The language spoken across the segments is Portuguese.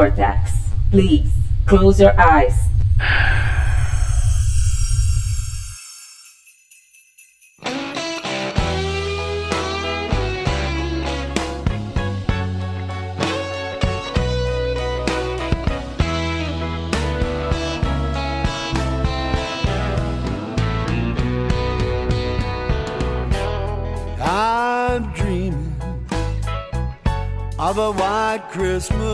Welcome to Vortex. Please close your eyes. I'm dreaming of a white Christmas,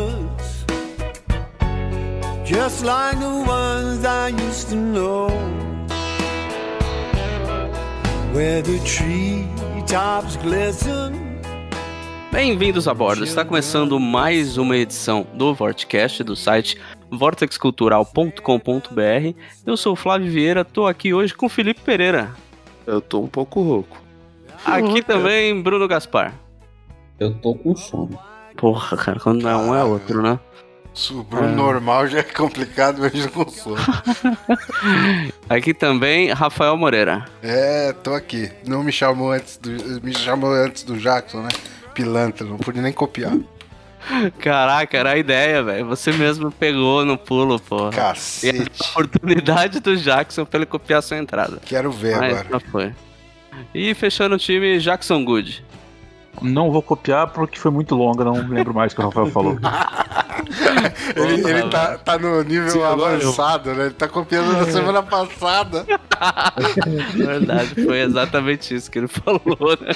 Bem-vindos a bordo. Está começando mais uma edição do Vortecast do site vortexcultural.com.br. Eu sou o Flávio Vieira, tô aqui hoje com o Felipe Pereira. Eu tô um pouco rouco. Aqui também Bruno Gaspar. Eu tô com sono. Porra, cara, quando não é um é outro, né? Se o Bruno normal já é complicado, imagina com sono. Aqui também Rafael Moreira. É, tô aqui. Não me chamou antes do. Me chamou antes do Jackson, né? Pilantra, não pude nem copiar. Caraca, era a ideia, velho. Você mesmo pegou no pulo. E Cacete. a oportunidade do Jackson pra ele copiar sua entrada. Quero ver Mas agora. não foi. E fechando o time, Jackson Good. Não vou copiar porque foi muito longa, não lembro mais o que o Rafael falou. Ele, ele tá, tá no nível Sim, avançado, né? Ele tá copiando da semana passada. Verdade, foi exatamente isso que ele falou, né?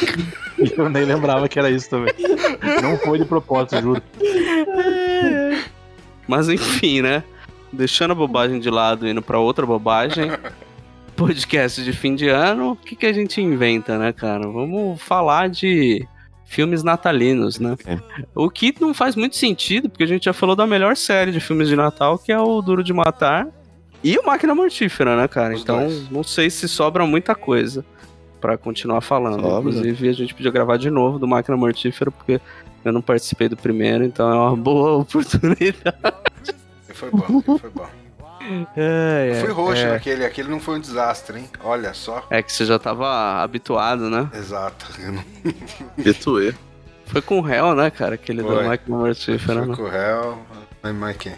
Eu nem lembrava que era isso também. Não foi de propósito, juro. Mas enfim, né? Deixando a bobagem de lado e indo pra outra bobagem. Podcast de fim de ano, o que, que a gente inventa, né, cara? Vamos falar de filmes natalinos, né? É. O que não faz muito sentido, porque a gente já falou da melhor série de filmes de Natal, que é o Duro de Matar e o Máquina Mortífera, né, cara? Os então, dois. não sei se sobra muita coisa pra continuar falando. Sobra. Inclusive, a gente podia gravar de novo do Máquina Mortífera, porque eu não participei do primeiro, então é uma boa oportunidade. Foi bom, foi bom. É, Eu fui roxo é, naquele, aquele não foi um desastre, hein? Olha só. é que você já tava habituado, né? Exato. Eu não Betuê. Foi com o réu, né, cara? Aquele do Foi. Máquina Mortífera. fui né? com o réu. Mas, mas quem?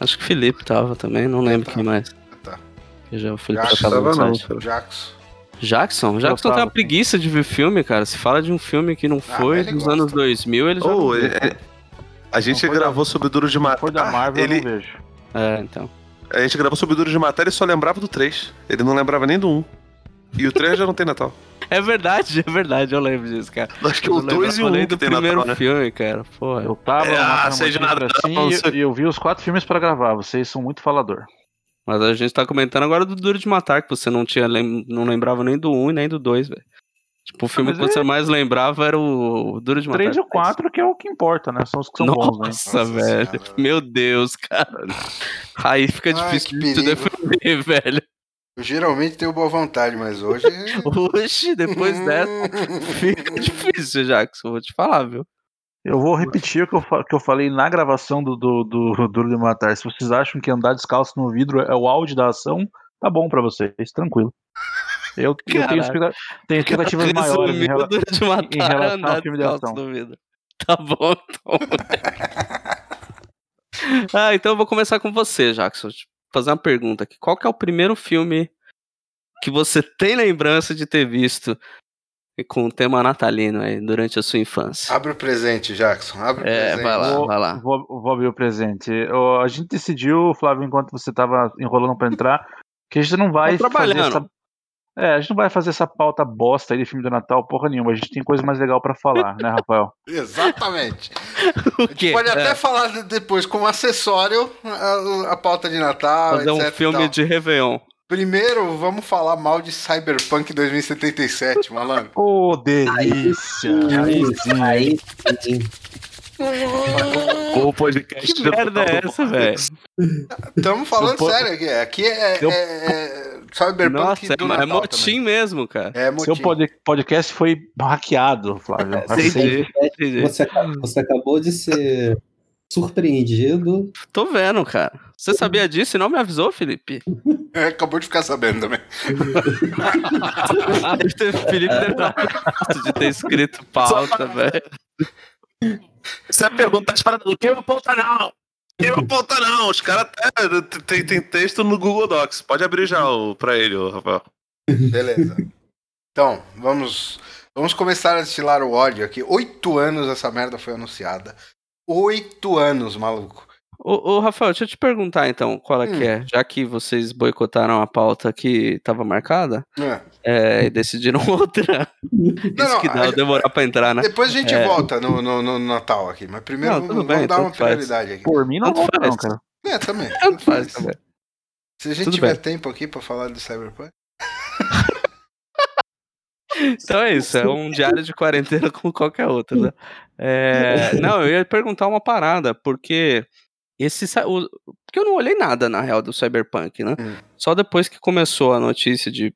Acho que o Felipe tava também, não lembro Tá. quem mais. Tá. Que já o Felipe Jackson já tava não, site. cara. Jackson. Jackson? Jackson tem uma preguiça de ver filme, cara. Se fala de um filme que não Ah, foi ele dos gosta. anos 2000, ele já não é- a gente Não foi gravou sobre Duro de Matar. for da Marvel, ele, eu não vejo. É, então. A gente gravou sobre Duro de Matar e só lembrava do 3. Ele não lembrava nem do 1. E o 3 já não tem Natal. É verdade, é verdade, eu lembro disso, cara. Acho que o 2 e o lembrava 1 nem que do tem primeiro Natal, né? filme, cara. Porra. Eu tava É, ah, seja nada, assim não, e- você- e eu vi os quatro filmes pra gravar. Vocês são muito falador. Mas a gente tá comentando agora do Duro de Matar, que você não tinha lem- não lembrava nem do 1 e nem do 2, velho. Tipo, o filme mas que você mais lembrava era o Duro de Matar. Três e o quatro que é o que importa, né? São os que são bons, né? Nossa, Nossa velho. Senhora. Meu Deus, cara. Aí fica Ai, difícil de defender, velho. Eu geralmente tenho boa vontade, mas hoje. Oxi, depois dessa, fica difícil, Jackson. Vou te falar, viu? Eu vou repetir o que eu, que eu falei na gravação do, do, do Duro de Matar. Se vocês acham que andar descalço no vidro é o auge da ação, tá bom pra vocês, tranquilo. Eu, eu tenho, Caralho. expecta- tenho expectativas maiores em, rela- de matar em relação ao filme de ação. Tá bom, então. ah, então eu vou começar com você, Jackson. Eu fazer uma pergunta aqui. Qual que é o primeiro filme que você tem lembrança de ter visto com o tema natalino aí durante a sua infância? Abre o presente, Jackson. Abre o É, presente. vai lá, Vou- vai lá. Vou, vou abrir o presente. Ó, a gente decidiu, Flávio, enquanto você tava enrolando pra entrar, que a gente não vai Tô fazer trabalhando. essa. É, a gente não vai fazer essa pauta bosta aí de filme do Natal, porra nenhuma. A gente tem coisa mais legal pra falar, né, Rafael? Exatamente. O A gente pode É, até falar de- depois como acessório a, a pauta de Natal. fazer um etc e filme de Réveillon. Primeiro, vamos falar mal de Cyberpunk 2077, malandro. Ô, delícia! Aí sim. Aí O podcast Que merda é essa, velho? Estamos falando sério aqui. Aqui é, Seu- é- é Cyberpunk Nossa, é, do é motim também. mesmo, cara. É motim. Seu pod- podcast foi hackeado, Flávio. Entendi, entendi. Você, você acabou de ser surpreendido. Tô vendo, cara. Você sabia disso e não me avisou, Felipe? É, acabou de ficar sabendo também. Felipe deve de ter escrito pauta, velho. Você vai perguntar as paradas, não queima ponta não! Queima ponta não! Os caras tá- tem, tem texto no Google Docs. Pode abrir já o, pra ele, ô, Rafael. Beleza. Então, vamos, vamos começar a destilar o ódio aqui. Oito anos essa merda foi anunciada. Oito anos, maluco. Ô, ô, Rafael, deixa eu te perguntar então, qual é Hum. que é? Já que vocês boicotaram a pauta que tava marcada, É. é, e decidiram outra. Isso não, que dá a- demorar pra entrar, né? Depois a gente É. volta no, no, no Natal aqui, mas primeiro Não, vamos, bem, dar uma tanto faz. prioridade aqui. Por mim não não, faz. cara. É, também. Tanto faz também. Se a gente Tudo tiver bem. tempo aqui pra falar do Cyberpunk. Então é isso, é um diário de quarentena como qualquer outro, né? É, não, eu ia perguntar uma parada, porque esse. o- Porque eu não olhei nada, na real, do Cyberpunk, né? Hum. Só depois que começou a notícia de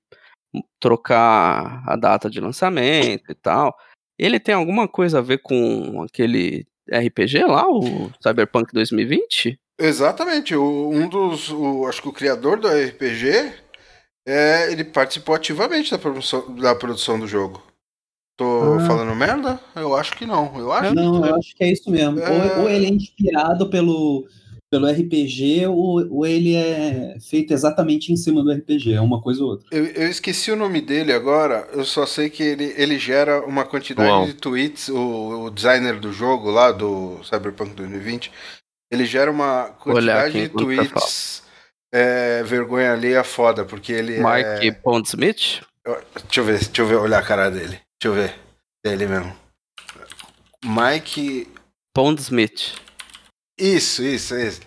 trocar a data de lançamento e tal. Ele tem alguma coisa a ver com aquele RPG lá, o Cyberpunk 2020? Exatamente. O, um dos. o- acho que o criador do RPG. É, ele participou ativamente da produção, da produção do jogo. Tô Ah. falando merda? Eu acho que não. Eu acho Não, que eu acho que é isso mesmo. É. Ou, ou ele é inspirado pelo, pelo RPG, ou, ou ele é feito exatamente em cima do RPG. É uma coisa ou outra. Eu, eu esqueci o nome dele agora, eu só sei que ele, ele gera uma quantidade Uau. de tweets, o, o designer do jogo lá, do Cyberpunk 2020, ele gera uma quantidade aqui de tweets é, vergonha alheia foda, porque ele Mark é... Pondsmith? Deixa eu ver, deixa eu ver, olhar a cara dele. Deixa eu ver. É ele mesmo. Mike... Pondsmith. Isso, isso, isso.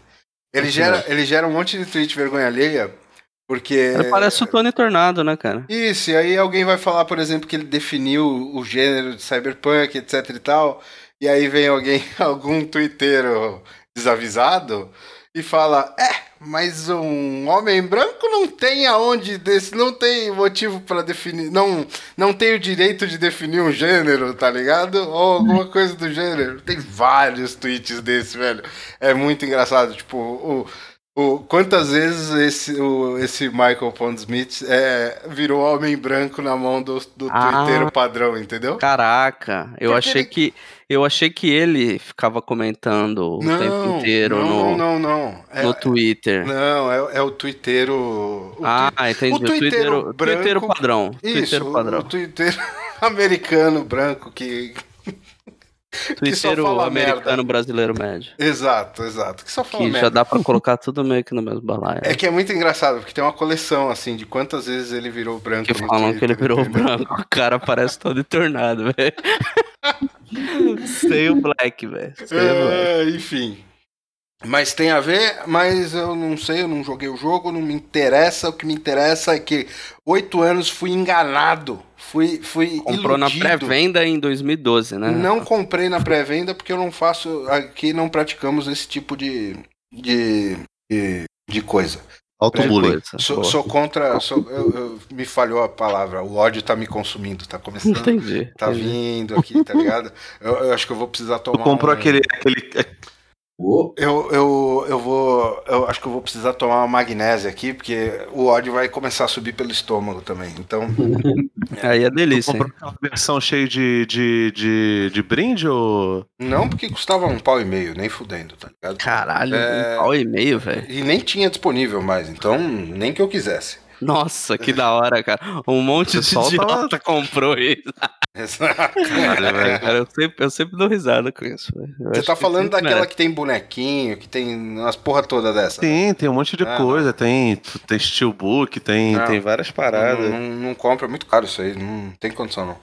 Ele gera, ele gera um monte de tweet vergonha alheia, porque... Ele parece o Tony Tornado, né, cara? Isso, e aí alguém vai falar, por exemplo, que ele definiu o gênero de cyberpunk, etc e tal, e aí vem alguém, algum twitteiro desavisado, e fala, é, mas um homem branco não tem aonde, desse, não tem motivo pra definir, não, não tem o direito de definir um gênero, tá ligado? Ou alguma coisa do gênero. Tem vários tweets desse, velho. É muito engraçado, tipo, o... O, quantas vezes esse, o, esse Michael Pondsmith é, virou homem branco na mão do, do Ah. twitteiro padrão, entendeu? Caraca, eu Porque achei ele- que eu achei que ele ficava comentando o tempo inteiro não, no, não, não. É, no Twitter. Não, é, é o twitteiro... o ah, twi- entendi. o O Twitter, twitteiro o Twitter branco- padrão. Isso, Twitter o, padrão. o twitteiro americano branco que... Twitter fala americano merda. brasileiro médio. Exato, exato. Que só fala Que merda. já dá pra colocar tudo meio que no mesmo balaio. É que é muito engraçado, porque tem uma coleção, assim, de quantas vezes ele virou branco que falam que ele virou entendeu? branco. O cara parece todo tornado, velho. Sem o black, velho. É, enfim. Mas tem a ver, mas eu não sei, eu não joguei o jogo, não me interessa. O que me interessa é que oito anos fui enganado. Fui, fui Comprou na iludido. pré-venda em 2012, né? Não comprei na pré-venda porque eu não faço. Aqui não praticamos esse tipo de. de, de, de coisa. Autobullying. Sou, sou contra. Sou, eu- eu- me falhou a palavra. O ódio tá me consumindo, tá começando. Entendi. Tá entendi. vindo aqui, tá ligado? Eu, eu acho que eu vou precisar Tu tomar. comprou um- aquele, aquele. Eu, eu, eu vou. Eu acho que eu vou precisar tomar uma magnésia aqui, porque o ódio vai começar a subir pelo estômago também. Então. Aí é delícia. comprou aquela versão cheia de, de, de, de brinde ou. Não porque custava um pau e meio, nem fudendo, tá ligado? Caralho, É. um pau e meio, velho. E nem tinha disponível mais, então nem que eu quisesse. Nossa, que da hora, cara. Um monte O de tava- comprou isso. Caralho, velho. Cara, eu sempre, eu sempre dou risada com isso. Você tá falando daquela merece. que tem bonequinho, que tem umas porra toda dessa. Tem, tem um monte de Ah, coisa. Tem, tem steelbook, tem, Não. tem várias paradas. não, não compra, é muito caro isso aí, não tem condição não.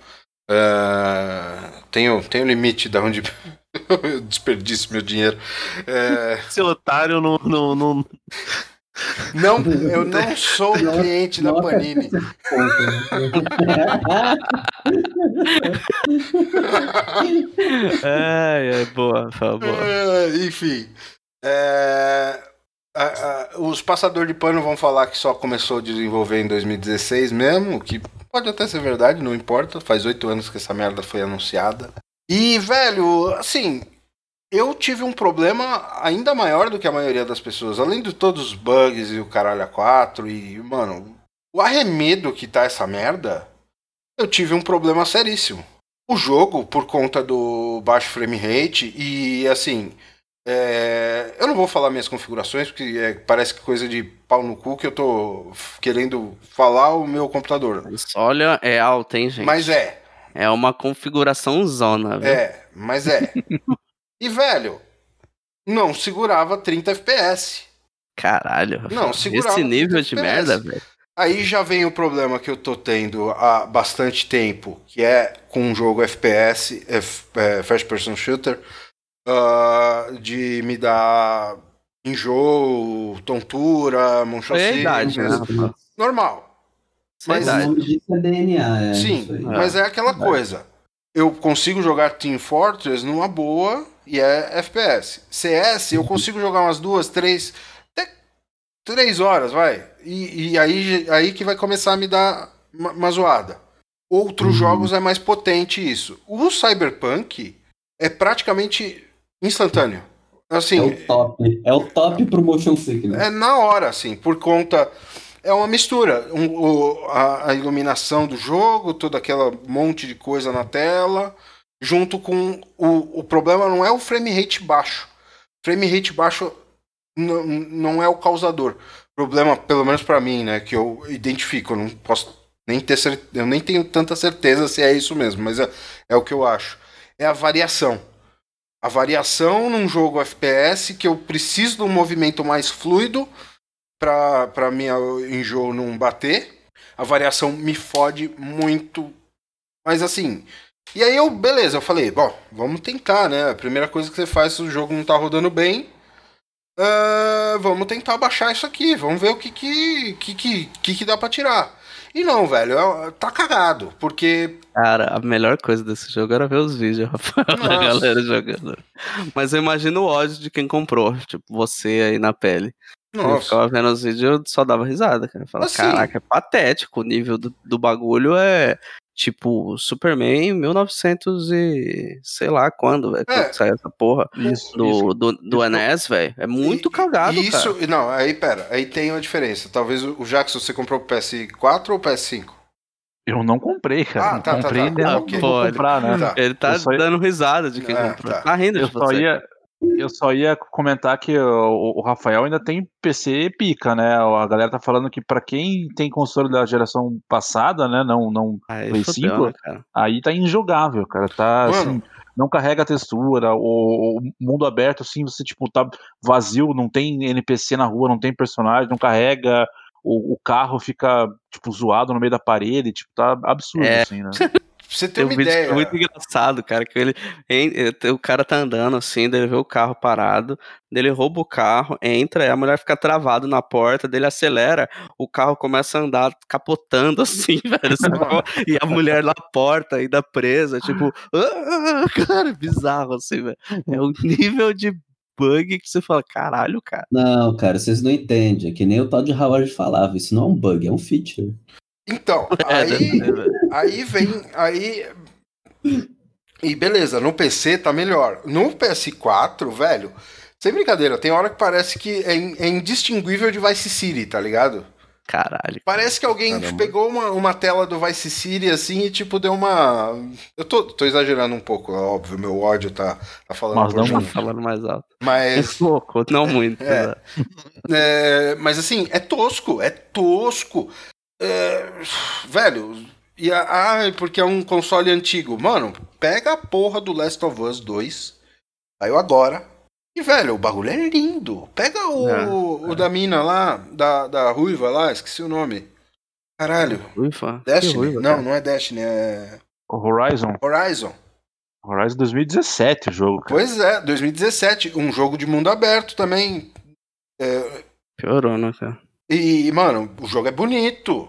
É, tenho, tenho limite da onde eu desperdício meu dinheiro. É, Esse otário não. não, não... não, eu não sou cliente da. Panini. É, é boa, Rafael, boa. É, enfim. é, a- a- os passadores de pano vão falar que só começou a desenvolver em 2016 mesmo, o que pode até ser verdade, não importa. Faz oito anos que essa merda foi anunciada. E, velho, assim, eu tive um problema ainda maior do que a maioria das pessoas. Além de todos os bugs e o caralho a 4 e, mano, o arremedo que tá essa merda, eu tive um problema seríssimo. O jogo, por conta do baixo frame rate, e assim, é, eu não vou falar minhas configurações, porque é, parece que coisa de pau no cu que eu tô querendo falar o meu computador. Olha, é alto, hein, gente? Mas é, É uma configuração zona, viu? é, mas é. e velho, não segurava 30 FPS. Caralho. Não, segurava Esse nível de 30 merda, velho. Aí já vem o problema que eu tô tendo há bastante tempo, que é com um jogo FPS, F- é, First Person Shooter, ah, de me dar enjoo, tontura, É idade, né? Normal. É Mas- é DNA. É Sim, mas é aquela coisa. Eu consigo jogar Team Fortress numa boa e é FPS. CS, eu consigo jogar umas duas, três, até três horas, vai. E, e aí, aí que vai começar a me dar uma, uma zoada. Outros Uhum. jogos é mais potente isso. O Cyberpunk é praticamente instantâneo. Assim, É o top. É o top pro motion sickness. é na hora, assim, por conta. É uma mistura. Um- o- a, a iluminação do jogo, toda aquela monte de coisa na tela, junto com. O, o problema não é o frame rate baixo. Frame rate baixo não, não é o causador. Problema, pelo menos pra mim, né, que eu identifico. Eu não posso nem ter Eu nem tenho tanta certeza se é isso mesmo, mas é, é o que eu acho. É a variação. A variação num jogo FPS que eu preciso de um movimento mais fluido para para minha enjoo não bater. A variação me fode muito. Mas assim. E aí eu, beleza, eu falei, bom, vamos tentar, né? A primeira coisa que você faz se o jogo não tá rodando bem. ah, vamos tentar baixar isso aqui. Vamos ver o que que, que, que, que, que dá pra tirar. E não, velho, é- tá cagado. Porque. Cara, a melhor coisa desse jogo era ver os vídeos, Rafael, da galera jogando. Mas eu imagino o ódio de quem comprou, tipo, você aí na pele. Eu Nossa. ficava vendo os vídeos eu só dava risada, cara. Eu falava, Assim. caraca, é patético. O nível do, do bagulho é tipo Superman 1900 e sei lá quando, velho, É. quando saiu essa porra. Isso, Do, do, do. NES, velho. É muito E- cagado, e isso, cara. Não, aí pera, aí tem uma diferença. Talvez o Jackson você comprou o PS4 ou o PS5? Eu não comprei, cara. Ah, não tá, tá, comprei tá. nem Ah, não ok. vou Pô, ele- comprar, né? Tá. Ele tá Eu só ia- dando risada de quem Ah, comprou. tá. Tá rindo Eu de só você. ia, eu só ia comentar que o, o Rafael ainda tem PC pica, né? A galera tá falando que pra quem tem console da geração passada, né? Não, não, Aí Play fodeu, 5? né, cara? aí tá injogável, cara. Tá Mano. assim, não carrega a textura, o, o mundo aberto, assim, você tipo tá vazio, não tem NPC na rua, não tem personagem, não carrega. O, o carro fica, tipo, zoado no meio da parede, tipo, tá absurdo, É. assim, né? Pra você ter Tem um uma vídeo que ideia. é muito engraçado, cara, que ele, eh, o cara tá andando assim, ele vê o carro parado, ele rouba o carro, entra, e a mulher fica travado na porta, dele acelera, o carro começa a andar capotando assim, velho, e a mulher na porta ainda presa, tipo, "Ah", cara, bizarro assim, velho. É o nível de bug que você fala, caralho, cara. Não, cara, vocês não entendem. É que nem o Todd Howard falava. Isso não é um bug, é um feature. Então, É, aí, ser, velho. aí vem. Aí. E beleza, no PC tá melhor. No PS4, velho, sem brincadeira, tem hora que parece que é, in- é indistinguível de Vice City, tá ligado? Caralho. Parece que alguém Caramba. pegou uma, uma tela do Vice City assim e tipo deu uma. Eu tô, tô exagerando um pouco, é óbvio, meu ódio tá, tá falando Mas não. Tá falando mais alto. Mas pouco, não muito. É. né? É, mas assim, é tosco, é tosco. É, velho, e a, ai, porque é um console antigo. Mano, pega a porra do Last of Us 2. Saiu agora. E, velho, o bagulho é lindo. Pega o, É, o da mina lá, da, da ruiva lá, esqueci o nome. Caralho. Que Destiny? ruiva, não, não é Destiny, é Horizon, Horizon. Horizon 2017 o jogo, cara. Pois é, 2017. Um jogo de mundo aberto também. É, Piorou, né, cara? E, mano, o jogo é bonito.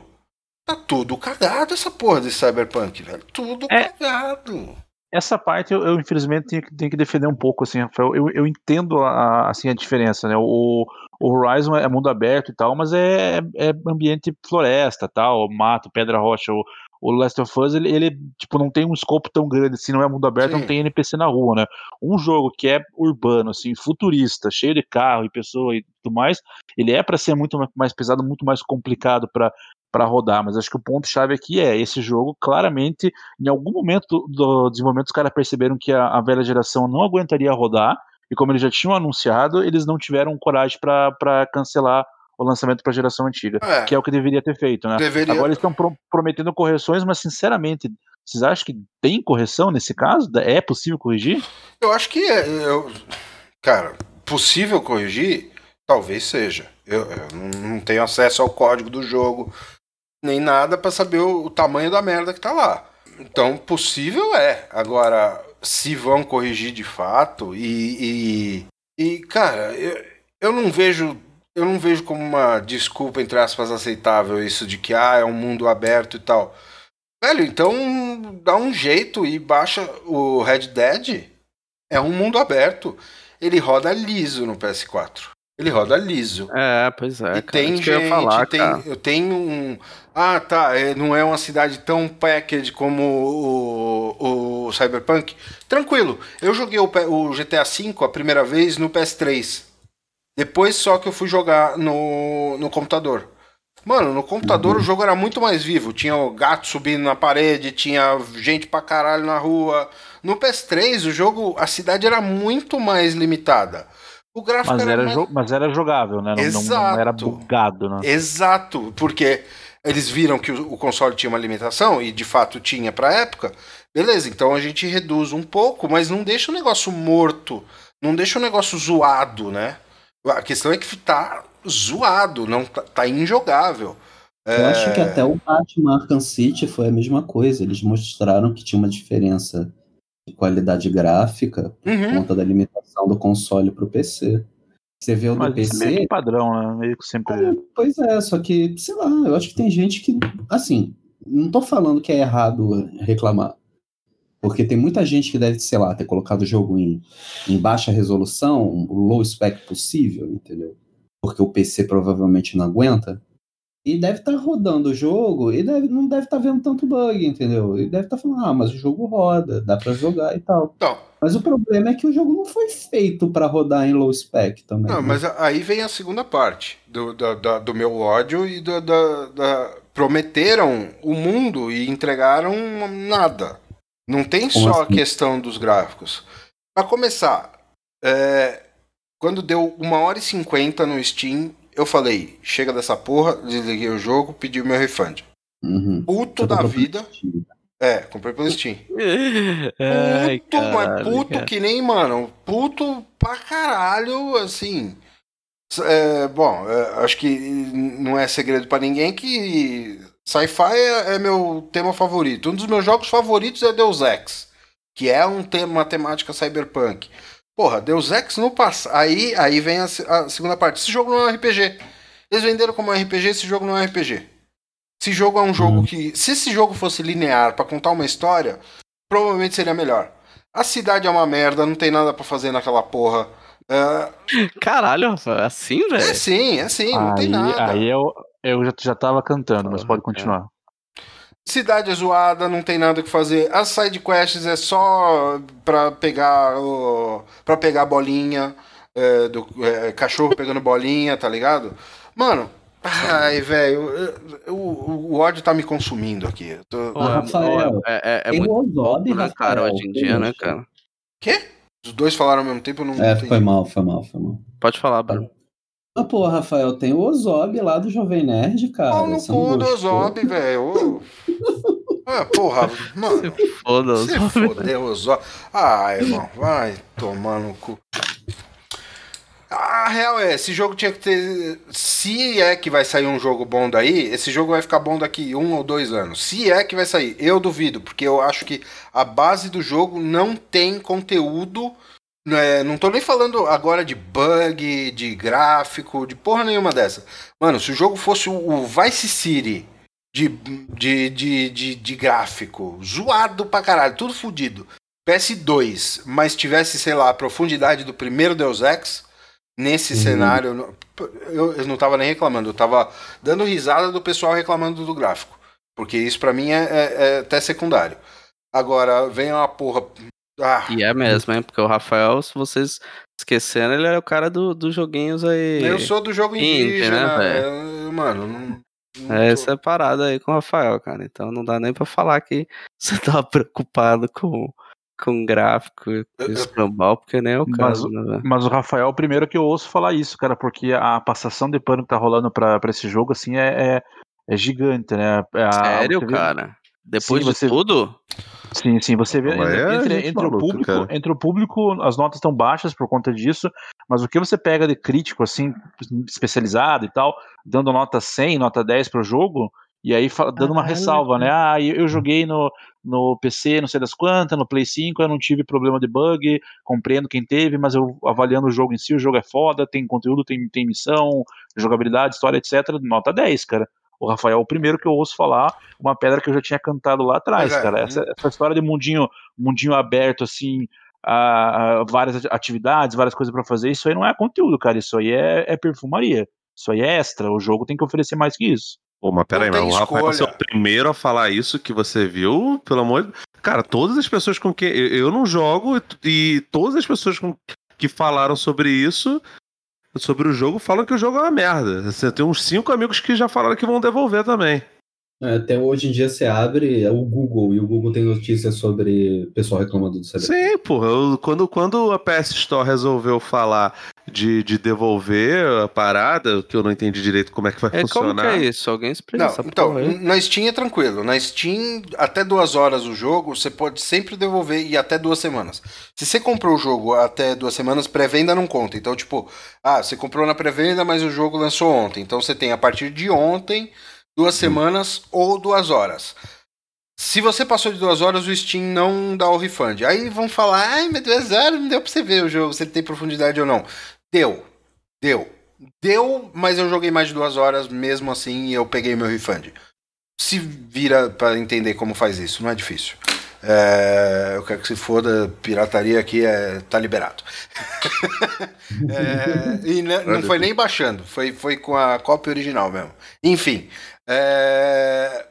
Tá tudo cagado essa porra de Cyberpunk, velho. Tudo É. cagado. Essa parte eu, eu, infelizmente tenho que, tenho que defender um pouco, assim, Rafael. Eu, eu entendo a, assim, a diferença, né? O, o Horizon é mundo aberto e tal, mas é, é ambiente floresta, tal, mato, pedra rocha. O, o Last of Us, ele, ele, tipo, não tem um escopo tão grande, assim, não é mundo aberto, Sim. não tem NPC na rua, né? Um jogo que é urbano, assim, futurista, cheio de carro e pessoa e tudo mais, ele é pra ser muito mais pesado, muito mais complicado pra para rodar, mas acho que o ponto chave aqui é esse jogo claramente em algum momento do, do desenvolvimento os caras perceberam que a, a, velha geração não aguentaria rodar e como eles já tinham anunciado, eles não tiveram coragem para cancelar o lançamento para a geração antiga, É. que é o que deveria ter feito, né? Deveria. Agora eles estão pro- prometendo correções, mas sinceramente, vocês acham que tem correção nesse caso? É possível corrigir? Eu acho que é. eu- cara, possível corrigir? Talvez seja. Eu, eu não- tenho acesso ao código do jogo, nem nada pra saber o, o tamanho da merda que tá lá. Então, possível é. Agora, se vão corrigir de fato, e. E, e, cara, eu, eu não vejo. Eu não vejo como uma desculpa, entre aspas, aceitável isso de que ah, é um mundo aberto e tal. Velho, então dá um jeito e baixa o Red Dead. É um mundo aberto. Ele roda liso no PS4. Ele roda liso. É, pois é. e cara, tem eu gente, ia falar, tem, cara. eu tenho um. Ah, tá. é, não é uma cidade tão package como o, o Cyberpunk. Tranquilo. Eu joguei o, o GTA V a primeira vez no PS3. Depois só que eu fui jogar no, no computador. Mano, no computador o jogo era muito mais vivo. Tinha o gato subindo na parede, tinha gente pra caralho na rua. No PS3, o jogo, a cidade era muito mais limitada. O gráfico Mas era, mais... jo- mas era jogável, né? Não, não- não era Exato. bugado, né? Exato, porque eles viram que o, o console tinha uma limitação, e de fato tinha pra época. Beleza, então a gente reduz um pouco, mas não deixa o negócio morto, não deixa o negócio zoado, né? A questão é que tá zoado, não tá, tá injogável. Eu É, acho que até o Batman Arkham City foi a mesma coisa. Eles mostraram que tinha uma diferença de qualidade gráfica por Uhum. conta da limitação do console para o PC. Você vê o do isso é meio PC, que padrão, né? Meio que sempre. pois é, só que, sei lá, eu acho que tem gente que, assim, não tô falando que é errado reclamar. Porque tem muita gente que deve, sei lá, ter colocado o jogo em, em baixa resolução, o low spec possível, entendeu? Porque o PC provavelmente não aguenta. E deve estar rodando o jogo e deve, não deve estar vendo tanto bug, entendeu? E deve estar falando, ah, mas o jogo roda, dá pra jogar e tal. Não, Mas o problema é que o jogo não foi feito pra rodar em low spec também. não, né? mas aí vem a segunda parte do, da- da- do meu ódio e da- da- prometeram o mundo e entregaram nada. Não tem Como só a assim? questão dos gráficos. Pra começar, é, quando deu uma hora e cinquenta no Steam, eu falei, chega dessa porra, desliguei o jogo, pedi o meu refund. Uhum. Puto da vida. Steam. É, comprei pelo Steam. Ai, Puto, mas caralho, puto cara. que nem, mano, puto pra caralho, assim. É, bom, é, acho que não é segredo pra ninguém que sci-fi é, é meu tema favorito. Um dos meus jogos favoritos é Deus Ex, que é um tema, uma temática cyberpunk. Porra, Deus Ex no passado. Aí, aí vem a, a segunda parte. Esse jogo não é um RPG. Eles venderam como RPG, esse jogo não é um RPG. Esse jogo é um jogo Uhum. que. Se esse jogo fosse linear pra contar uma história, provavelmente seria melhor. A cidade é uma merda, não tem nada pra fazer naquela porra. É, Caralho, é assim, é velho? sim, é sim, não tem nada. aí eu, eu já, já tava cantando, mas pode continuar. Cidade é zoada, não tem nada que fazer. As side quests é só pra pegar o, para pegar a bolinha é, do é, cachorro pegando bolinha, tá ligado? Mano, ai, velho, o, o ódio tá me consumindo aqui. Eu tô- é- Rafael, é, é, é muito o Ozob, louco, né, cara, Rafael, hoje em dia, né, cara? Quê? Os dois falaram ao mesmo tempo, eu não É, entendi. foi mal, foi mal, foi mal. Pode falar, Bruno. Ah, pô, Rafael, tem o Ozob lá do Jovem Nerd, cara. Pau no Você cu do? Ozob, velho. Ah, porra, mano. Foda-se. Você fodeu o Zó. Ah, irmão, vai tomar no cu. A real é, esse jogo tinha que ter. Se é que vai sair um jogo bom daí, esse jogo vai ficar bom daqui um ou dois anos. Se é que vai sair, eu duvido, porque eu acho que a base do jogo não tem conteúdo. Né, não tô nem falando agora de bug, de gráfico, de porra nenhuma dessa. Mano, se o jogo fosse o Vice City de, de, de, de, de gráfico, zoado pra caralho, tudo fudido. PS2, mas tivesse, sei lá, a profundidade do primeiro Deus Ex, nesse Uhum. cenário, eu não- eu, não tava nem reclamando, eu tava dando risada do pessoal reclamando do gráfico. Porque isso pra mim é, é- é até secundário. Agora, vem uma porra. Ah, E é mesmo, hein? Porque o Rafael, se vocês esqueceram, ele era o cara do, dos joguinhos aí. eu sou do jogo Indie, indígena, né, é, mano. Não, É essa parada aí com o Rafael, cara. Então não dá nem pra falar que você tava preocupado com, com gráfico, com eu- escambau, porque nem é o Mas caso, o- né, velho? Mas o Rafael é o primeiro que eu ouço falar isso, cara, porque a passação de pano que tá rolando pra, pra esse jogo, assim, é, é, é gigante, né? A- Sério, cara? Depois Sim, de você- tudo? Sim, sim, você vê é entre, entre o maluca, público, cara. entre o público, as notas estão baixas por conta disso, mas o que você pega de crítico, assim, especializado e tal, dando nota 100, nota 10 pro jogo, e aí dando uma Caralho, ressalva, né? Ah, eu, eu joguei no, no PC, não sei das quantas, no Play 5, eu não tive problema de bug, compreendo quem teve, mas eu avaliando o jogo em si, o jogo é foda, tem conteúdo, tem, tem missão, jogabilidade, história, etc, nota 10, cara. O Rafael é o primeiro que eu ouço falar, uma pedra que eu já tinha cantado lá atrás, é, cara. né? Essa, essa história de mundinho, mundinho aberto, assim, a, a várias ati- atividades, várias coisas pra fazer, isso aí não é conteúdo, cara. Isso aí é, é perfumaria. Isso aí é extra. O jogo tem que oferecer mais que isso. Pô, mas peraí, mas o Rafael escolha. é o primeiro a falar isso que você viu, pelo amor de Cara, todas as pessoas com quem. Eu, eu não jogo e, e todas as pessoas com, que falaram sobre isso, sobre o jogo, falam que o jogo é uma merda. Você tem uns cinco amigos que já falaram que vão devolver também. É, Até hoje em dia você abre o Google e o Google tem notícias sobre pessoal reclamando do Cyberpunk. Sim, porra. eu- quando, quando a PS Store resolveu falar de, de devolver a parada, que eu não entendi direito como é que vai É, como que funcionar. é isso? Alguém explica Não, então, aí? na Steam é tranquilo. Na Steam, até duas horas o jogo, você pode sempre devolver e até duas semanas. Se você comprou o jogo até duas semanas, pré-venda não conta. Então, tipo, ah, você comprou na pré-venda, mas o jogo lançou ontem. Então você tem a partir de ontem, duas semanas ou duas horas. Se você passou de duas horas, o Steam não dá o refund. Aí vão falar, ai, mas duas horas não deu pra você ver o jogo, se ele tem profundidade ou não. Deu. Deu. Deu, mas eu joguei mais de duas horas, mesmo assim, e eu peguei meu refund. Se vira pra entender como faz isso, não é difícil. É, eu quero que se foda, pirataria aqui é, tá liberado. É, e ne- não foi nem baixando, foi, foi com a cópia original mesmo. Enfim. é,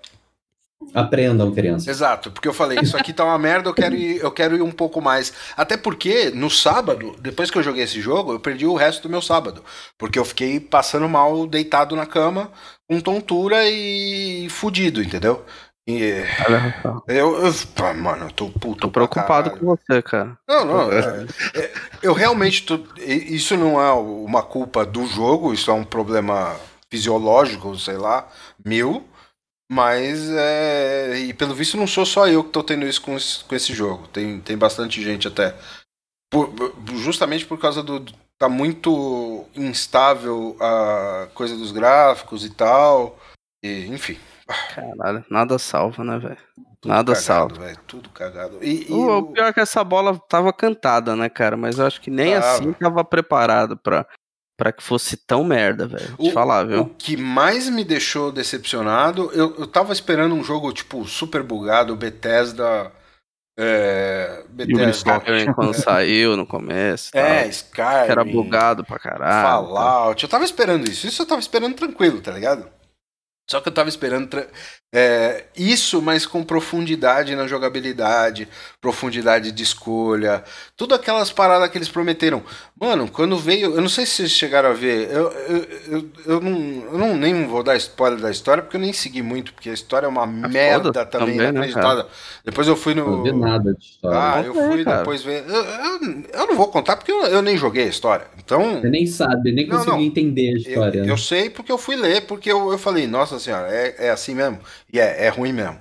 Aprendam, crianças. Exato, porque eu falei, isso aqui tá uma merda, eu quero, ir, eu quero ir um pouco mais. Até porque, no sábado, depois que eu joguei esse jogo, eu perdi o resto do meu sábado. Porque eu fiquei passando mal, deitado na cama, com tontura e fudido, entendeu? Olha, Rafael. eu, eu mano, eu tô puto. Tô preocupado com você, cara. Não, não. é- é- eu realmente. Tô, isso não é uma culpa do jogo, isso é um problema fisiológico, sei lá, mil. Mas, é, e pelo visto, não sou só eu que tô tendo isso com esse, com esse jogo. Tem, tem bastante gente até. Por- justamente por causa do. Tá muito instável a coisa dos gráficos e tal. E, enfim. Caralho, nada salva, né, velho? Nada cagado, salva. velho, Tudo cagado. E, e O, o pior é que essa bola tava cantada, né, cara? Mas eu acho que nem Tava. assim tava preparado pra, pra que fosse tão merda, velho. Te falar, viu? O que mais me deixou decepcionado, eu, eu tava esperando um jogo, tipo, super bugado, Bethesda. É, Bethesda. Ubisoft. Quando saiu no começo. tal, É, Skyrim. que era bugado pra caralho. tal. Fallout. Eu tava esperando isso. Isso eu tava esperando tranquilo, tá ligado? Só que eu tava esperando tra- é, isso, mas com profundidade na jogabilidade, profundidade de escolha, tudo aquelas paradas que eles prometeram. Mano, quando veio. Eu não sei se vocês chegaram a ver. Eu, eu, eu, eu não, eu não nem vou dar spoiler da história, porque eu nem segui muito, porque a história é uma merda foda também, também, né. Depois eu fui Não no. vi nada de história. Ah, eu fui depois ver. Eu, eu, eu não vou contar porque eu, eu nem joguei a história. Então. Você nem sabe, nem Não, conseguiu não. entender a Eu, história. né? eu sei porque eu fui ler, porque eu, eu falei, nossa senhora, é, é assim mesmo? E é, é ruim mesmo.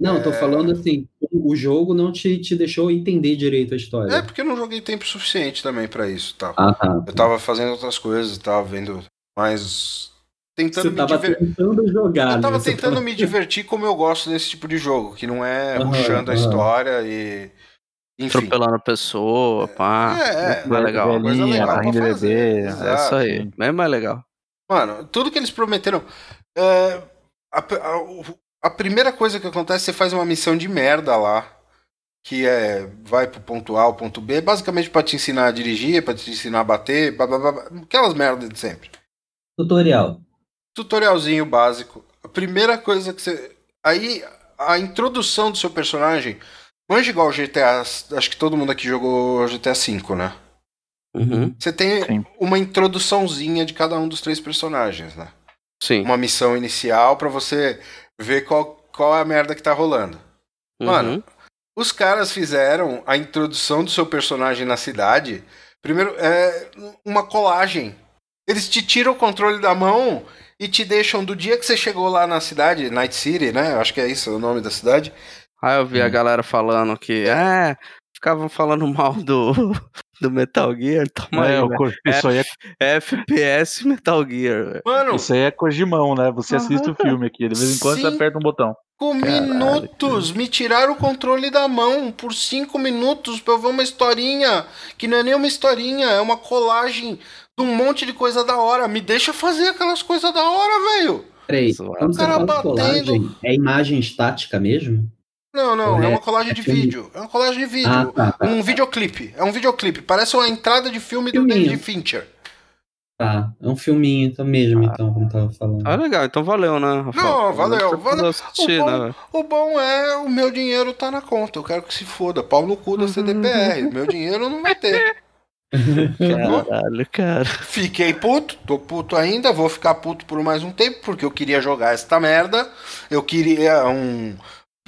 Não, eu tô É. falando assim, o jogo não te, te deixou entender direito a história. É porque eu não joguei tempo suficiente também pra isso tal. Ah, tá. Eu tava fazendo outras coisas, tava vendo, mas tentando Você me tava divertir. tentando jogar, Eu tava né? Você tentando tava- me divertir como eu gosto desse tipo de jogo, que não é Aham, ruxando a aham. história e. Enfim. Atropelando a pessoa, pá. É, é. Mais legal. Coisa Velhinha, legal pra carrinho de fazer, bebê. É isso aí. Bem mais legal. Mano, tudo que eles prometeram. é, a, a- o- a primeira coisa que acontece, você faz uma missão de merda lá. Que é. Vai pro ponto A, ao ponto B, basicamente pra te ensinar a dirigir, pra te ensinar a bater, blá, blá, blá, blá, aquelas merdas de sempre. Tutorial. Tutorialzinho básico. A primeira coisa que você. Aí, a introdução do seu personagem. Manja igual o GTA. Acho que todo mundo aqui jogou GTA V, né? Uhum. Você tem Sim. uma introduçãozinha de cada um dos três personagens, né? Sim. uma missão inicial pra você ver qual, qual é a merda que tá rolando. Mano, Uhum. os caras fizeram a introdução do seu personagem na cidade. Primeiro, é uma colagem. Eles te tiram o controle da mão e te deixam do dia que você chegou lá na cidade, Night City, né? Eu acho que é isso o nome da cidade. Aí eu vi a galera falando que, é, ficavam falando mal do, do Metal Gear. Toma É, aí, o. Ko- isso, aí é, FPS Metal Gear. velho. Mano, isso aí é Kojimão, né? Você assiste o filme aqui, de vez em quando Sim. você aperta um botão. Caralho, minutos, me tiraram o controle da mão por cinco minutos pra eu ver uma historinha. Que não é nem uma historinha, é uma colagem de um monte de coisa da hora. Me deixa fazer aquelas coisas da hora, velho. Peraí, você Cara batendo. colagem, é imagem estática mesmo? Não, não, é Correto. uma colagem de É filme. vídeo. É uma colagem de vídeo. Ah, tá, tá. Um videoclipe. É um videoclipe. Parece uma entrada de filme do Filminho. David Fincher. Tá, é um filminho então mesmo, então, como tava falando. Ah, legal, então valeu, né? Rafael? Não, valeu, valeu. eu Assistir, O bom- né? O bom é o meu dinheiro tá na conta. Eu quero que se foda. Pau no cu da CDPR. meu dinheiro não vai ter. Caralho, cara. Fiquei puto, tô puto ainda, vou ficar puto por mais um tempo, porque eu queria jogar esta merda. Eu queria um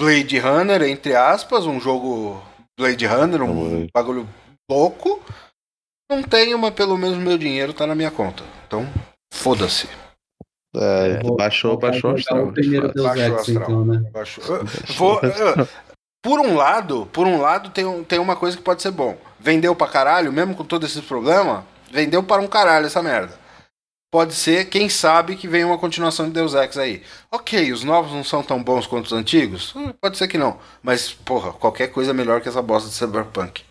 Blade Runner, entre aspas, um jogo Blade Runner, um bagulho louco. Não tenho, mas pelo menos meu dinheiro tá na minha conta. Então, foda-se. É, Vou- baixou, vou baixou o astral. o primeiro. Deus Baixou Ex, astral. então, né? Baixo- eu- Vou, eu- por um lado, por um lado tem, um- tem uma coisa que pode ser bom. Vendeu pra caralho, mesmo com todo esse problema, vendeu para um caralho essa merda. Pode ser, quem sabe, que venha uma continuação de Deus Ex aí. Ok, os novos não são tão bons quanto os antigos? Hum, Pode ser que não. Mas, porra, qualquer coisa é melhor que essa bosta de Cyberpunk.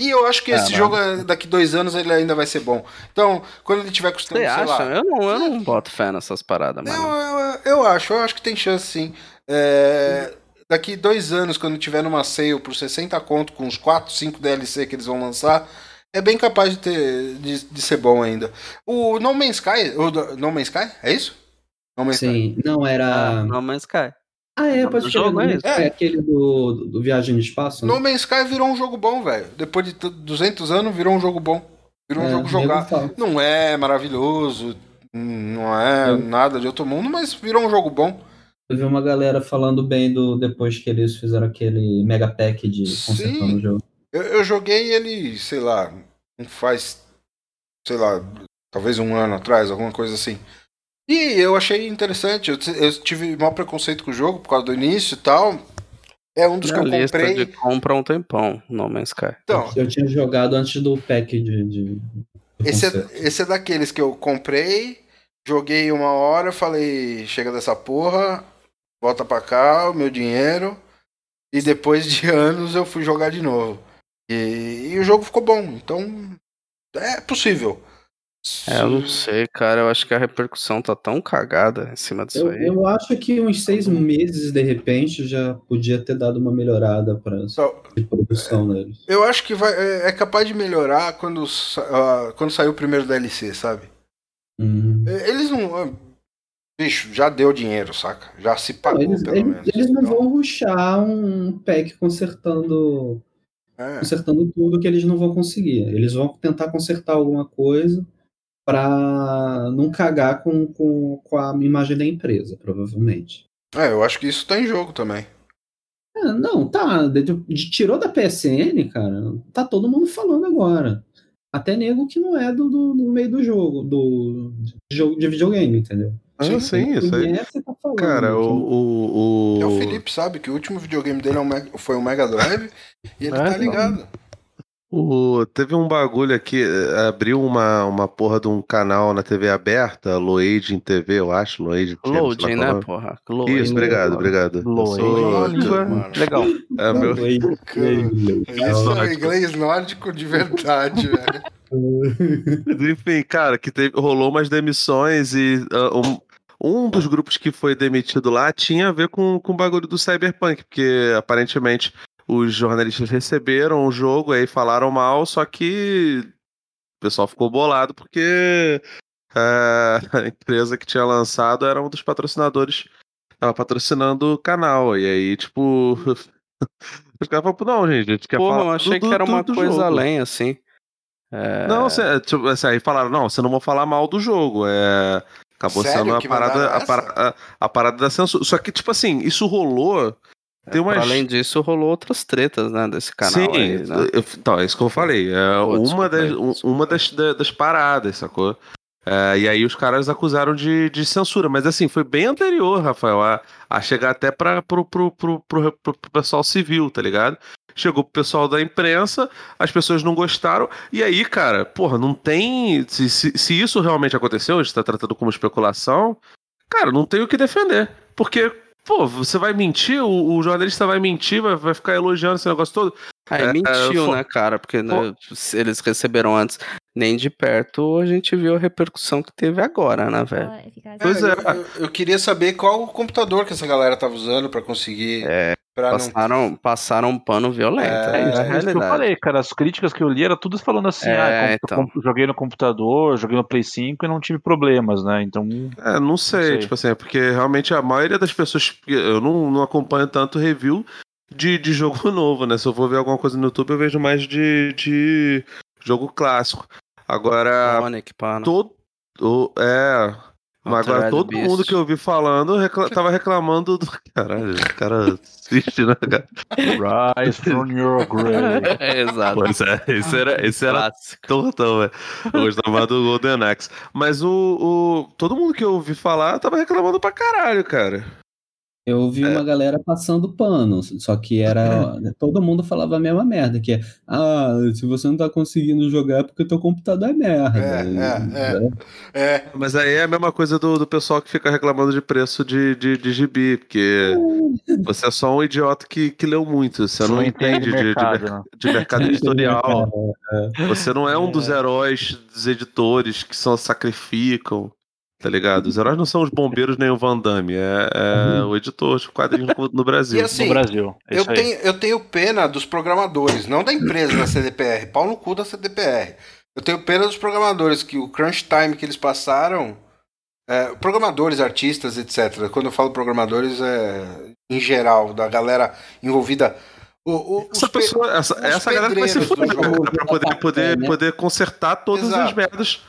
E eu acho que esse Caralho. jogo, é- daqui dois anos, ele ainda vai ser bom. Então, quando ele tiver custando, Você sei acha? lá... Eu não, eu não boto fé nessas paradas, Eu, mano. eu, eu acho, eu acho que tem chance sim. É, daqui dois anos, quando tiver numa sale por 60 conto, com uns 4, 5 DLC que eles vão lançar, é bem capaz de, ter, de, de ser bom ainda. O No Man's Sky, o No Man's Sky, é isso? No Man's Sky. Sim, não Ah, era. não, mas cai. Ah, é, pode ser. jogo é É, esse? É. aquele do, do, do Viagem no Espaço. né? No Man's Sky virou um jogo bom, velho. Depois de t- 200 anos, virou um jogo bom. Virou um É, jogo nego jogar. Não é maravilhoso, não é nada de outro mundo, mas virou um jogo bom. Eu vi uma galera falando bem do depois que eles fizeram aquele mega pack de consertando Sim. o jogo. Eu, eu joguei ele, sei lá, faz, sei lá, talvez um ano atrás, alguma coisa assim. E eu achei interessante. Eu, eu tive mau preconceito com o jogo por causa do início e tal. É um dos Na que eu lista comprei. de compra um tempão, No Man's Sky. Então, Eu tinha jogado antes do pack de. de- esse é, esse é daqueles que eu comprei, joguei uma hora, falei, chega dessa porra, volta pra cá, o meu dinheiro. E depois de anos eu fui jogar de novo. E, e o jogo ficou bom, então é possível. É, eu não sei, cara. Eu acho que a repercussão tá tão cagada em cima disso Eu, aí. eu acho que uns seis meses, de repente, já podia ter dado uma melhorada para Então, produção deles. Eu acho que vai, é, é capaz de melhorar quando, ah, quando sair o primeiro DLC, sabe? Hum. É, Eles não. ah, Bicho, já deu dinheiro, saca? Já se Não, pagou, eles, pelo eles- menos. eles não Então, vão ruxar um pack consertando, é. consertando tudo que eles não vão conseguir. Eles vão tentar consertar alguma coisa para não cagar com, com, com a imagem da empresa, provavelmente. É, eu acho que isso tá em jogo também. É, não, tá. de- de- tirou da PSN, cara. Tá todo mundo falando agora. Até nego que não é do, do, do meio do jogo, do de jogo de videogame, entendeu? Ah, Sim, sim, isso aí. Tá falando. Cara, o. o, o... É o Felipe, sabe? Que o último videogame dele é um Mega- foi um Mega Drive e ele É, tá ligado. O- teve um bagulho aqui, eh, abriu uma, uma porra de um canal na TV aberta, Loading TV, eu acho, Loading TV. Loading, né, é o porra? Loading. Isso, obrigado, obrigado. Loading. sou- É legal. é, meu- Oi, oi, Isso é inglês nórdico de verdade, velho. Enfim, cara, que teve, rolou umas demissões e ah, um, um dos grupos que foi demitido lá tinha a ver com, com o bagulho do Cyberpunk, porque aparentemente os jornalistas receberam o jogo aí falaram mal, só que o pessoal ficou bolado porque ah, a empresa que tinha lançado era um dos patrocinadores, tava patrocinando o canal, e aí, tipo. Os caras falaram, não, gente, a gente quer Porra, falar eu achei do- que era do- uma do coisa jogo. além, assim. É, Não, cê, tipo, assim, aí falaram, não, você não vai falar mal do jogo. É, Acabou Sério sendo a parada, a, essa? para- a- a parada da censura. Só que, tipo assim, isso rolou. Tem umas. Além disso, rolou outras tretas, né, desse canal Sim, aí, né? eu- então, é isso que eu falei. É Pô, uma desculpa das, aí, um- uma das, da- das paradas, sacou? É, e aí os caras acusaram de, de censura. Mas assim, foi bem anterior, Rafael, a, a chegar até para pro, pro, pro, pro, pro pessoal civil, tá ligado? Chegou pro pessoal da imprensa, as pessoas não gostaram. E aí, cara, porra, não tem. Se, se, se isso realmente aconteceu, a gente tá tratando como especulação, cara, não tem o que defender. Porque, pô, você vai mentir, o, o jornalista vai mentir, vai, vai ficar elogiando esse negócio todo. Aí É, mentiu, fo- né, cara? Porque né, se eles receberam antes. Nem de perto a gente viu a repercussão que teve agora, né, velho? Pois é. Eu, eu- eu queria saber qual o computador que essa galera tava usando pra conseguir. É, pra não. passaram, passaram um pano violento. É, É, isso, É é a isso que eu falei, cara. As críticas que eu li era tudo falando assim, É, ah, então. joguei no computador, joguei no Play 5 e não tive problemas, né? Então, É, não sei, sei. tipo assim, é porque realmente a maioria das pessoas. Eu não, não acompanho tanto review de, de jogo novo, né? Se eu vou ver alguma coisa no YouTube, eu vejo mais de, de jogo clássico. Agora, Sonic, pá, né? todo. o- é. Mas agora todo Beast. mundo que eu vi falando recla- tava reclamando do. Caralho, o cara assiste, né, cara? rise from your grave. É, exato. Pois é, esse era, esse era. Total, velho. Eu gostava do Golden Axe. Mas o, o. Todo mundo que eu ouvi falar tava reclamando pra caralho, cara. Eu vi É. uma galera passando pano, só que era. Todo mundo falava a mesma merda, que é, ah, se você não tá conseguindo jogar é porque teu computador é merda. É, é, É, Mas aí é a mesma coisa do, do pessoal que fica reclamando de preço de, de, de gibi, porque você é só um idiota que, que leu muito, você não, Não entende de, de, mercado, mer- né? de mercado editorial. É, Você não é um dos heróis dos editores que só sacrificam, tá ligado? Os heróis não são os bombeiros nem o Van Damme, é, é o editor de quadrinhos no, no Brasil. E assim, no Brasil. É eu, tenho, eu tenho pena dos programadores, não da empresa da CDPR, pau no cu da CDPR. Eu tenho pena dos programadores, que o crunch time que eles passaram. é, programadores, artistas, etc. Quando eu falo programadores, é em geral, da galera envolvida. O, o, Essa pe- pessoa, essa, essa galera que vai se fuder, pra poder, poder, né? poder consertar todas as Exato. merdas.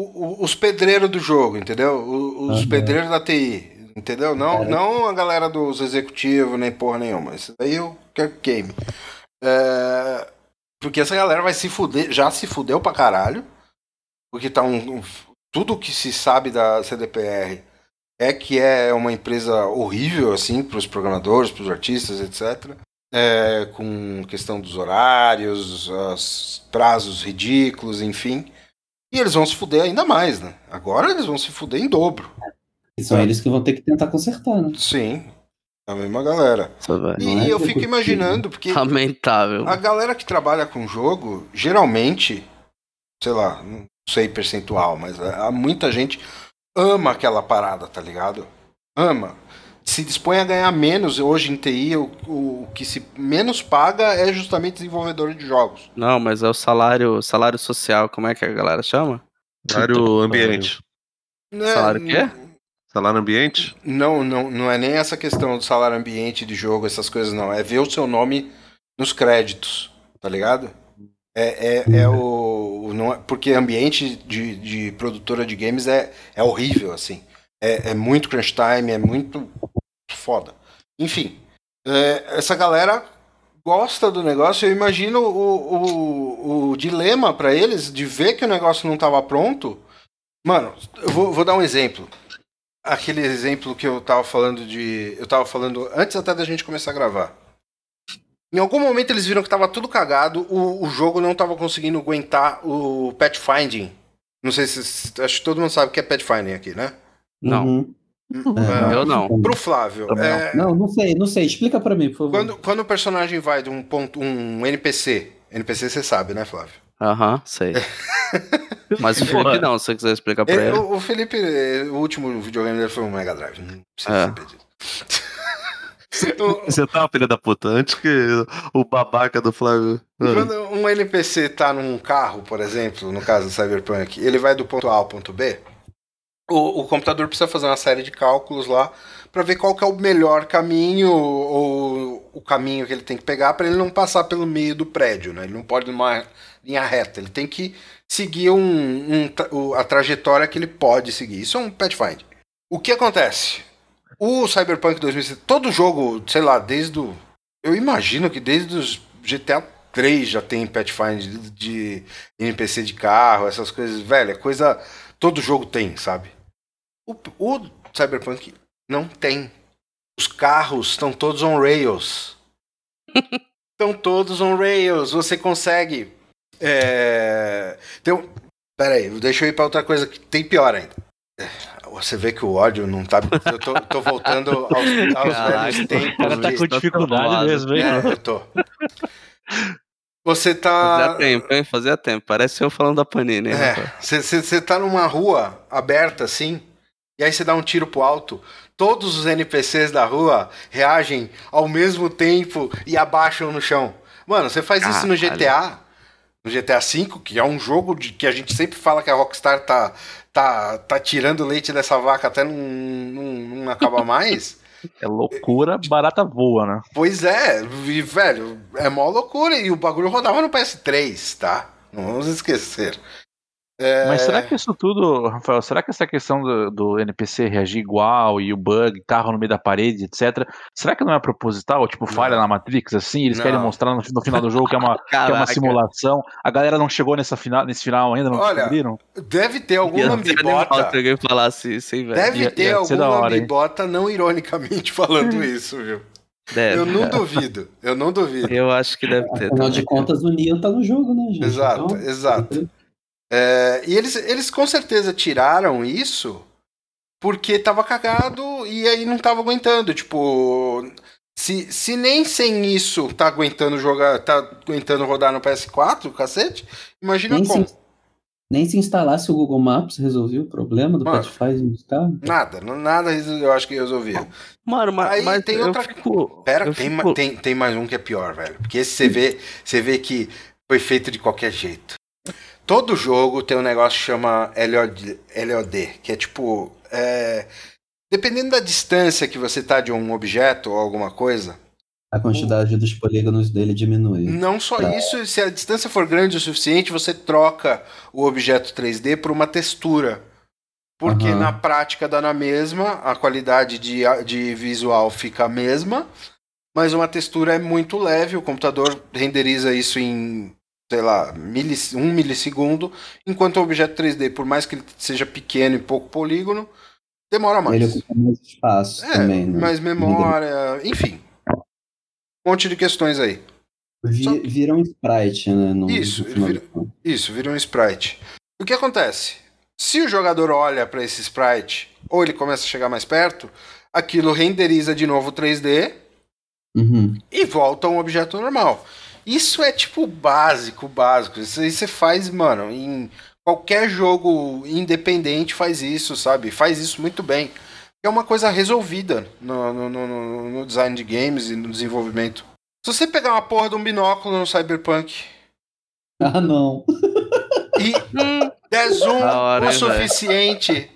O- o- os pedreiros do jogo, entendeu? Os Aham. pedreiros da TI, entendeu? Não, Cara. não a galera dos executivos, nem porra nenhuma. Isso daí eu quero game. É, porque essa galera vai se fuder, já se fudeu pra caralho. Porque tá um. um- tudo que se sabe da CDPR é que é uma empresa horrível, assim, pros programadores, pros artistas, etc. É, com questão dos horários, os prazos ridículos, enfim. E eles vão se fuder ainda mais, né? Agora eles vão se fuder em dobro. E são eles que vão ter que tentar consertar, né? Sim. A mesma galera. E é eu fico imaginando, porque Lamentável. a galera que trabalha com jogo, geralmente, sei lá, não sei percentual, mas há muita gente ama aquela parada, tá ligado? Ama. Se dispõe a ganhar menos hoje em TI, o, o que se menos paga é justamente desenvolvedor de jogos. Não, mas é o salário, salário social, como é que a galera chama? Salário ambiente. Né? Salário o quê? Salário ambiente? Não, não, não é nem essa questão do salário ambiente de jogo, essas coisas, não. É ver o seu nome nos créditos, tá ligado? É, é, é o. o- Não é, porque ambiente de, de produtora de games é, é horrível, assim. É, é muito crunch time, é muito foda. Enfim, é, essa galera gosta do negócio. Eu imagino o, o, o dilema pra eles de ver que o negócio não tava pronto. Mano, eu vou, vou dar um exemplo aquele exemplo que eu tava falando de. Eu tava falando antes até da gente começar a gravar. Em algum momento eles viram que tava tudo cagado, o, o jogo não tava conseguindo aguentar o pathfinding. Não sei se. Acho que todo mundo sabe o que é pathfinding aqui, né? Não, Uhum. É, eu não. Pro Flávio, é, Não, não sei, não sei. Explica pra mim, por favor. quando, quando o personagem vai de um ponto. um NPC. NPC você sabe, né, Flávio? Aham, sei. Mas o Felipe não, se você quiser explicar pra Ele- ele. o, o Felipe, eh, o último videogame dele foi um Mega Drive. Não precisa É. saber disso. O- Você tá, filha da puta, antes que o babaca do Flávio. Quando um NPC tá num carro, por exemplo, no caso do Cyberpunk, ele vai do ponto A ao ponto B, o, o computador precisa fazer uma série de cálculos lá para ver qual é o melhor caminho ou o caminho que ele tem que pegar para ele não passar pelo meio do prédio, né? Ele não pode ir numa linha reta, ele tem que seguir um, um a trajetória que ele pode seguir. Isso é um Pathfinder. O que acontece? O Cyberpunk 2070, todo jogo, sei lá, desde o. Eu imagino que desde os GTA 3 já tem Pathfinder de, de NPC de carro, essas coisas, velho, é coisa. Todo jogo tem, sabe? O, o Cyberpunk não tem. Os carros estão todos on rails. Estão todos on rails. Você consegue. É... Tem um... Pera aí, deixa eu ir pra outra coisa que tem pior ainda. É, Você vê que o ódio não tá. Eu tô, tô voltando aos, aos Caraca, velhos o tempos. O cara tá com dificuldade mesmo, hein? É, eu tô. Você Fazia tá. tempo, hein? Fazia tempo. Parece eu falando da Panini. hein, É, você tá numa rua aberta assim, e aí você dá um tiro pro alto. Todos os NPCs da rua reagem ao mesmo tempo e abaixam no chão. Mano, você faz isso no. GTA, no GTA V, que é um jogo de, que a gente sempre fala que a Rockstar tá, tá, tá tirando leite dessa vaca até não, não, não acabar mais. É loucura, barata voa, né? Pois é, e, velho, é mó loucura. E o bagulho rodava no PS3, tá? Não vamos esquecer. É, Mas será que isso tudo, Rafael, será que essa questão do, do NPC reagir igual e o bug, carro no meio da parede, etc., será que não é proposital? Tipo, falha Não. na Matrix, assim? Eles querem Não. mostrar no, no final do jogo que é, uma, que é uma simulação. A galera não chegou nessa final, nesse final ainda, não Olha, descobriram? Deve ter algum Ia ser animal lambibota. se alguém falasse isso, hein, velho? Deve Ia- ter ia algum ser da hora, hein? não ironicamente falando isso, viu? Deve, Eu não cara. duvido. Eu não duvido. Eu acho que deve ter. Afinal de contas, o Neo tá no jogo, né, gente? Exato, Então, exato. É, e eles, eles com certeza tiraram isso porque tava cagado e aí não tava aguentando. Tipo, se, se nem sem isso tá aguentando jogar, tá aguentando rodar no PS4, cacete, imagina Nem como. se, nem se instalasse o Google Maps resolvia o problema do Mano. Pathfinder carros. Nada, não- nada eu acho que resolvia. Mano, mas, Aí mas tem outra- fico... Pera, tem, fico- tem, tem mais um que é pior, velho. Porque esse você vê, você vê que foi feito de qualquer jeito. Todo jogo tem um negócio que chama LOD, LOD que é tipo. é, dependendo da distância que você tá de um objeto ou alguma coisa, A quantidade dos polígonos dele diminui. não só isso, se a distância for grande o suficiente, você troca o objeto 3D por uma textura. Porque Aham. na prática dá na mesma, a qualidade de, de visual fica a mesma, mas uma textura é muito leve, o computador renderiza isso em, sei lá, milis, um milissegundo, enquanto o objeto 3D, por mais que ele seja pequeno e pouco polígono, demora mais. Ele ocupa mais espaço É, também, né? mais memória, enfim. Um monte de questões aí. Vi- Só- Vira um sprite, né? No, Isso, no vira-. Isso, vira um sprite. O que acontece? Se o jogador olha para esse sprite, ou ele começa a chegar mais perto, aquilo renderiza de novo 3D Uhum. e volta a um objeto normal. Isso é tipo básico, básico. Isso aí você faz, mano, em qualquer jogo independente faz isso, sabe? Faz isso muito bem. É uma coisa resolvida no, no- no- no- design de games e no desenvolvimento. Se você pegar uma porra de um binóculo no Cyberpunk Ah, não. e der zoom hora, o suficiente,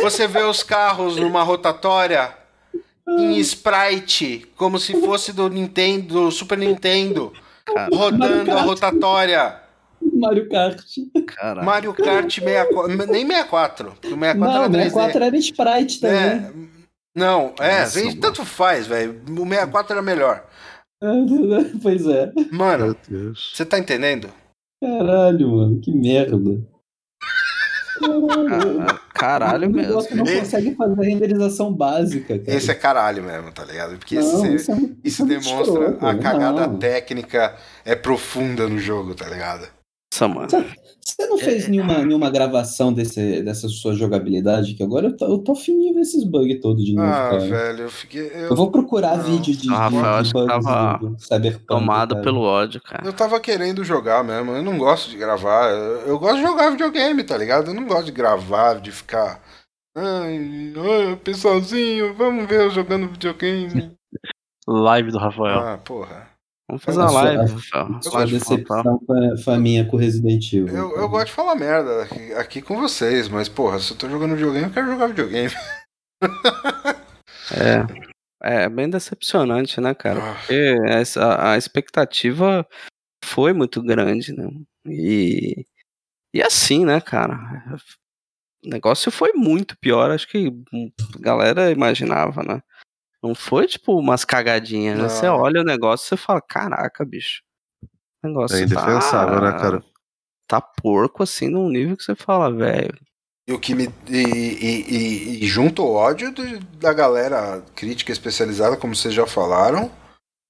você vê os carros numa rotatória em sprite, como se fosse do Nintendo, do Super Nintendo, Cara, rodando a rotatória. Mario Kart. caralho. Mario Kart 64, nem 64, porque o 64 Não, era 3D. 64 era sprite também. É, não, é, Nossa, vem- mano. tanto faz, velho. O 64 era melhor. pois é. Mano, você tá entendendo? Caralho, mano, que merda. Cara- Caralho O mesmo. negócio não consegue fazer a renderização básica, cara. Esse é caralho mesmo, tá ligado? Porque não, esse- isso, é muito- Isso é muito demonstra escroto, a cagada não. técnica é profunda no jogo, tá ligado? Nossa, mano. Você não fez É. nenhuma, nenhuma gravação desse, dessa sua jogabilidade? Que agora eu tô, eu tô fininho ver esses bugs todos de novo, Ah, cara. velho, eu figuei. Eu Eu, vou procurar Não. vídeo de, Ah, Rafael, acho que bugs tava do. Tomado cara. pelo ódio, cara. eu tava querendo jogar mesmo. Eu não gosto de gravar. Eu, eu gosto de jogar videogame, tá ligado? Eu não gosto de gravar, de ficar. Ai, ai, pessoalzinho, vamos ver eu jogando videogame. Live do Rafael. Ah, porra. Vamos fazer A uma live, a-. Sua decepção foi, a minha com o Resident Evil. Eu, eu gosto de falar merda aqui, aqui com vocês, mas, porra, se eu tô jogando videogame, eu quero jogar videogame. É. É bem decepcionante, né, cara? Ah. Porque essa, a expectativa foi muito grande, né? E, e assim, né, cara? o negócio foi muito pior, acho que a galera imaginava, né? Não foi tipo umas cagadinhas, né? Você olha o negócio e você fala, caraca, bicho. O negócio É indefensável, tá, né, cara? Tá porco assim num nível que você fala, velho. E o que me. E, e, e, e junto ao ódio do- da galera crítica especializada, como vocês já falaram,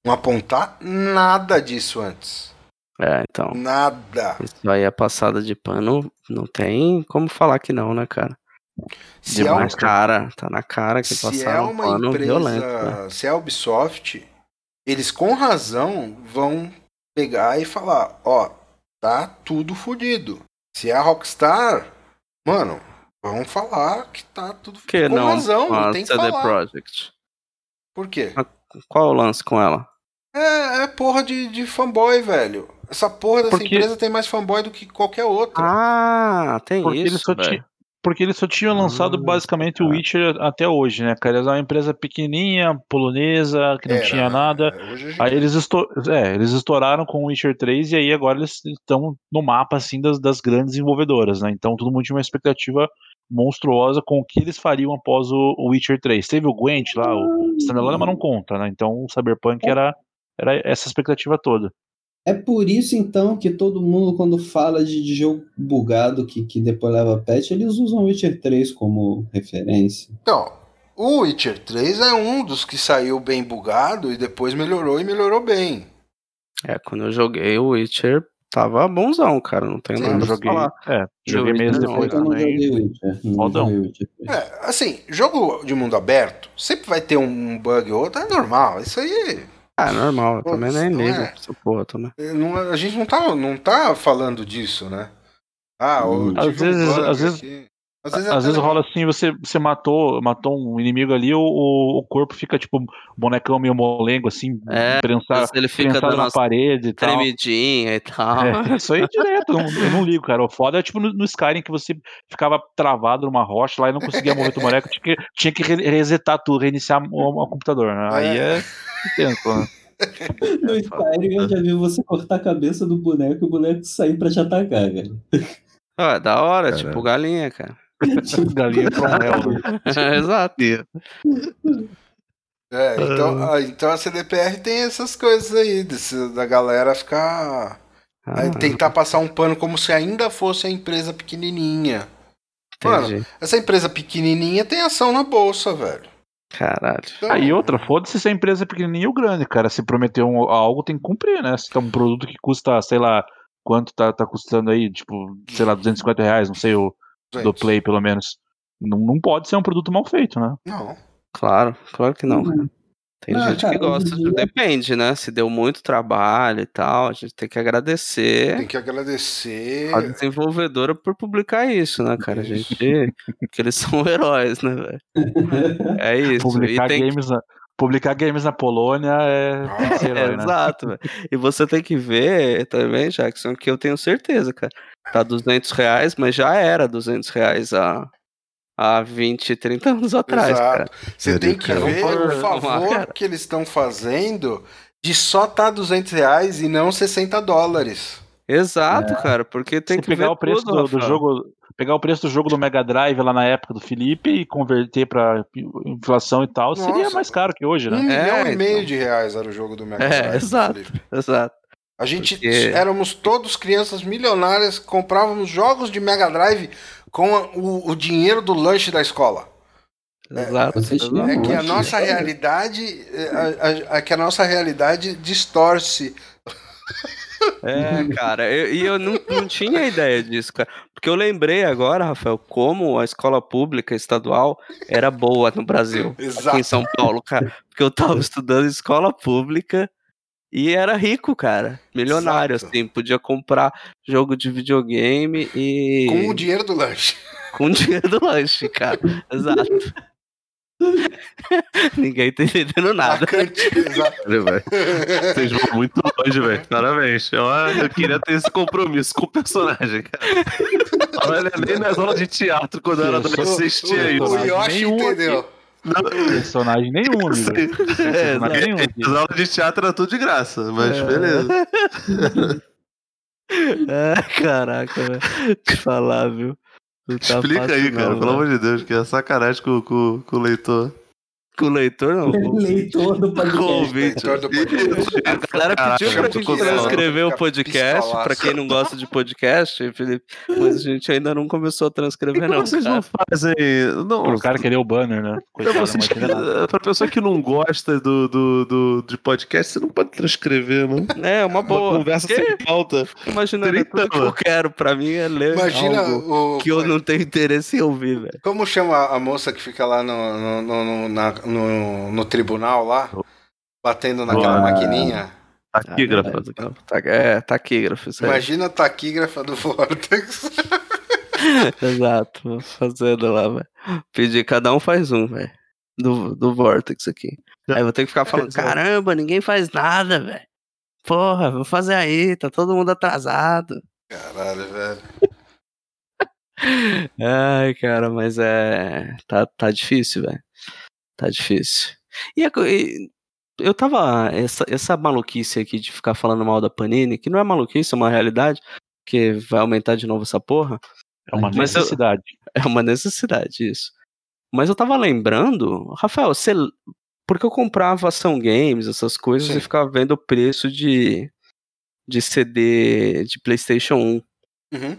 não apontar nada disso antes. É, então. Nada. Isso aí é passada de pano, não tem como falar que não, né, cara? Se é, Tá um- na cara, tá na cara que se é uma empresa. violento, né? Se é a Ubisoft, eles com razão vão pegar e falar: ó, tá tudo fodido. Se é a Rockstar, mano, vão falar que tá tudo que Com não razão, a tem que CD falar. Projekt? Por quê? Qual é o lance com ela? É, é porra de, de fanboy, velho. Essa porra dessa Porque- empresa tem mais fanboy do que qualquer outra. Ah, tem Porque eles isso, só velho. Porque eles só tinham lançado Hum, basicamente o tá. Witcher até hoje, né, cara? Eles eram uma empresa pequenininha, polonesa, que não Era, tinha né? nada. É, Aí eles, é, eles estouraram com o Witcher 3 e aí agora eles estão no mapa assim das, das grandes desenvolvedoras, né? Então todo mundo tinha uma expectativa monstruosa com o que eles fariam após o, o Witcher 3. Teve o Gwent lá, o Standalone, mas não conta, né? Então o Cyberpunk era, era essa expectativa toda. É por isso, então, que todo mundo, quando fala de, de jogo bugado que, que depois leva patch, eles usam Witcher 3 como referência. Então, o Witcher 3 é um dos que saiu bem bugado e depois melhorou e melhorou bem. É, quando eu joguei o Witcher, tava bonzão, cara. Não tenho Sim, nada pra joguei, falar. é, joguei não, depois eu não também. joguei Witcher. Não Witcher 3. É, assim, jogo de mundo aberto, sempre vai ter um bug ou outro, é normal. Isso aí. Ah, normal. Eu Pô, também nem não ligo é. pra essa porra também. não- a gente não tá, não tá falando disso, né? Ah, Hum. Às vezes- um às vezes-. Às vezes, é Às vezes rola assim, você, você matou, matou um inimigo ali, o, o, corpo fica tipo bonecão meio molengo, assim, É, prensado, ele fica na parede e tal. tremidinha e tal. É, isso aí é direto, eu não, eu não ligo, cara. O foda é tipo no, no Skyrim que você ficava travado numa rocha lá e não conseguia mover o boneco, tinha que, tinha que re- resetar tudo, reiniciar o, o computador, né? Aí é intenso, né? No Skyrim eu já vi você cortar a cabeça do boneco e o boneco sair pra te atacar, cara. Ah, é da hora, Caralho. tipo galinha, cara. Galinha from hell, né? Exato. É, então, ah, então a CDPR tem essas coisas aí, desse- da galera ficar. aí Ah, tentar passar um pano como se ainda fosse a empresa pequenininha. Mano, entendi. essa empresa pequenininha tem ação na bolsa, velho. Caralho. Então, Aí outra, foda-se se a empresa é pequenininha ou grande, cara. Se prometeu um- algo, tem que cumprir, né? Se tem um produto que custa, sei lá, quanto tá, tá custando aí, tipo, sei lá, 250 reais, não sei, o do Play, pelo menos. Não, não pode ser um produto mal feito, né? Não. Claro, claro que não. cara. Tem Ah, gente cara, que gosta dia- Depende, né? Se deu muito trabalho e tal, a gente tem que agradecer Tem que agradecer. a desenvolvedora por publicar isso, né, cara? A gente. Porque eles são heróis, né, velho? É isso. Publicar, e tem que- games na, publicar games na Polônia é, que ser herói, É, né? exato, velho. E você tem que ver também, Jackson, que eu tenho certeza, cara. Tá 200 reais, mas já era 200 reais há, há 20, 30 anos atrás, Exato. cara. Você tem que cara. ver o uma favor que eles estão fazendo de só tá 200 reais e não 60 dólares. Exato, cara, porque tem Se que pegar ver o preço tudo, do, do jogo, pegar o preço do jogo do Mega Drive lá na época do Felipe e converter pra inflação e tal, seria Nossa. mais caro que hoje, Um né? milhão e então. meio de reais era o jogo do Mega É, Drive, exato. Felipe. Exato. A gente Porque- éramos todos crianças milionárias, comprávamos jogos de Mega Drive com a- o, o dinheiro do lanche da escola. Exato. Tinha exato. É que a nossa realidade, é, a- a- é que a nossa realidade distorce. É, cara, eu- e eu não, não tinha ideia disso, cara. Porque eu lembrei agora, Rafael, como a escola pública estadual era boa no Brasil, aqui em Exato. São Paulo, cara. Porque eu tava estudando escola pública e era rico, cara. Milionário, Exato. assim. Podia comprar jogo de videogame e. Com o dinheiro do lanche. com o dinheiro do lanche, cara. Exato. Ninguém tá entendendo nada. exato. Vocês vão muito longe, velho. Parabéns. Ó, Eu queria ter esse compromisso com o personagem, cara. Olha, nem nas aulas de teatro, quando eu era Eu sou- adolescente, tinha O, isso. o Yoshi Nenhum aqui. Entendeu. Personagem nenhum, amigo. É, Personagem nenhum. As aulas de teatro era tudo de graça, mas É. beleza. Ah, caraca, velho. Te falar, viu? Não tá Explica fácil aí, cara, não, pelo amor de Deus, que é sacanagem com, com, com o leitor. Com o leitor, não. Leitor do Com o podcast. Leitor do podcast. A galera pediu pra gente transcrever o podcast, pra quem não gosta de podcast, Felipe, mas a gente ainda não começou a transcrever, que não, vocês cara. não fazem. Não, O cara queria o banner, né? Não, Coitado, vocês não que, imagina pra pessoa que não gosta do, do, do, de podcast, você não pode transcrever, não. É, uma Uma boa. conversa Porque, sem pauta. imaginando, 30 tudo que eu quero pra mim é ler Imagina algo o. que eu não tenho interesse em ouvir, velho. Como chama a moça que fica lá no, no, no, no- na- no- no tribunal lá? Batendo naquela Ah. maquininha? Taquígrafo. Tá, é, taquígrafo, isso aí. Imagina a taquígrafa do Vortex. Exato, fazendo lá, velho. Pedir, cada um faz um, velho. Do, do Vortex aqui. Aí eu vou ter que ficar falando, caramba, ninguém faz nada, velho. Porra, vou fazer aí, tá todo mundo atrasado. Caralho, velho. Ai, cara, mas é. Tá, tá difícil, velho. Tá difícil. E, a co- e eu tava. Essa, essa maluquice aqui de ficar falando mal da Panini, que não é maluquice, é uma realidade, que vai aumentar de novo essa porra. É uma Mas eu- necessidade. É uma necessidade isso. Mas eu tava lembrando, Rafael, você. Porque eu comprava ação games, essas coisas, Sim. e ficava vendo o preço de, de CD de PlayStation 1. Uhum.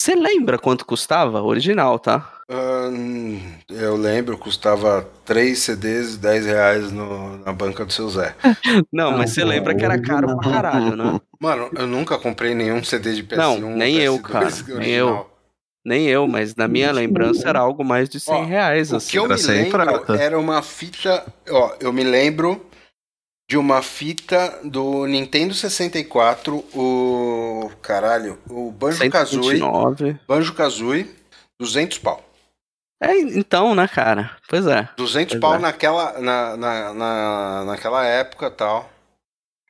Você lembra quanto custava? Original, tá? Ahn, eu lembro, custava 3 CDs e 10 reais no- na banca do seu Zé. Não, mas você lembra que era caro pra original. caralho, né? Mano, eu nunca comprei nenhum CD de PS1. Não, nem eu, PS2 cara, nem original. Nem eu, mas na minha lembrança era algo mais de 100 Ó, reais, O assim. que eu Era me lembro era uma fita. Ó, eu me lembro de uma fita do Nintendo 64, o. Caralho, o Banjo Kazooie. 129. Banjo Kazooie, 200 pau. É, então, né, cara? Pois é. 200 Pois pau é. naquela, na, na, na, naquela época tal.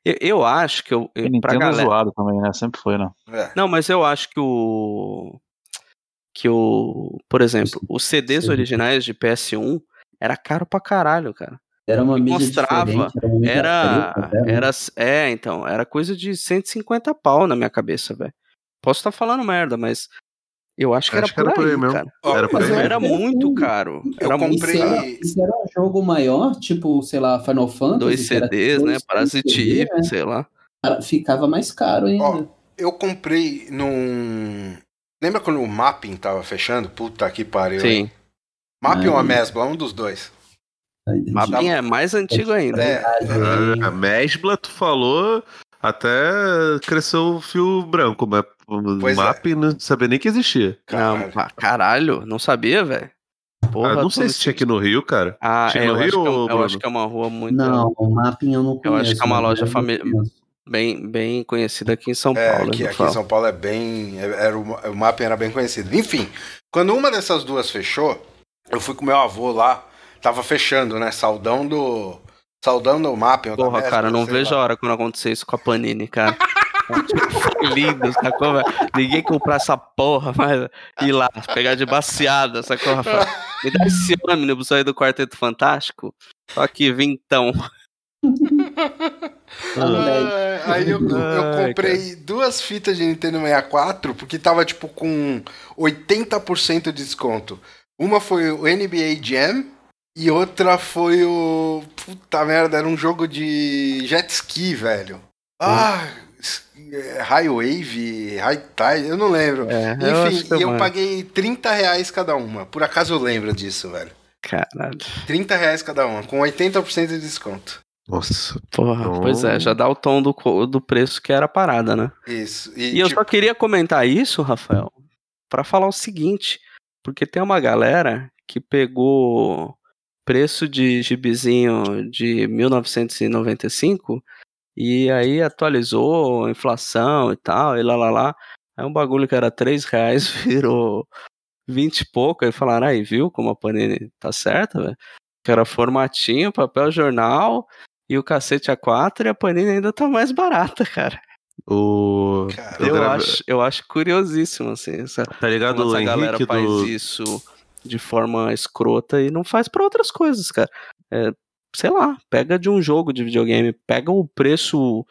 Eu, eu acho que eu. E eu Nintendo é galera... zoado também, né? Sempre foi, né? É. Não, mas eu acho que o. Que o. Por exemplo, os CDs Sim. originais de PS1 era caro pra caralho, cara. Era uma mídia Mostrava, diferente, era Era. né? era é, então. Era coisa de 150 pau na minha cabeça, velho. Posso estar falando merda, mas. Eu acho que Acho era que era por por aí, aí mesmo. Ó, Era por mas aí. eu- Era muito caro. Eu Era muito comprei-. Se era, se era um jogo maior, tipo, sei lá, Final Fantasy. Dois CDs, dois, né? Parasite né? sei lá. Ficava mais caro ainda. Ó, eu comprei num. Lembra quando o Mapping tava fechando? Puta que pariu. hein? Sim. Mapping ou a Hum. Mesbla, um dos dois. Aí, Mapping é mais antigo ainda. É, A Ah, Mesbla, tu falou, até cresceu o fio branco, mas Pois o é. MAP não sabia nem que existia. caralho. Não, ah, caralho, não sabia, velho. Porra, Ah, não sei se tinha aqui no Rio, cara. Ah, Tinha é, no eu, acho Rio, que é, um- eu acho que é uma rua muito Não, o Mapping eu não Eu conheço. acho que é uma loja eu fami- conheço. bem, bem conhecida aqui em São É, Paulo. aqui, né, aqui em. São Paulo é bem. é- Era o, o Mapping era bem conhecido. Enfim, quando uma dessas duas fechou, eu fui com meu avô lá, tava fechando, né? Saudão do. Saudão do Mapping. ou Porra, cara, não vejo lá. a hora quando acontecer isso com a Panini, cara. Foi lindo, sacou, velho? Ninguém comprar essa porra, mas ir lá, pegar de baseada, sacou, Rafael? Me dá esse ônibus aí do Quarteto Fantástico. Só que vintão. Ah, aí eu, eu Ai, comprei duas fitas de Nintendo 64 porque tava tipo com 80% de desconto. Uma foi o NBA Jam e outra foi o. Puta merda, era um jogo de jet ski, velho. Ah, s- é, High Wave, High Tide, eu não lembro. É, eu Enfim, que e eu mano. paguei 30 reais cada uma. Por acaso eu lembro disso, velho. Caralho. 30 reais cada uma, com 80% de desconto. Nossa. Porra, Então- pois é, já dá o tom do, do preço que era a parada, né? Isso. E eu tipo, só queria comentar isso, Rafael, pra falar o seguinte, porque tem uma galera que pegou preço de gibizinho de 1995 e aí atualizou a inflação e tal, e lá lá lá. Aí um bagulho que era 3 reais virou 20 e pouco, aí falaram, aí viu como a Panini tá certa, velho? Que era formatinho, papel jornal e o cacete A4 e a Panini ainda tá mais barata, cara. O. Cara, Eu, grave- acho, eu acho curiosíssimo, assim, essa, Tá ligado essa galera Henrique faz do. isso de forma escrota e não faz pra outras coisas, cara. É, sei lá, pega de um jogo de videogame, pega o preço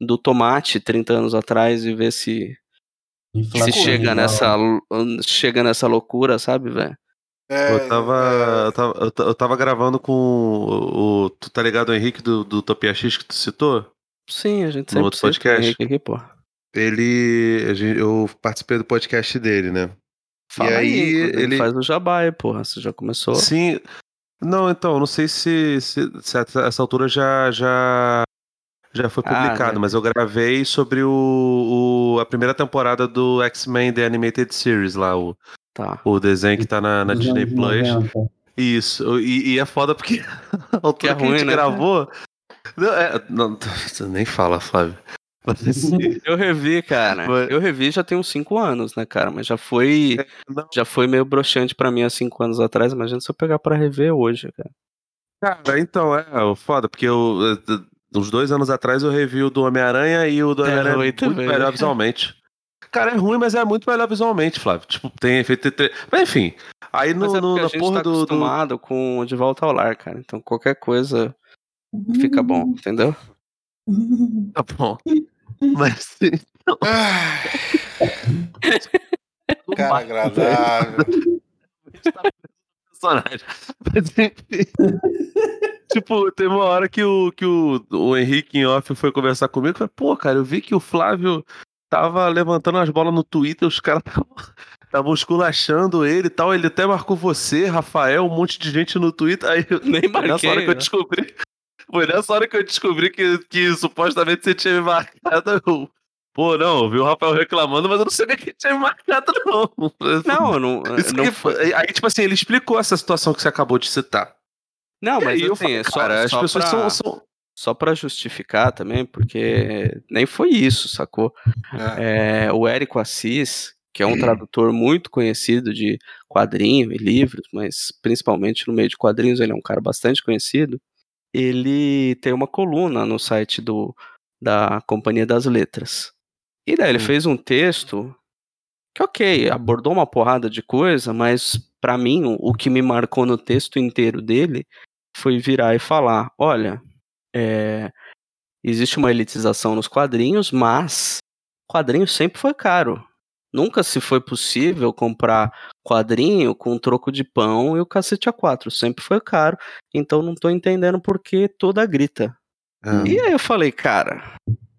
do tomate 30 anos atrás e vê se Se Inflação chega real. nessa, chega nessa loucura, sabe, velho? É, eu, tava, eu, tava, eu ta- eu tava gravando com o, o- Tu tá ligado, o Henrique do, do Topia X que tu citou? Sim, a gente No sempre outro cita o podcast? Henrique aqui, pô. Ele. a gente- Eu participei do podcast dele, né? Fala e aí, inclusive, ele. faz o jabá aí, porra. Você já começou? Sim. Não, então, não sei se, se, se essa altura já, já, já foi Ah, publicado, né. mas eu gravei sobre o, o- a primeira temporada do X-Men The Animated Series lá, o, Tá. o desenho que tá na, na Disney Plus. 90. Isso, e, e é foda porque a altura Que é que, a gente ruim, né? gravou. Não, é, não, nem fala, Flávio. Assim, Eu revi, cara. Mas- Eu revi já tem uns 5 anos, né, cara? Mas já foi. não, Já foi meio broxante pra mim há 5 anos atrás. Imagina se eu pegar pra rever hoje, cara. Cara, então, é o foda, porque eu, eh, uns dois anos atrás eu revi o do Homem-Aranha e o do É Homem-Aranha é muito também, melhor visualmente. Cara, é ruim, mas é muito melhor visualmente, Flávio. Tipo, tem efeito. Mas enfim, aí no, Mas é no- a na gente porra tá do, do. acostumado com De Volta ao Lar, cara. Então qualquer coisa fica bom, entendeu? Tá bom. Mas Ai, cara agradável. personagem. Mas enfim. tipo, teve uma hora que o, que o, o Henrique em off foi conversar comigo. Falei, pô, cara, eu vi que o Flávio tava levantando as bolas no Twitter, os caras estavam esculachando ele e tal. Ele até marcou você, Rafael, um monte de gente no Twitter. Aí eu- Nem foi nessa marquei, hora que eu né? descobri. Foi nessa hora que eu descobri que, que supostamente você tinha me marcado. Eu, Pô, não, eu vi o Rafael reclamando, mas eu não sabia que tinha me marcado, não. Não, não. Não foi- Aí, tipo assim, ele explicou essa situação que você acabou de citar. Não, E mas aí eu assim, falei, é só, cara, as só pessoas pra, são, são- só pra justificar também, porque nem foi isso, sacou? É. É, o Érico Assis, que é um tradutor muito conhecido de quadrinho e livros, mas principalmente no meio de quadrinhos ele é um cara bastante conhecido. Ele tem uma coluna no site do, da Companhia das Letras. E daí ele fez um texto que, ok, abordou uma porrada de coisa, mas pra mim o, o que me marcou no texto inteiro dele foi virar e falar: olha, é, existe uma elitização nos quadrinhos, mas quadrinho sempre foi caro. Nunca se foi possível comprar quadrinho com troco de pão e o cacete a quatro. Sempre foi caro. Então não tô entendendo por que toda a grita. Ah. E aí eu falei, cara,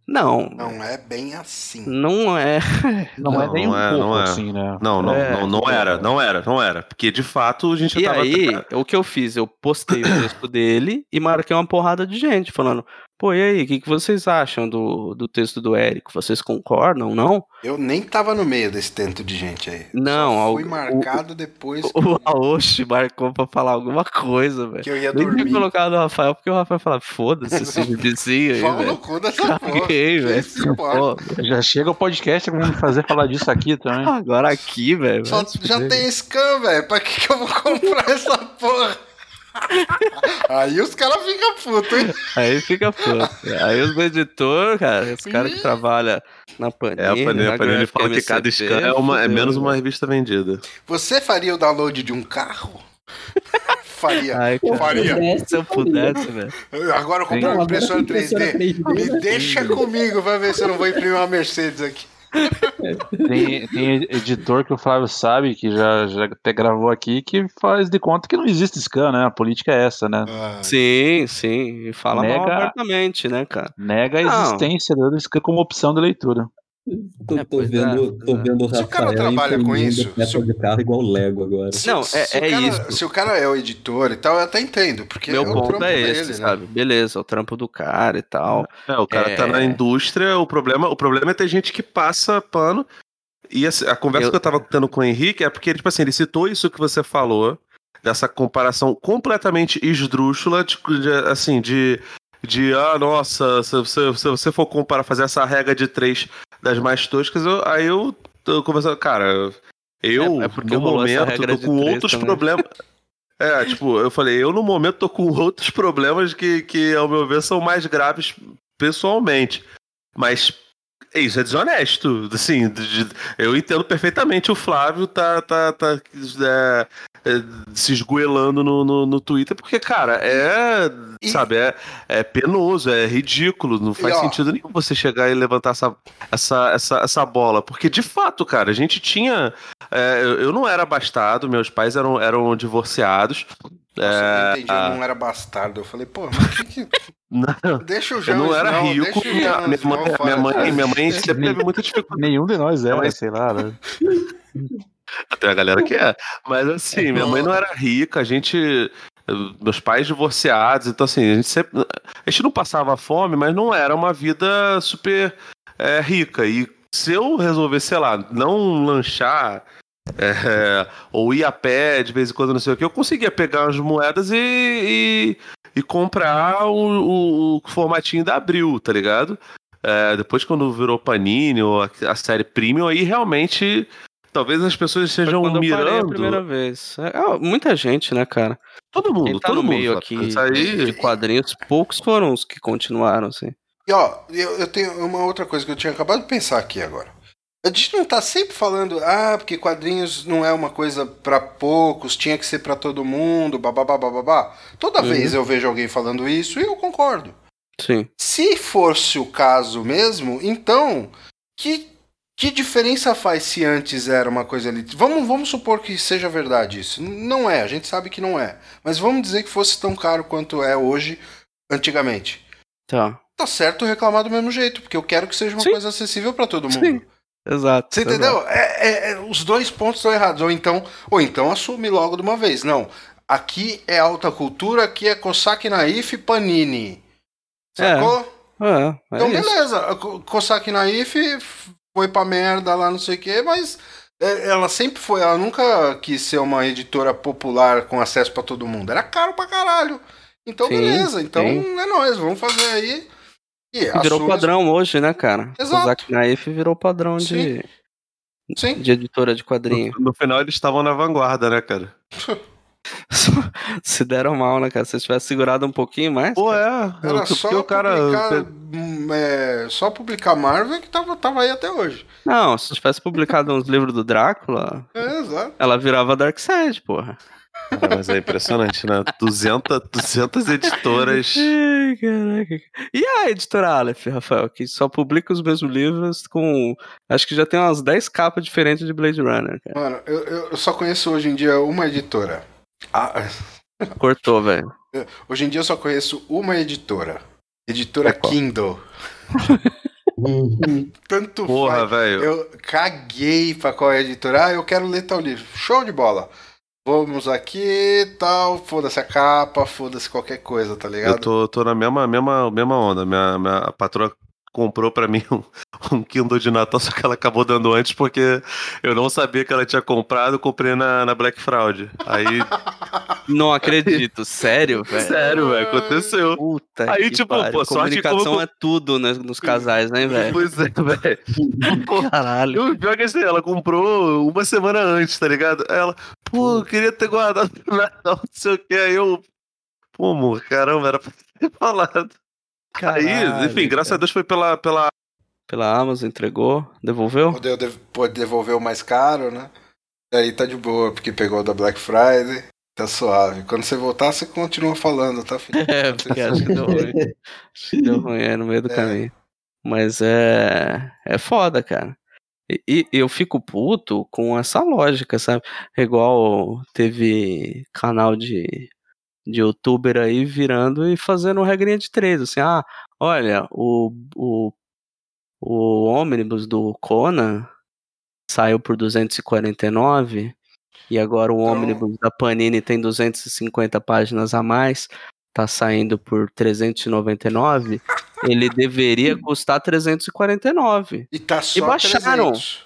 não, Não é bem assim. não é. Não, é Não, nem não um é, pouco não é. assim, né? Não, não, É, não, não era, não era, não era. Porque de fato a gente E tava. aí, o que eu fiz? Eu postei o texto dele e marquei uma porrada de gente falando: pô, e aí, o que, que vocês acham do, do texto do Érico? Vocês concordam, não? Eu nem tava no meio desse tanto de gente aí. Não, Só fui marcado depois O Aoshi marcou pra falar alguma coisa, velho. que eu ia Nem tinha dormir. colocado o Rafael, porque o Rafael falava, foda-se esse vizinho aí, Pau no cu dessa porra. Caguei, velho. Pô, Já chega o podcast que vamos fazer falar disso aqui também. Agora aqui, velho. Já tem scan, velho. Pra que, que eu vou comprar essa porra? Aí os caras ficam putos, hein? Aí fica puto. Aí os editores, cara, os caras que trabalham na Panini. É, a Panini, a Panini fala que cada scan é, uma, é menos uma revista vendida. Você faria o download de um carro? faria. Ai, cara. Faria. Se eu pudesse, velho. Agora eu comprei uma impressora tem impressora 3D. 3D, Me deixa comigo, vai ver se eu não vou imprimir uma Mercedes aqui. Tem, tem editor que o Flávio sabe, que já, já até gravou aqui, que faz de conta que não existe scan, né? A política é essa, né? Ah, Sim, sim. E fala mal Nega- abertamente, né, cara? Nega a Não. existência do scan como opção de leitura. Tô, É, tô pois vendo, é, tô é. vendo o Se o cara Rafael trabalha com isso, se o- de carro igual Lego agora. Não, se é, o é cara- isso. Se o cara é o editor e tal, eu até entendo. Porque Meu é o ponto é dele, esse, né? sabe? Beleza, o trampo do cara e tal. É, o cara tá É. na indústria, o problema, o problema é ter gente que passa pano. E assim, a conversa Eu- que eu tava tendo com o Henrique é porque, tipo assim, ele citou isso que você falou, dessa comparação completamente esdrúxula, de, de, assim, de. De, ah, nossa, se, você- se você for comparar, fazer essa regra de três das mais toscas, eu- aí eu tô conversando, cara, eu, É- é no momento, tô com outros também. problemas. É, tipo, eu falei, eu no momento tô com outros problemas que, que ao meu ver, são mais graves pessoalmente. Mas Isso é desonesto. Assim, eu entendo perfeitamente o Flávio tá, tá, tá é, é, se esgoelando no, no, no Twitter, porque, cara, é. E- Sabe, é, é penoso, é ridículo. Não faz E, ó, sentido nenhum você chegar e levantar essa, essa, essa, essa bola. Porque, de fato, cara, a gente tinha. é, eu, eu não era abastado, meus pais eram, eram divorciados. Nossa, eu É, não entendi, eu não era bastardo. Eu falei, pô, mas que que... não, Deixa o eu João não era Snow, rico. Minha, minha mãe, minha, mãe, minha mãe sempre teve muita dificuldade. Nenhum de nós era, Mas- sei lá. né? Tem a galera que é. Mas assim, minha mãe não era rica, a gente. Meus pais divorciados, então assim, a gente sempre. A gente não passava fome, mas não era uma vida super é, rica. E se eu resolvesse, sei lá, não lanchar. É, ou ir a pé de vez em quando, não sei o que, eu conseguia pegar as moedas e, e, e comprar o, o- o formatinho da Abril, tá ligado? É, depois, quando virou Panini ou a, a série Premium, aí realmente talvez as pessoas Foi estejam parei a mirando. primeira vez. É, é, muita gente, né, cara? Todo mundo, tá todo no mundo. meio aqui aí. de quadrinhos, poucos foram os que continuaram, assim. E ó, eu, eu tenho uma outra coisa que eu tinha acabado de pensar aqui agora. A gente não tá sempre falando, ah, porque quadrinhos não é uma coisa pra poucos, tinha que ser pra todo mundo, bababá, bababá. Toda Uhum. vez eu vejo alguém falando isso e eu concordo. Sim. Se fosse o caso mesmo, então, que, que diferença faz se antes era uma coisa ali? Vamos, vamos supor que seja verdade isso. Não é, a gente sabe que não é. Mas vamos dizer que fosse tão caro quanto é hoje, antigamente. Tá. Tá certo reclamar do mesmo jeito, porque eu quero que seja uma Sim. coisa acessível pra todo mundo. Sim. Exato. Você entendeu? É, é- é- os dois pontos estão errados. Ou então, ou então assume logo de uma vez. Não. Aqui é alta cultura, aqui é Cossack Naif Panini. Sacou? É, é Então, beleza. Cossack Naif foi pra merda lá, não sei o quê, mas ela sempre foi. Ela nunca quis ser uma editora popular com acesso pra todo mundo. Era caro pra caralho. Então, Sim, beleza. Então, sim. é nóis. Vamos fazer aí. E Virou padrão hoje, né, cara? Exato. O Zack Naif virou padrão de, Sim. de editora de quadrinho. No, no final eles estavam na vanguarda, né, cara? Se deram mal, né, cara? Se tivesse segurado um pouquinho mais. Pô, é. Era só o cara. publicar, hum, é, só publicar Marvel que tava, tava aí até hoje. Não, se tivesse publicado uns livros do Drácula, É, exato. ela virava Darkseid, porra. Cara, mas é impressionante, né? 200, 200 editoras. Ai, caraca. E a editora Aleph, Rafael, que só publica os mesmos livros com. Acho que já tem umas 10 capas diferentes de Blade Runner, cara. Mano, eu, eu- só conheço hoje em dia uma editora. Ah, Cortou, velho. hoje em dia eu só conheço uma editora. Editora Qual? Kindle. Tanto Porra, velho. Eu caguei pra qual é a editora. Ah, eu quero ler tal livro. Show de bola. Vamos aqui, tal. Foda-se a capa, foda-se qualquer coisa, tá ligado? Eu tô, tô na mesma, mesma, mesma onda. Minha, minha patroa comprou pra mim um, um Kindle de Natal, só que ela acabou dando antes porque eu não sabia que ela tinha comprado, eu comprei na, na Black Fraud. Aí, Não acredito, sério, velho. sério, velho, aconteceu. Puta Aí, que tipo, pariu. pô, comunicação como- é tudo né, nos casais, né, velho? Pois é, velho. Caralho. O pior é que assim, ela comprou uma semana antes, tá ligado? Aí Ela, pô, eu queria ter guardado pro Natal, não sei o que. Aí eu, pô, amor, caramba, era pra ter falado. Aí, Caralho, enfim, graças a. Deus foi pela, pela Pela Amazon entregou, devolveu? Pode devolver o mais caro, né? Aí tá de boa, porque pegou da Black Friday. Tá suave. Quando você voltar, você continua falando, tá, filho? É, porque acho que deu ruim. Acho que deu ruim é, no meio do É. caminho. Mas é. É foda, cara. E, e eu fico puto com essa lógica, sabe? Igual teve canal de, de youtuber aí virando e fazendo regrinha de três. Assim, ah, olha, o, o, o ônibus do Conan saiu por 249 e agora o Então- ônibus da Panini tem 250 páginas a mais, tá saindo por 399, ele deveria custar 349. E tá só baixaram. 300.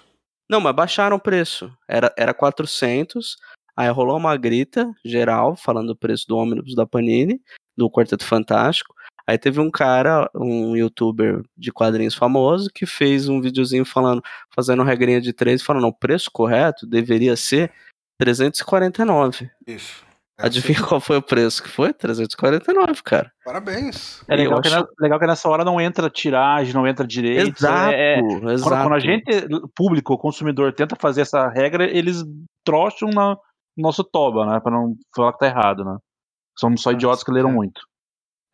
Não, mas baixaram o preço. Era, era 400, aí rolou uma grita geral falando do preço do ônibus da Panini, do Quarteto Fantástico. Aí teve um cara, um youtuber de quadrinhos famoso, que fez um videozinho falando, fazendo regrinha de três, falando, o preço correto deveria ser 349. Isso. Adivinha qual foi o preço que foi? 349, cara. Parabéns. É legal Eu que, acho- na- legal que nessa hora não entra tiragem, não entra direito. Exato, é- é- quando, exato. quando a gente, público, consumidor, tenta fazer essa regra, eles trocham na, no nosso toba, né? Pra não falar que tá errado, né? Somos só idiotas que leram cara. muito.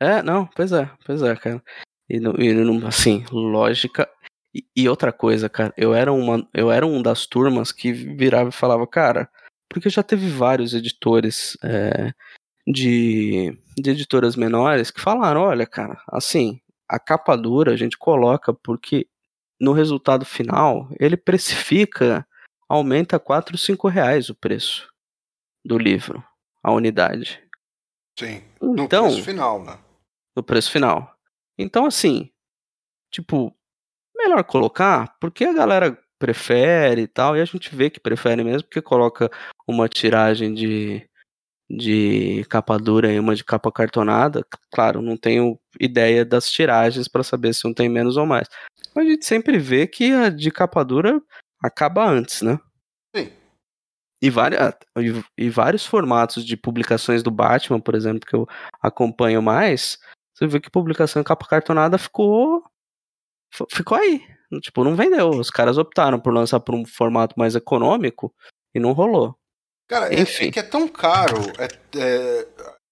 É, não, pois é, pois é, cara. E, não- e não- assim, lógica. E, e outra coisa, cara, eu era, uma, eu era um das turmas que virava e falava, cara, porque já teve vários editores é, de, de editoras menores que falaram, olha, cara, assim, a capa dura a gente coloca porque no resultado final ele precifica, aumenta 4, 5 reais o preço do livro, a unidade. Sim. No Então, preço final, né? no preço final. Então, assim, tipo, melhor colocar, porque a galera prefere e tal, e a gente vê que prefere mesmo, porque coloca uma tiragem de, de capa dura e uma de capa cartonada. Claro, não tenho ideia das tiragens para saber se um tem menos ou mais. Mas a gente sempre vê que a de capa dura acaba antes, né? Sim. E, várias, e, e vários formatos de publicações do Batman, por exemplo, que eu acompanho mais, você vê que publicação em capa cartonada ficou. Ficou aí. Tipo, não vendeu. Os caras optaram por lançar por um formato mais econômico e não rolou. Cara, é, Enfim. é que é tão caro, é, é-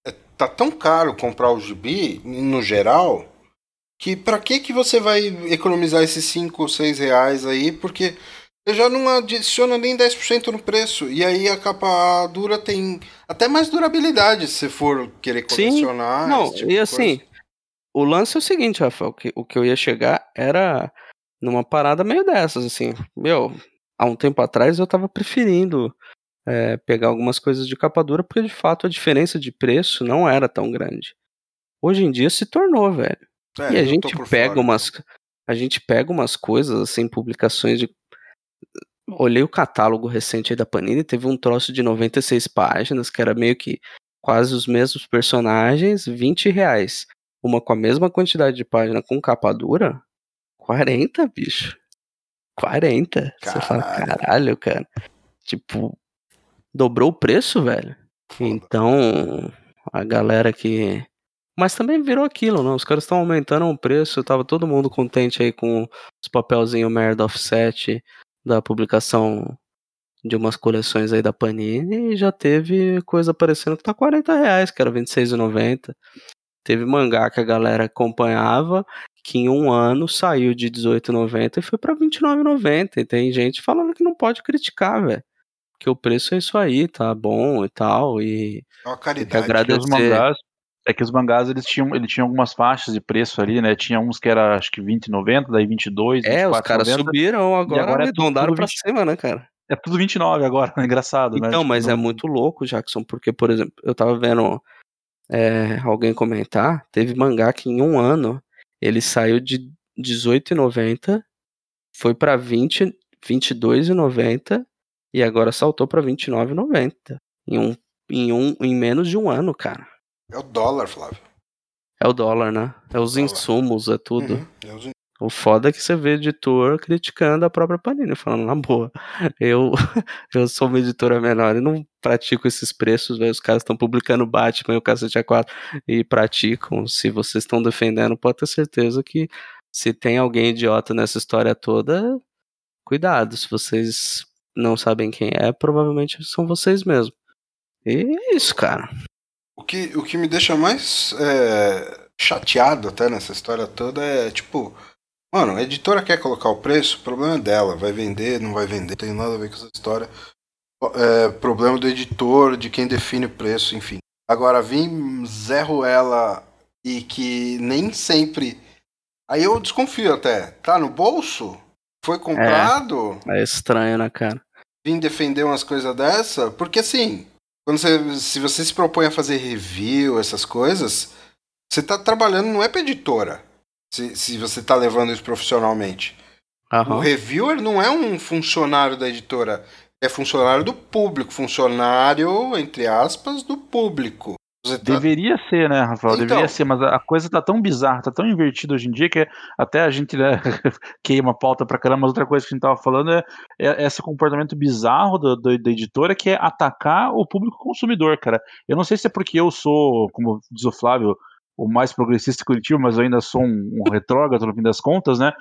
é- tá tão caro comprar o gibi, no geral, que pra que que você vai economizar esses 5 ou 6 reais aí, porque você já não adiciona nem 10% no preço, e aí a capa dura tem até mais durabilidade se for querer Sim. colecionar. não, esse tipo e assim, coisa. o lance é o seguinte, Rafael, que, o que eu ia chegar era numa parada meio dessas, assim. Meu, há um tempo atrás eu tava preferindo é, pegar algumas coisas de capa dura, porque de fato a diferença de preço não era tão grande. Hoje em dia se tornou, velho. É, e a gente pega fora, umas. A gente pega umas coisas, assim, publicações de. Olhei o catálogo recente aí da Panini, teve um troço de 96 páginas, que era meio que quase os mesmos personagens, 20 reais. Uma com a mesma quantidade de página com capa dura, 40, bicho. 40. Você fala, Caralho. caralho, cara. Tipo, dobrou o preço, velho. Foda. Então, a galera que. Mas também virou aquilo, né? Os caras estão aumentando o preço, tava todo mundo contente aí com os papelzinhos merda offset da publicação de umas coleções aí da Panini e já teve coisa aparecendo que tá 40 reais, que era R$26,90. Teve mangá que a galera acompanhava, que em um ano saiu de R$18,90 e foi pra R$29,90. E tem gente falando que não pode criticar, velho. Que o preço é isso aí, tá bom e tal. E É uma caridade. agradecer. Porque os mangás, é que os mangás eles tinham, ele tinha algumas faixas de preço ali, né? Tinha uns que era acho que 20,90, daí 22, É, os 24,90. caras subiram, agora, agora é tudo- arredondaram tudo pra 20. cima, né, cara? É tudo 29 agora, engraçado, né? Então, Tipo, mas é não- muito louco, Jackson, porque, por exemplo, eu tava vendo é, alguém comentar, teve mangá que em um ano ele saiu de R$18,90, foi pra 20, R$22,90 e agora saltou pra R$29,90 em um, em um em menos de um ano, cara. É o dólar, Flávio. É o dólar, né? É os Dólar. insumos, é tudo. Uhum, é os- O foda é que você vê editor criticando a própria Panini, falando na boa. Eu, eu sou uma editora menor e não pratico esses preços, velho. Os caras estão publicando Batman e o Cacete A4 e praticam. Se vocês estão defendendo, pode ter certeza que se tem alguém idiota nessa história toda, cuidado. Se vocês não sabem quem é, provavelmente são vocês mesmos. E é isso, cara. O que, o que me deixa mais é, chateado até nessa história toda é tipo, mano, a editora quer colocar o preço, o problema é dela, vai vender, não vai vender, não tem nada a ver com essa história. É, problema do editor, de quem define o preço, enfim. Agora, vim Zé Ruela e que nem sempre. Aí eu desconfio até. Tá no bolso? Foi comprado? É estranho, né, cara? Vim defender umas coisas dessa? Porque assim, quando você, se você se propõe a fazer review, essas coisas, você tá trabalhando, não é pra editora. Se, se você tá levando isso profissionalmente. O Aham. reviewer não é um funcionário da editora, é funcionário do público, funcionário, entre aspas, do público. Tá- Deveria ser, né, Rafael? Então. Deveria ser, mas a coisa tá tão bizarra, tá tão invertida hoje em dia que até a gente né, queima a pauta pra caramba, mas outra coisa que a gente tava falando é, é esse comportamento bizarro do, do- da editora que é atacar o público consumidor, cara. Eu não sei se é porque eu sou, como diz o Flávio, o mais progressista coletivo, mas eu ainda sou um, um retrógrado no fim das contas, né?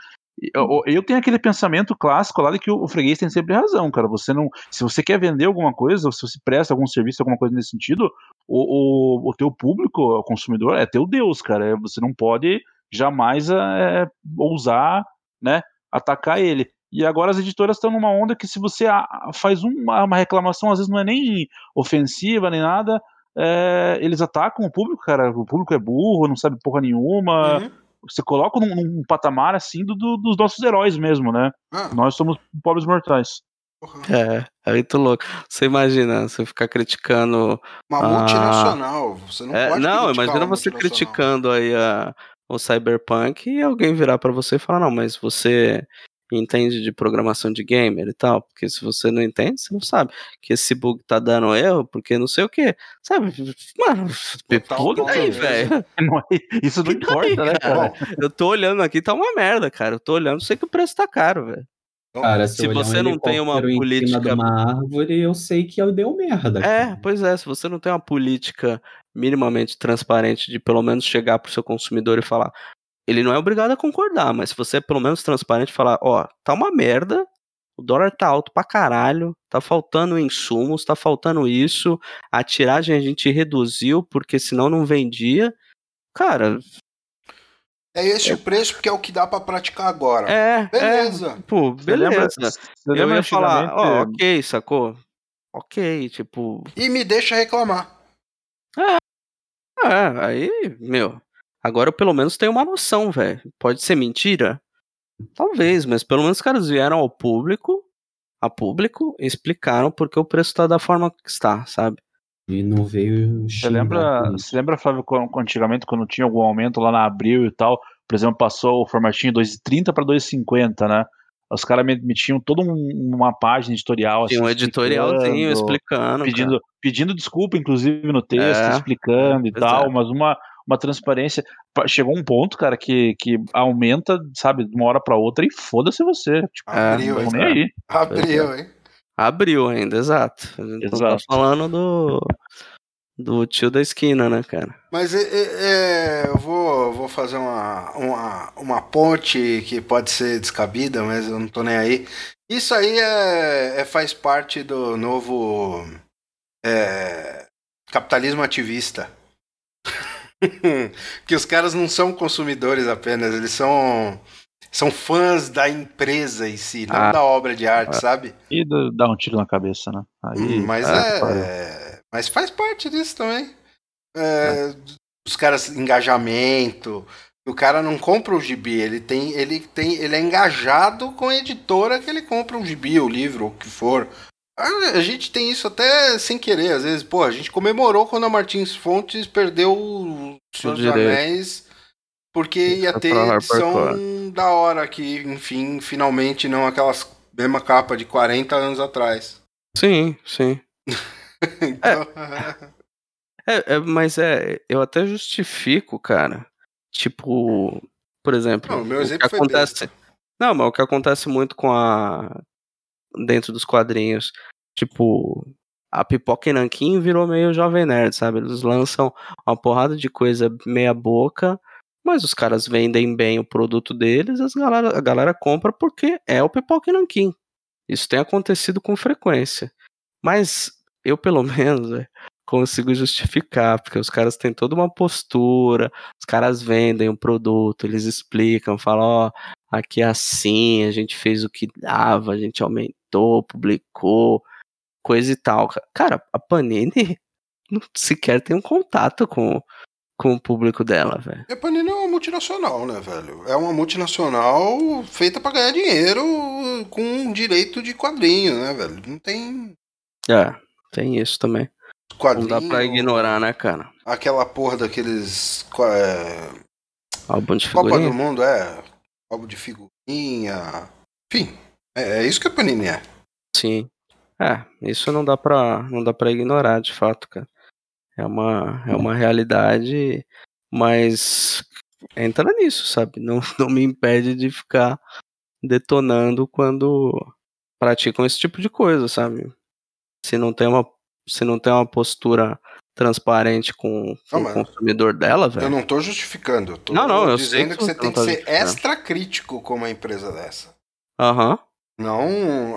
Eu, eu tenho aquele pensamento clássico lá de que o, freguês tem sempre razão, cara. Você não, se você quer vender alguma coisa, ou se você presta algum serviço, alguma coisa nesse sentido, o, o, o teu público, o consumidor, é teu Deus, cara. É, Você não pode jamais é, ousar, né, atacar ele. E agora as editoras estão numa onda que se você faz uma, uma reclamação, às vezes não é nem ofensiva nem nada, é, eles atacam o público, cara. O público é burro, não sabe porra nenhuma. Uhum. Você coloca num, num patamar assim do, do- dos nossos heróis mesmo, né? Ah, Nós somos pobres mortais. É, é muito louco. Você imagina, você ficar criticando. Uma multinacional. Você não É, pode não, imagina você criticando aí a, o Cyberpunk e alguém virar pra você e falar, não, mas você entende de programação de gamer e tal, porque se você não entende, você não sabe que esse bug tá dando erro, porque não sei o que, sabe? Mano, tudo pau aí, velho. É- Isso não importa, né, cara? Bom, Eu tô olhando aqui, tá uma merda, cara. Eu tô olhando, sei que o preço tá caro, velho. Cara, se, Se você um não tem uma política- uma árvore, eu sei que eu deu merda. É, cara. pois é, se você não tem uma política minimamente transparente de pelo menos chegar pro seu consumidor e falar, ele não é obrigado a concordar, mas se você é pelo menos transparente e falar, ó, tá uma merda, o dólar tá alto pra caralho, tá faltando insumos, tá faltando isso, a tiragem a gente reduziu porque senão não vendia. Cara, é esse o preço porque é o que dá pra praticar agora. é, Beleza. é, pô, Você lembra- beleza. você Eu lembra ia falar, ó, antigamente- ok, sacou? Ok, tipo, E me deixa reclamar. É, aí, meu, agora eu pelo menos tenho uma noção, velho. Pode ser mentira? Talvez, mas pelo menos os caras vieram ao público, a público, e explicaram porque o preço tá da forma que está, sabe? E não veio Você lembra, você lembra, Flávio, quando, antigamente, quando tinha algum aumento lá na Abril e tal, por exemplo, passou o formatinho 2,30 para 2,50, né? Os caras me- metiam toda um- uma página editorial Tinha um assim, editorialzinho explicando, pedindo, pedindo desculpa, inclusive, no texto, É, explicando e pois tal, é. mas uma, uma transparência. Pa- Chegou um ponto, cara, que, que aumenta, sabe, de uma hora pra outra e foda-se você. Tipo, É, Abriu, não nem aí. Abriu, hein? Abriu ainda, exato. A gente não tá Exato. falando do, do tio da esquina, né, cara? Mas é, é, é, eu vou, vou fazer uma, uma, uma ponte que pode ser descabida, mas eu não tô nem aí. Isso aí é, é- faz parte do novo é, capitalismo ativista. que os caras não são consumidores apenas, eles são, são fãs da empresa em si, não Ah. da obra de arte, sabe? E dá- dá um tiro na cabeça, né? Aí, Hum, mas é, é, pariu. Mas faz parte disso também. É, Os caras, engajamento. O cara não compra o gibi, ele tem, ele tem, ele é engajado com a editora que ele compra um gibi, o livro, o que for. Ah, A gente tem isso até sem querer, às vezes, pô, a gente comemorou quando a Martins Fontes perdeu o Senhor dos. Anéis, porque ia ter edição da hora que, enfim, finalmente não aquelas mesma capa de 40 anos atrás. Sim, sim. Então, É, é, mas é, eu até justifico, cara. Tipo, por exemplo, Não, o meu o exemplo que foi acontece. Não, mas o que acontece muito com a dentro dos quadrinhos, tipo, a Pipoca e Nanquim virou meio jovem nerd, sabe? Eles lançam uma porrada de coisa meia boca, mas os caras vendem bem o produto deles, as galera, a galera compra porque é o Pipoca e Nanquim. Isso tem acontecido com frequência. Mas eu, pelo menos, velho, consigo justificar, porque os caras têm toda uma postura, os caras vendem o produto, eles explicam, falam, ó, aqui é assim, a gente fez o que dava, a gente aumentou, publicou, coisa e tal. Cara, a Panini não sequer tem um contato com, com o público dela, velho. A Panini é uma multinacional, né, velho? É uma multinacional feita pra ganhar dinheiro com direito de quadrinho, né, velho? Não tem É, tem isso também. Não quadrinho. dá pra ignorar, né, cara? Aquela porra daqueles. É, Álbum de Copa do figurinha. Mundo, é. Álbum de figurinha. Enfim, é, é isso que a Panini é. Sim. É, isso não dá pra, não dá pra ignorar, de fato, cara. É uma, é uma realidade, mas entra nisso, sabe? Não, não me impede de ficar detonando quando praticam esse tipo de coisa, sabe? Se não tem uma, se não tem uma postura transparente com, com Não, o consumidor dela, Eu velho. não tô justificando. Eu tô Não, não, eu dizendo que que você tem que tá ser extra crítico com uma empresa dessa. Aham. Não,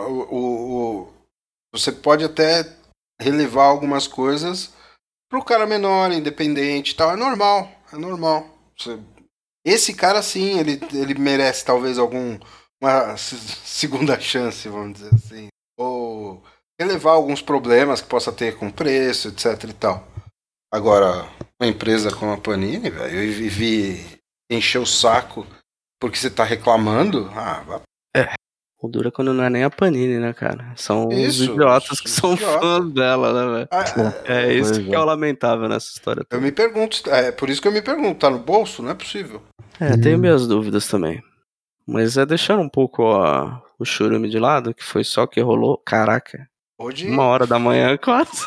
o, o- o- você pode até relevar algumas coisas pro cara menor, independente e tal. É normal, é normal. Você- esse cara sim, ele, ele merece talvez algum uma se- segunda chance, vamos dizer assim. Ou relevar alguns problemas que possa ter com preço, etc e tal. Agora, uma empresa como a Panini, velho, eu vivi encher o saco porque você tá reclamando. Ah, vá O dura é quando não é nem a Panini, né, cara? São os Isso, idiotas que os são fãs dela, né, velho? Ah, É isso Pois que é. é o lamentável nessa história. Eu me pergunto, é por isso que eu me pergunto, tá no bolso? Não é possível. É, tenho minhas dúvidas também. Mas é deixando um pouco ó, o churume de lado, que foi só que rolou. Caraca, Hoje, uma hora da manhã quase.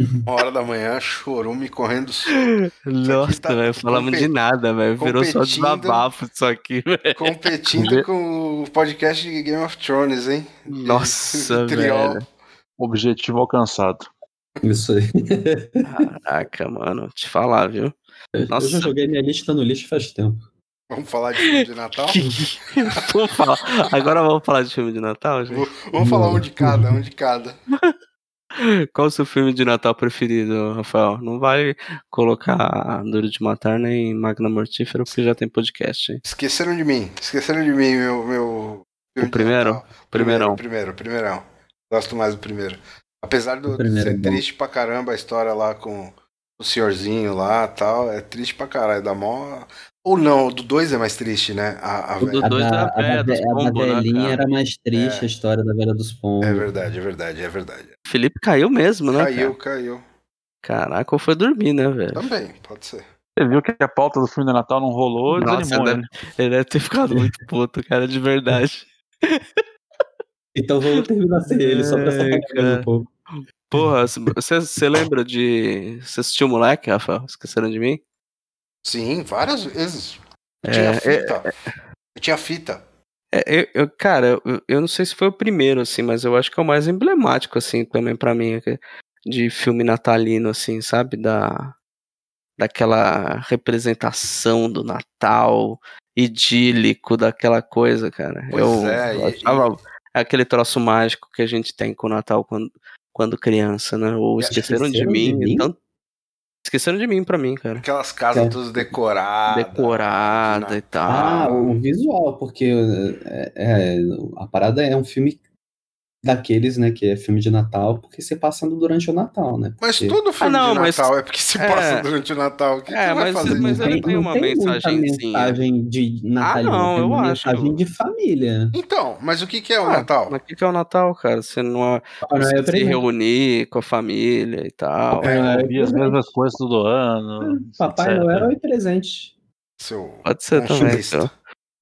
Uma hora da manhã, chorume correndo. Nossa, tá velho, falamos de nada, velho. Virou só desabafo isso aqui, velho. competindo com o podcast de Game of Thrones, hein? Nossa, velho. Objetivo alcançado. Isso aí. Caraca, mano, te falar, viu? Eu Nossa. já joguei minha lista no lixo faz tempo. Vamos falar de filme de Natal? vamos falar. Agora vamos falar de filme de Natal, gente? Vamos falar um de cada, um de cada. Qual o seu filme de Natal preferido, Rafael? Não vai colocar Duro de Matar nem Magna Mortífera, porque já tem podcast, hein? Esqueceram de mim, esqueceram de mim, meu. meu filme de primeiro? Primeirão. Primeiro, primeirão. Gosto mais do primeiro. Apesar do, O primeiro de é ser bom. triste pra caramba a história lá com o senhorzinho lá tal, é triste pra caralho. Da mó. Ou não, o do 2 é mais triste, né? A, a O velha- do dois a é a dos da, a pombos, né, velhinha cara? era mais triste, É. a história da velha dos pombos. É verdade, é verdade, é verdade. Felipe caiu mesmo, né? Caiu, cara? caiu. Caraca, ou foi dormir, né, velho? Também, pode ser. Você viu que a pauta do filme de Natal não rolou e Nossa, desanimou deve- ele. Ele deve ter ficado muito puto, cara, de verdade. Então vamos terminar sem ele, só pra É, cara. um pouco. Porra, você lembra de. Você assistiu Moleque, Rafael? Esqueceram de mim? Sim, várias vezes. Eu É, tinha é- fita. Eu tinha fita. É, eu, eu- cara, eu, eu não sei se foi o primeiro, assim, mas eu acho que é o mais emblemático, assim, também pra mim, é de filme natalino, assim, sabe? Da, daquela representação do Natal idílico, daquela coisa, cara. Pois eu, é, eu e- achava aquele troço mágico que a gente tem com o Natal quando, quando criança, né? Ou esqueceram, de, Esqueceram de mim, Mim? então. Esqueceram de mim pra mim, cara. Aquelas casas É. todas decoradas. Decorada e tal. Ah, o visual, porque é, é, a parada é um filme daqueles, né, que é filme de Natal, porque você passando durante o Natal, né? Mas Porque todo filme não, de mas- Natal é porque se é. passa durante o Natal. O que, É, que vai mas- fazer? mas ele Natal? tem uma muita mensagenzinha. mensagem de natalina, não, tem eu uma acho. mensagem de família. Então, mas o que, que é o Ah, Natal? Mas o que, que é o Natal, cara? Você não é, Papai é você se presente. reunir com a família e tal. Papai Noel é Ouvir as mesmas coisas todo ano. Papai etc. Noel é presente. Seu Pode ser também. então.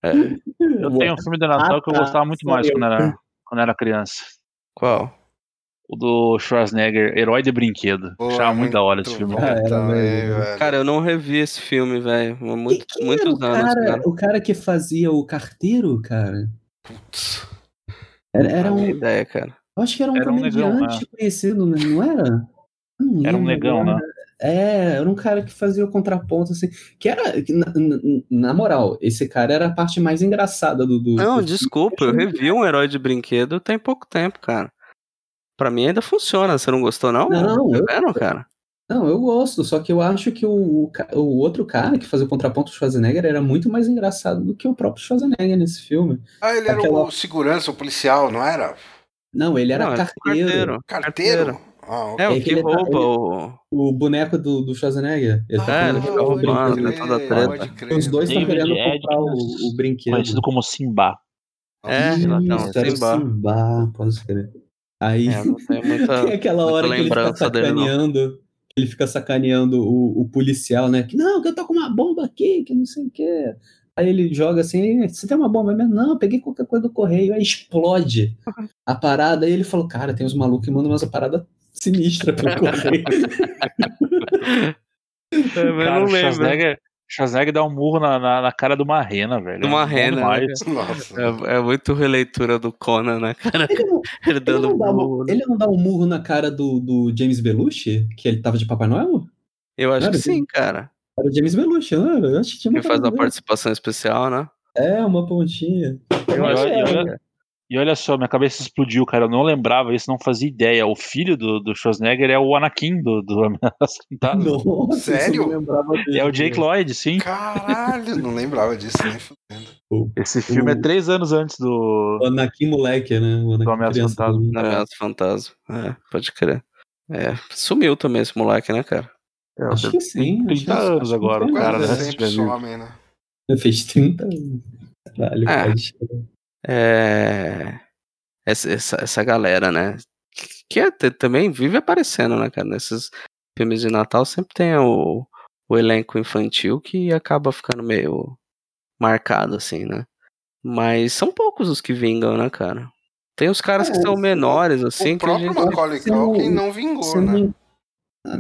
É. Eu tenho um filme de Natal Ah, que eu gostava muito mais quando era, quando era criança. Qual? O do Schwarzenegger, Herói de Brinquedo. Pô, Achava muito da hora esse filme. Ah, era também. Cara, eu não revi esse filme, velho. há Muito, muitos o anos, cara, cara. O cara que fazia o carteiro, cara? Putz. Era, era um. ideia, cara. Eu acho que era um Era um negão, comediante conhecido, né? não era? Não Era um negão, né? É, era um cara que fazia o contraponto, assim. Que era. que Na, na- na moral, esse cara era a parte mais engraçada do. do Não, do desculpa, eu filme. revi um herói de brinquedo tem pouco tempo, cara. Pra mim ainda funciona. Você não gostou, não? Não, Tá eu- vendo, cara? Não, eu gosto, só que eu acho que o, o, outro cara que fazia o contraponto do Schwarzenegger era muito mais engraçado do que o próprio Schwarzenegger nesse filme. Ah, ele era Aquela- o segurança, o policial, não era? Não, ele era Não, é carteiro. Carteiro? Ah, ok. É, o É que tá- rouba ele- o. O boneco do, do Schwarzenegger. Ele tá É, querendo ele fica o roubando, brinquedo. né, toda treta. crer. Os dois estão querendo comprar o, o brinquedo. Conhecido como Simba. É, Isso, era o Simba. Simba, pode crer. Aí É, não tem muita. tem aquela hora que ele fica lembrança dele, não. sacaneando, ele fica sacaneando o, o policial, né? Que não, que eu tô com uma bomba aqui, que não sei o quê. Aí ele joga assim, você tem uma bomba mesmo? Não, eu peguei qualquer coisa do correio, aí explode a parada, aí ele falou, cara, tem uns malucos que mandam umas paradas sinistra pra correr. É, eu Cara, não lembro. Schwarzenegger, Schwarzenegger dá um murro na, na, na cara de uma rena, velho. De uma É né. É, é muito releitura do Conan, né, cara? Ele não, Ele ele dando não dá, burro. um, ele não dá um murro na cara do, do James Belushi, que ele tava de Papai Noel? Eu acho Cara, que sim, cara. Era o James Belushi, era? Eu acho que tinha Ele faz uma participação especial, né? É, uma pontinha. Eu E acho olha, que e é. olha- só, minha cabeça explodiu, cara. Eu não lembrava isso, não fazia ideia. O filho do, do Schwarzenegger é o Anakin do, do Ameaça Fantasma. Nossa, Sério? não lembrava dele. É o Jake Lloyd, sim. Caralho, não lembrava disso nem fudendo. Esse filme é O- três anos antes do. O Anakin moleque, né? O Anakin Do Ameaça criança. Fantasma. Na Ameaça Fantasma. É, pode crer. É, sumiu também esse moleque, né, cara? É, Acho que sim. tem acho 30 que- anos acho que agora, o cara, né? é. se Sempre some, né? Fez 30 anos. Caralho, É. pode. É. Essa, essa, essa galera, né? Que é- também vive aparecendo, né, cara? Nesses filmes de Natal sempre tem o, o elenco infantil que acaba ficando meio marcado, assim, né? Mas são poucos os que vingam, né, cara? Tem os caras que É, são menores, assim, o que a próprio gente. Macaulay Culkin não vingou, né? não- Ah,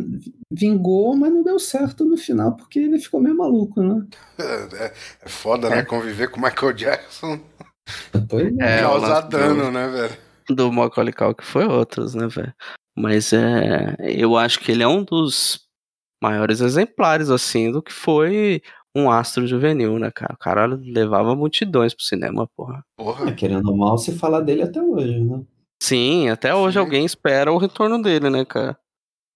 Vingou, mas não deu certo no final porque ele ficou meio maluco, né? É, é foda, né? Conviver com o Michael Jackson Pois É, o causar lance do- dano, né, velho? do Macaulay Culkin foi outros, né, velho? Mas é, eu acho que ele é um dos maiores exemplares, assim, do que foi um astro juvenil, né, cara? O cara levava multidões pro cinema, porra. Porra. É, querendo mal, se fala dele até hoje, né? Sim, até hoje Sim. alguém espera o retorno dele, né, cara?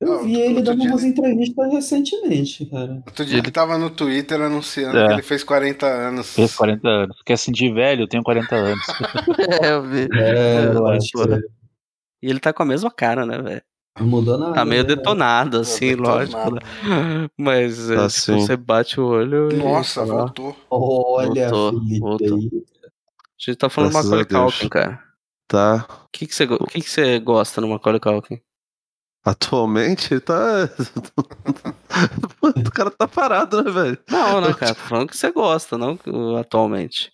Eu Não, vi ele outro dando umas ele- entrevistas recentemente, cara. Outro dia ele tava no Twitter anunciando É. que ele fez 40 anos. Fez 40 anos. Quer sentir velho? Eu tenho 40 anos. É, eu vi. É, eu É, acho porra. que E ele tá com a mesma cara, né, velho? não mudou nada. Tá meio né? detonado, assim, detonado. lógico. né? Mas é, Tá tipo, sim. você bate o olho e. Nossa, voltou. Olha, Voltou, Felipe voltou. A gente tá falando do Graças Macaulay. Culkin, cara. Tá. O que, que, você, o que, que você gosta no Macaulay Culkin? Atualmente ele tá. o cara tá parado, né, velho? Não, né, cara? Tô falando que você gosta, não atualmente.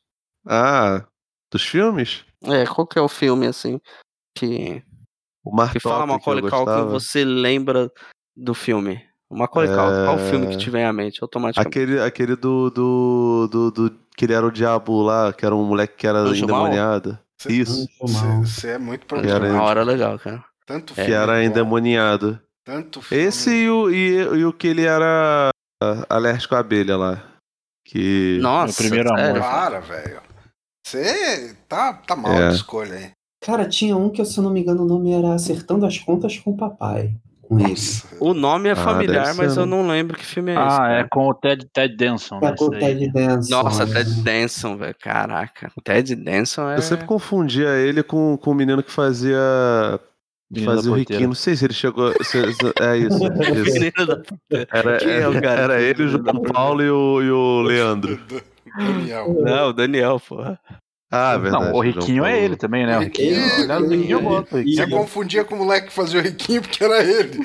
Ah, dos filmes? É, qual que é o filme, assim, que, O Mark que fala Macaulay Culkin, você lembra do filme? O Macaulay Culkin, qual o filme que te vem à mente automaticamente? Aquele, aquele do, do, do, do- Que ele era o diabo lá, que era um moleque que era endemoniado. Isso. Você é muito Uma era- problemático. hora legal, cara. Tanto Que filme era endemoniado. Tanto filme. Esse e o, e, e o que ele era alérgico à abelha lá. Que. Nossa, primeiro amor. Para, velho. Você tá, tá mal É. de escolha aí. Cara, tinha um que, se eu não me engano, o nome era Acertando as Contas com o Papai. Com ele. O nome é Ah, familiar, mas eu né? não lembro que filme é esse. ah, cara. é com o Ted, Ted Danson. Tá né, com o. Ted Danson. Nossa, né? Ted Danson, velho. Caraca. Ted Danson é. Eu sempre confundia ele com, com o menino que fazia. Menino da fazia o Porteira. Riquinho. Não sei se ele chegou. se- se- é isso. isso. Era, é o cara era que ele, o João Paulo e o, e o Leandro. Daniel. Não, o Daniel, porra. Ah, verdade. Não, o Riquinho é ele também, né? O Riquinho. Riquinho, Aliás, o Riquinho eu gosto. Você Riquinho. confundia com o moleque que fazia o riquinho porque era ele.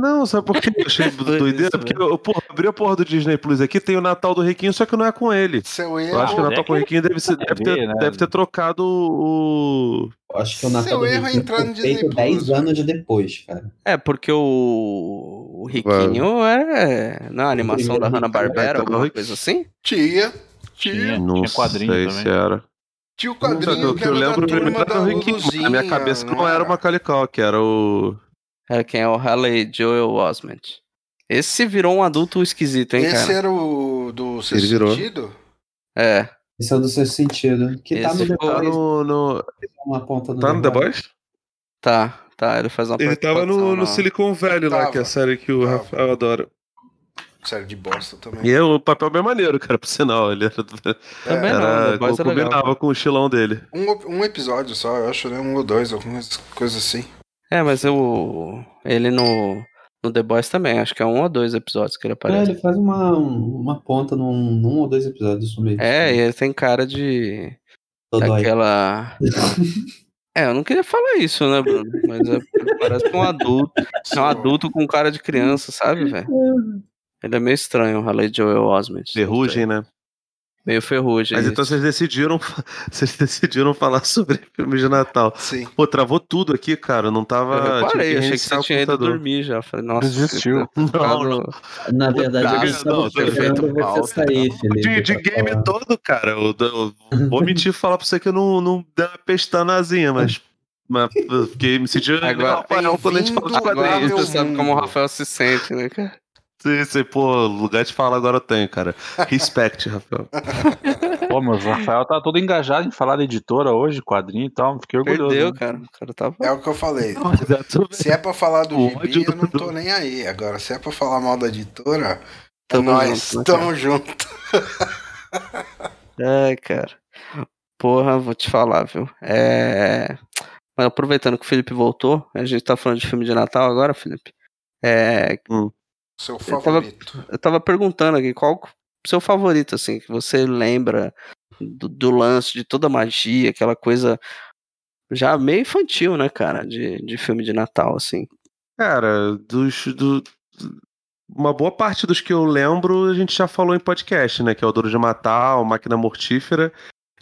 Não, sabe por que eu achei Doido doideira? isso, Porque eu porra, abri a porra do Disney Plus aqui, tem o Natal do Riquinho, só que não é com ele. Seu Eu acho que o erro. é Natal com o Riquinho deve, ser, deve, ter, ver, né? deve ter trocado o. Eu acho que o Natal Seu do erro é entrar no Disney Plus, 10 velho. anos depois, cara. É, porque o, o Riquinho é. Não é a animação da Hanna-Barbera, Riquinho. alguma coisa assim? Tinha. Tinha. Tinha. Não quadrinho sei também. se era. Tinha o que quadrinho que que eu era da lembro turma primeiro da era o mas Na minha cabeça não era o? Macaulay Culkin, era o. Era quem é o Haley Joel Osment. Esse virou um adulto esquisito, hein, Esse cara? era o do seu Ele virou. sentido? É. Esse é o do seu sentido. Que tá Esse no The Tá Boys. no. no- Uma ponta no Tá no The Boys? Tá, tá. Ele faz uma Ele tava no, no Silicon Valley lá, Tava. que é a série que o Tava. Rafael adora. Série de bosta também. E é o papel bem maneiro, cara, por sinal. Ele era. Também não, era The Boys é legal. combinava com o estilão dele. Um, um episódio só, eu acho, né? Um ou dois, algumas coisas assim. É, mas eu. Ele no. No The Boys também, acho que é um ou dois episódios que ele É, aparece. ele faz uma, uma ponta num, num ou dois episódios mesmo. É, e ele tem cara de. Daquela. É, eu não queria falar isso, né, Bruno? Mas é, ele parece um adulto. É um adulto com cara de criança, sabe, velho? Ele é meio estranho, o Haley Joel Osment. Ferrugem, né? Meio ferrugem. Mas então vocês decidiram, vocês decidiram falar sobre filmes de Natal. Sim. Pô, travou tudo aqui, cara. Eu não tava. Eu tive reparei, que achei que você tinha ido dormir já. Falei, nossa, Desistiu. causa Não, não. Na verdade, eu estava não, esperando você sair, Felipe. De, de game falar. todo, cara. Eu, eu vou mentir e falar pra você que eu não, não dei uma pestanazinha, mas. Mas eu fiquei me sentindo Agora- Rafael quando a gente fala de Agora quadrinhos. você sabe como o. Rafael se sente, né, cara? Sim, sim, pô, lugar de falar agora eu tenho, cara. Respect, Rafael. Pô, mas o Rafael tá todo engajado em falar da editora hoje, quadrinho e tal. Fiquei orgulhoso. Perdeu, né? cara. Cara tava. É o que eu falei. Tô- Se é pra falar do O gibi, eu não tô nem aí. Agora, se é pra falar mal da editora, Tamo nós junto, né, tamo junto. Ai, cara. Porra, vou te falar, viu? É. Mas aproveitando que o Felipe voltou, a gente tá falando de filme de Natal agora, Felipe. É, Seu tava- favorito. eu tava perguntando aqui qual o seu favorito, assim, que você lembra do, do lance, de toda a magia, aquela coisa já meio infantil, né, cara, de, de filme de Natal, assim. Cara, dos. Do, uma boa parte dos que eu lembro a gente já falou em podcast, né? Que é o Duro de Matar, o Máquina Mortífera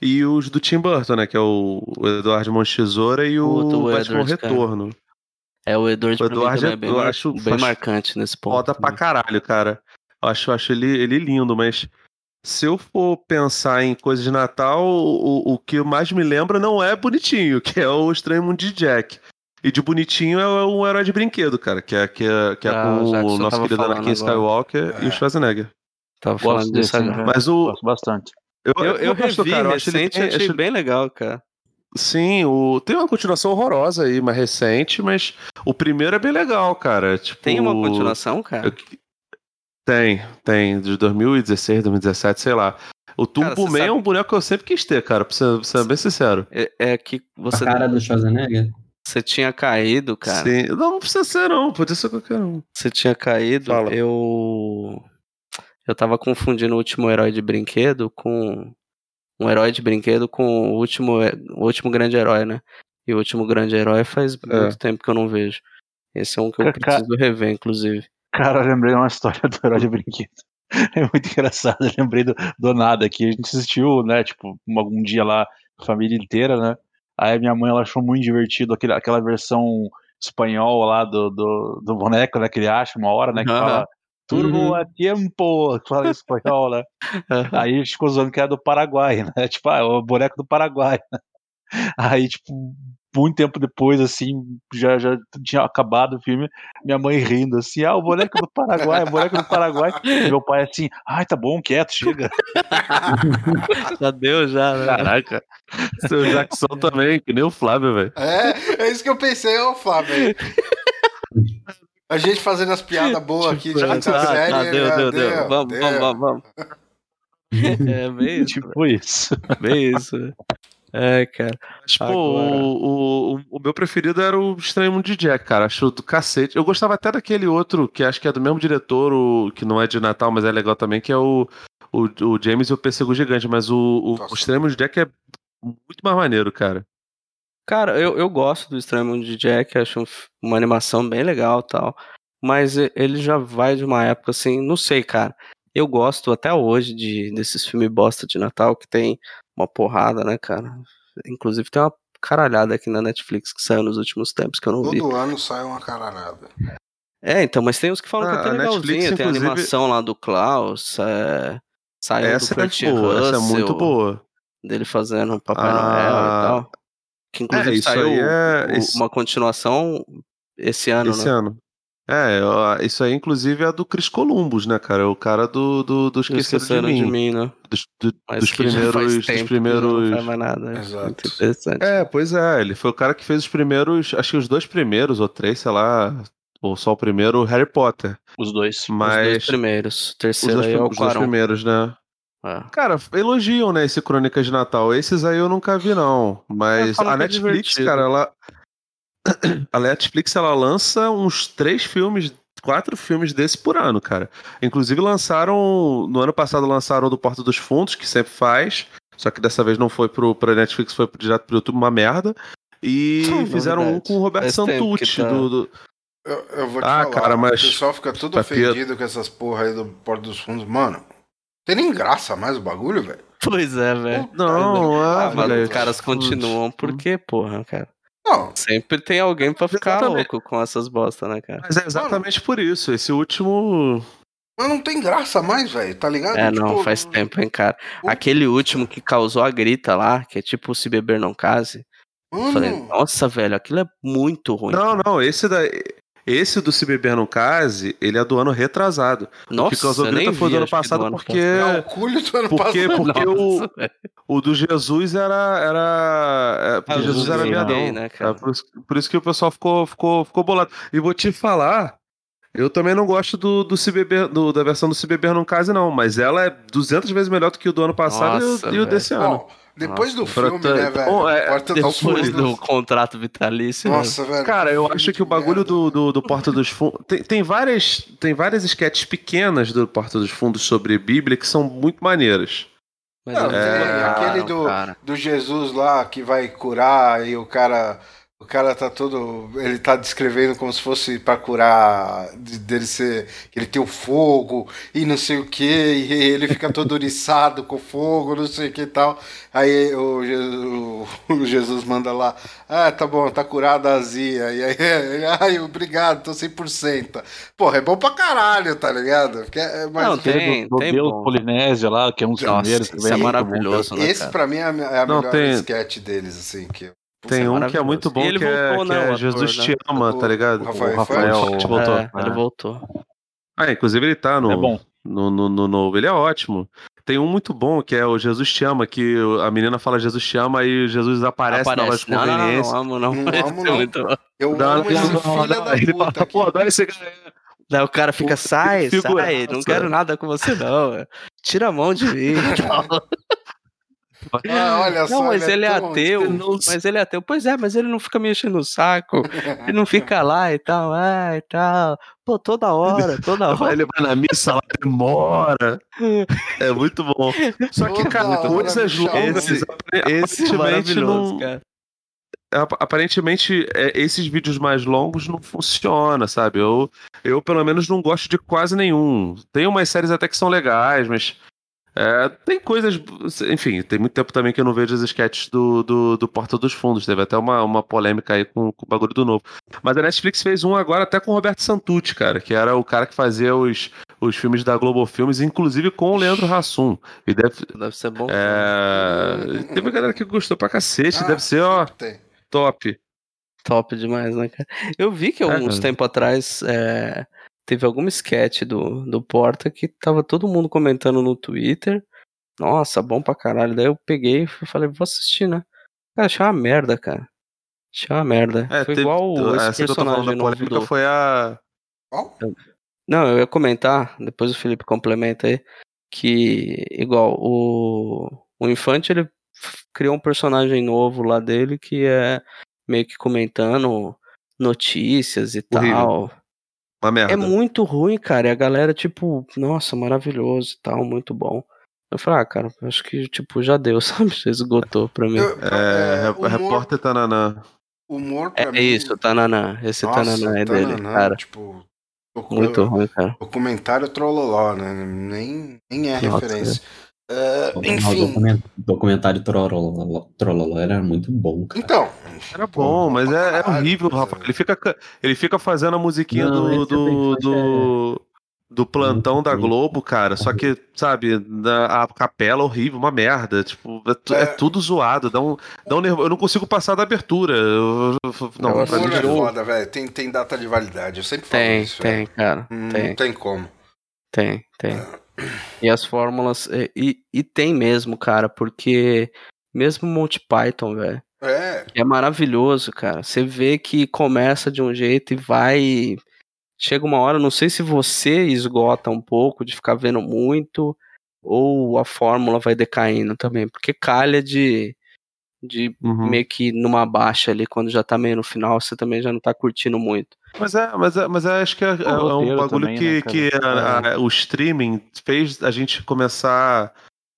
e os do Tim Burton, né? Que é o, o Eduardo Mão Tesoura e o Batman Edward, cara. É, o Edward, O também é é- bem, eu acho bem marcante nesse ponto. Foda pra caralho, cara. Eu acho, eu acho ele, ele lindo, mas se eu for pensar em coisa de Natal, o, o que mais me lembra não é bonitinho, que é o Estranho Mundo de Jack. E de bonitinho é um herói de brinquedo, cara, que é, que é, que é Ah, com o nosso querido Anakin agora. Skywalker e É. o Schwarzenegger. Tava Gosto falando desse, disso né? Mas o. Gosto bastante. Eu, Eu, eu gosto, revi cara, eu ele recente e tem- achei acho- bem legal, cara. Sim, o, tem uma continuação horrorosa aí, mais recente, mas o primeiro é bem legal, cara. Tipo, Tem uma continuação, cara? Eu- Tem, tem, de 2016, 2017, sei lá. O Turbo Man é sabe- um boneco que eu sempre quis ter, cara, pra ser, pra ser bem sincero. É, é que você, A cara do Schwarzenegger? você tinha caído, cara. Sim. Não, não precisa ser, não, pode ser qualquer um. Você tinha caído. Fala. Eu. Eu tava confundindo o último herói de brinquedo com. Um herói de brinquedo com o último, o último grande herói, né? E o último grande herói faz É. muito tempo que eu não vejo. Esse é um que eu preciso rever, inclusive. Cara, eu lembrei uma história do herói de brinquedo. É muito engraçado. Eu lembrei do, do nada aqui. A gente assistiu, né? Tipo, um, um dia lá, a família inteira, né? Aí minha mãe ela achou muito divertido aquele, aquela versão espanhol lá do, do, do boneco, né? Que ele acha uma hora, né? Que Aham. fala Turbo Uhum. a tiempo, que fala em espanhol, né? Aí a gente ficou zoando que era do Paraguai, né? Tipo, ah, é o boneco do Paraguai. Aí, tipo, muito tempo depois, assim, já, já tinha acabado o filme, minha mãe rindo, assim, ah, o boneco do Paraguai, o boneco do Paraguai. E meu pai assim, ai, tá bom, quieto, chega. Já deu, já, né? Caraca. Seu Jackson também, que nem o Flávio, velho. É, é isso que eu pensei, ô Flávio. A gente fazendo as piadas boas aqui de Tá, quinta tá, série. tá, deu, né? deu, deu. Vamos, deu. vamos, vamos, vamos. É bem isso, tipo isso. bem isso. É, cara. Pô, Agora- o, o, o meu preferido era o Estranho Mundo de Jack, cara. Acho do cacete. Eu gostava até daquele outro, que acho que é do mesmo diretor, o, que não é de Natal, mas é legal também, que é o, o, o James e o Pêssego Gigante. Mas o, o, Nossa. o Estranho Mundo de Jack é muito mais maneiro, cara. Cara, eu, eu gosto do Estranho Mundo de Jack, acho um uma animação bem legal e tal. Mas ele já vai de uma época assim, não sei, cara. Eu gosto até hoje de, desses filmes bosta de Natal que tem uma porrada, né, cara? Inclusive tem uma caralhada aqui na Netflix que saiu nos últimos tempos que eu não vi. Todo ano sai uma caralhada. É, então, mas tem uns que falam Ah, que é até a Netflix, legalzinho. Tem a animação lá do Klaus, é... saiu essa do é boa, essa é muito Russell, boa. dele fazendo Papai Ah, Noel e tal. Que inclusive isso saiu aí é- isso- uma continuação esse ano, Esse né? ano. É, isso aí, inclusive, é do Chris Columbus, né, cara? É o cara do, do, do Esqueceram, Esqueceram de, mim. né? Dos, do- Mas dos primeiros. Dos tempo Não primeiros... faz mais nada. É Exato. interessante. É, pois é, ele foi o cara que fez os primeiros, acho que os dois primeiros, ou três, sei lá, ou só o primeiro, Harry Potter. Os dois. Os dois Mas primeiros. O os terceiro dois, aí é o os dois primeiros, né? É. Cara, elogiam, né, esse Crônicas de Natal. Esses aí eu nunca vi, não. Mas falam a é Netflix, divertido. cara, ela. A Netflix, ela lança uns três filmes, quatro filmes desse por ano, cara. Inclusive lançaram. No ano passado lançaram o do Porta dos Fundos, que sempre faz. Só que dessa vez não foi pro, pra Netflix, foi direto pro YouTube, uma merda. E Hum, fizeram um novidade. com o Roberto Santucci, tá- do- do, Eu, eu vou te Ah, falar, cara, mas- o pessoal fica tudo Tá ofendido com essas porra aí do Porto dos Fundos. Mano, tem nem graça mais o bagulho, velho. Pois é, velho. Não, Ah, mas velho. os caras continuam porque, porra, cara. Não, Sempre tem alguém pra ficar Exatamente. louco com essas bosta, né, cara? Mas é exatamente por isso. Esse último. mas não tem graça mais, velho, tá ligado? É, não, Tipo, faz tempo, hein, cara. o- Aquele último que causou a grita lá, que é tipo Se Beber Não Case. Eu Falei, Mano, nossa, velho, aquilo é muito ruim. Não, não, esse da. Esse do Se Beber Não Case, ele é do ano retrasado. Nossa, que causou eu nem grita foi do ano passado ano porque. é o culho do ano Porque, passado. porque o, Nossa, o do Jesus era. era é, porque Ah, o Jesus era viadão. né, cara? É, por, isso, por isso que o pessoal ficou, ficou, ficou bolado. E vou te falar. Eu também não gosto do, do Se Beber, do- da versão do Se Beber Não Case, não. Mas ela é 200 vezes melhor do que o do ano passado e o- Nossa, e, o, desse ano. Depois do Nossa, filme, pra- né, velho? É, Porta dos Depois Fundos. do contrato vitalício. né? Nossa, velho. Cara, eu filme acho que o bagulho do, do, do Porta dos Fundos. Tem, tem, várias, tem várias sketches pequenas do Porta dos Fundos sobre Bíblia que são muito maneiras. Mas Não, colocaram, aquele do, cara. do Jesus lá que vai curar e o cara. O cara tá todo. Ele tá descrevendo como se fosse pra curar de- dele ser. que Ele tem o fogo e não sei o que, e ele fica todo oriçado com o fogo, não sei o que e tal. Aí o Jesus, o Jesus manda lá: Ah, tá bom, tá curada a azia. E aí ele, ai, obrigado, tô 100%. Porra, é bom pra caralho, tá ligado? Porque é, mas Não, tem- do, do tem Deus bom. Polinésia lá, que é um dos Nossa, primeiros. isso também é maravilhoso, né, esse cara? pra mim é a, é a Não, melhor tem- sketch deles, assim. Que... Tem é um que é muito bom ele que é, voltou, que né, é o ator, Jesus né? te ama, O- tá ligado? o Rafael o Rafael voltou. É, ele voltou. Ah, inclusive ele tá no, É bom. no, no, no novo. Ele é ótimo. Tem um muito bom que é o Jesus te ama, que a menina fala Jesus te ama e Jesus aparece, na hora de Não, não, não, conveniência. não amo, não. Não Esse amo, é não. Eu Dá- amo esse não, filho não, da ele puta. fala, pô, aqui. adoro esse cara. Daí o cara fica, sai, sai, não quero nada com você não. Tira a mão de mim. Ah, olha só, Não, mas ele é tão- ateu. não- Mas ele é ateu. Pois é, mas ele não fica me enchendo o saco. Ele não fica lá e tal, ah, e tal. Pô, toda hora, toda hora. Ele vai na missa, lá demora. É muito bom. Só que, cara, coisas longas. Esse- Esse é aparentemente maravilhoso, não- cara. ap- aparentemente é, esses vídeos mais longos não funcionam, sabe? Eu, eu pelo menos não gosto de quase nenhum. Tem umas séries até que são legais, mas é, tem coisas, enfim, tem muito tempo também que eu não vejo as sketches do, do, do Porta dos Fundos. Teve até uma, uma polêmica aí com, com o bagulho do novo. Mas a Netflix fez um agora até com o Roberto Santucci, cara, que era o cara que fazia os, os filmes da Globo Filmes, inclusive com o Leandro Hassum. E deve, Deve ser bom. é, teve uma galera que gostou pra cacete, Ah, deve ser, ó, Tem. top. Top demais, né, cara? Eu vi que É, alguns cara. tempo atrás é, teve algum sketch do, do Porta que tava todo mundo comentando no Twitter. Nossa, bom pra caralho. Daí eu peguei e falei, vou assistir, né? Cara, achei uma merda, cara. Achei uma merda. É, foi teve- igual esse que falando personagem da novo do... foi a. Qual? Não, eu ia comentar, depois o Felipe complementa aí, que igual o, o Infante ele criou um personagem novo lá dele que é meio que comentando notícias e Horrível. tal. Uma merda. É muito ruim, cara. E a galera, tipo, nossa, maravilhoso e tal, muito bom. Eu falei, ah, cara, acho que, tipo, já deu, sabe? Já esgotou pra mim. Eu- É, é, humor, repórter tá na. na- humor pra É mim. isso, Tananã. Esse Nossa, Tananã é dele, Tananã, cara. Tipo, Muito ruim, cara. documentário Trololó, né? Nem, nem é Nossa, referência. É, O enfim, document- documentário Trololó Trololó era muito bom, cara. então. Era bom, mas é, é horrível, é- Ele fica, ca- ele fica fazendo a musiquinha Não, do, esse do, do, do plantão da. Globo, cara. Só que, sabe, a capela horrível, uma merda. Tipo, é, tu- é É. tudo zoado. Dá um, dá um nervo. Eu não consigo passar da abertura. Eu- não, o pra mim é foda, velho. Tem, tem data de validade. Eu sempre falo Tem, isso. tem, velho. cara. Não Tem. tem como. Tem, tem. E as fórmulas. E, e, e tem mesmo, cara, porque mesmo Monty Python, velho, É, é maravilhoso, cara. Você vê que começa de um jeito e vai. Chega uma hora, não sei se você esgota um pouco de ficar vendo muito, ou a fórmula vai decaindo também, porque calha de. De Uhum. meio que numa baixa ali, quando já tá meio no final, você também já não tá curtindo muito. Mas é, mas é, mas é, acho que é, é um roteiro bagulho também, que, né, que a- a- o streaming fez a gente começar.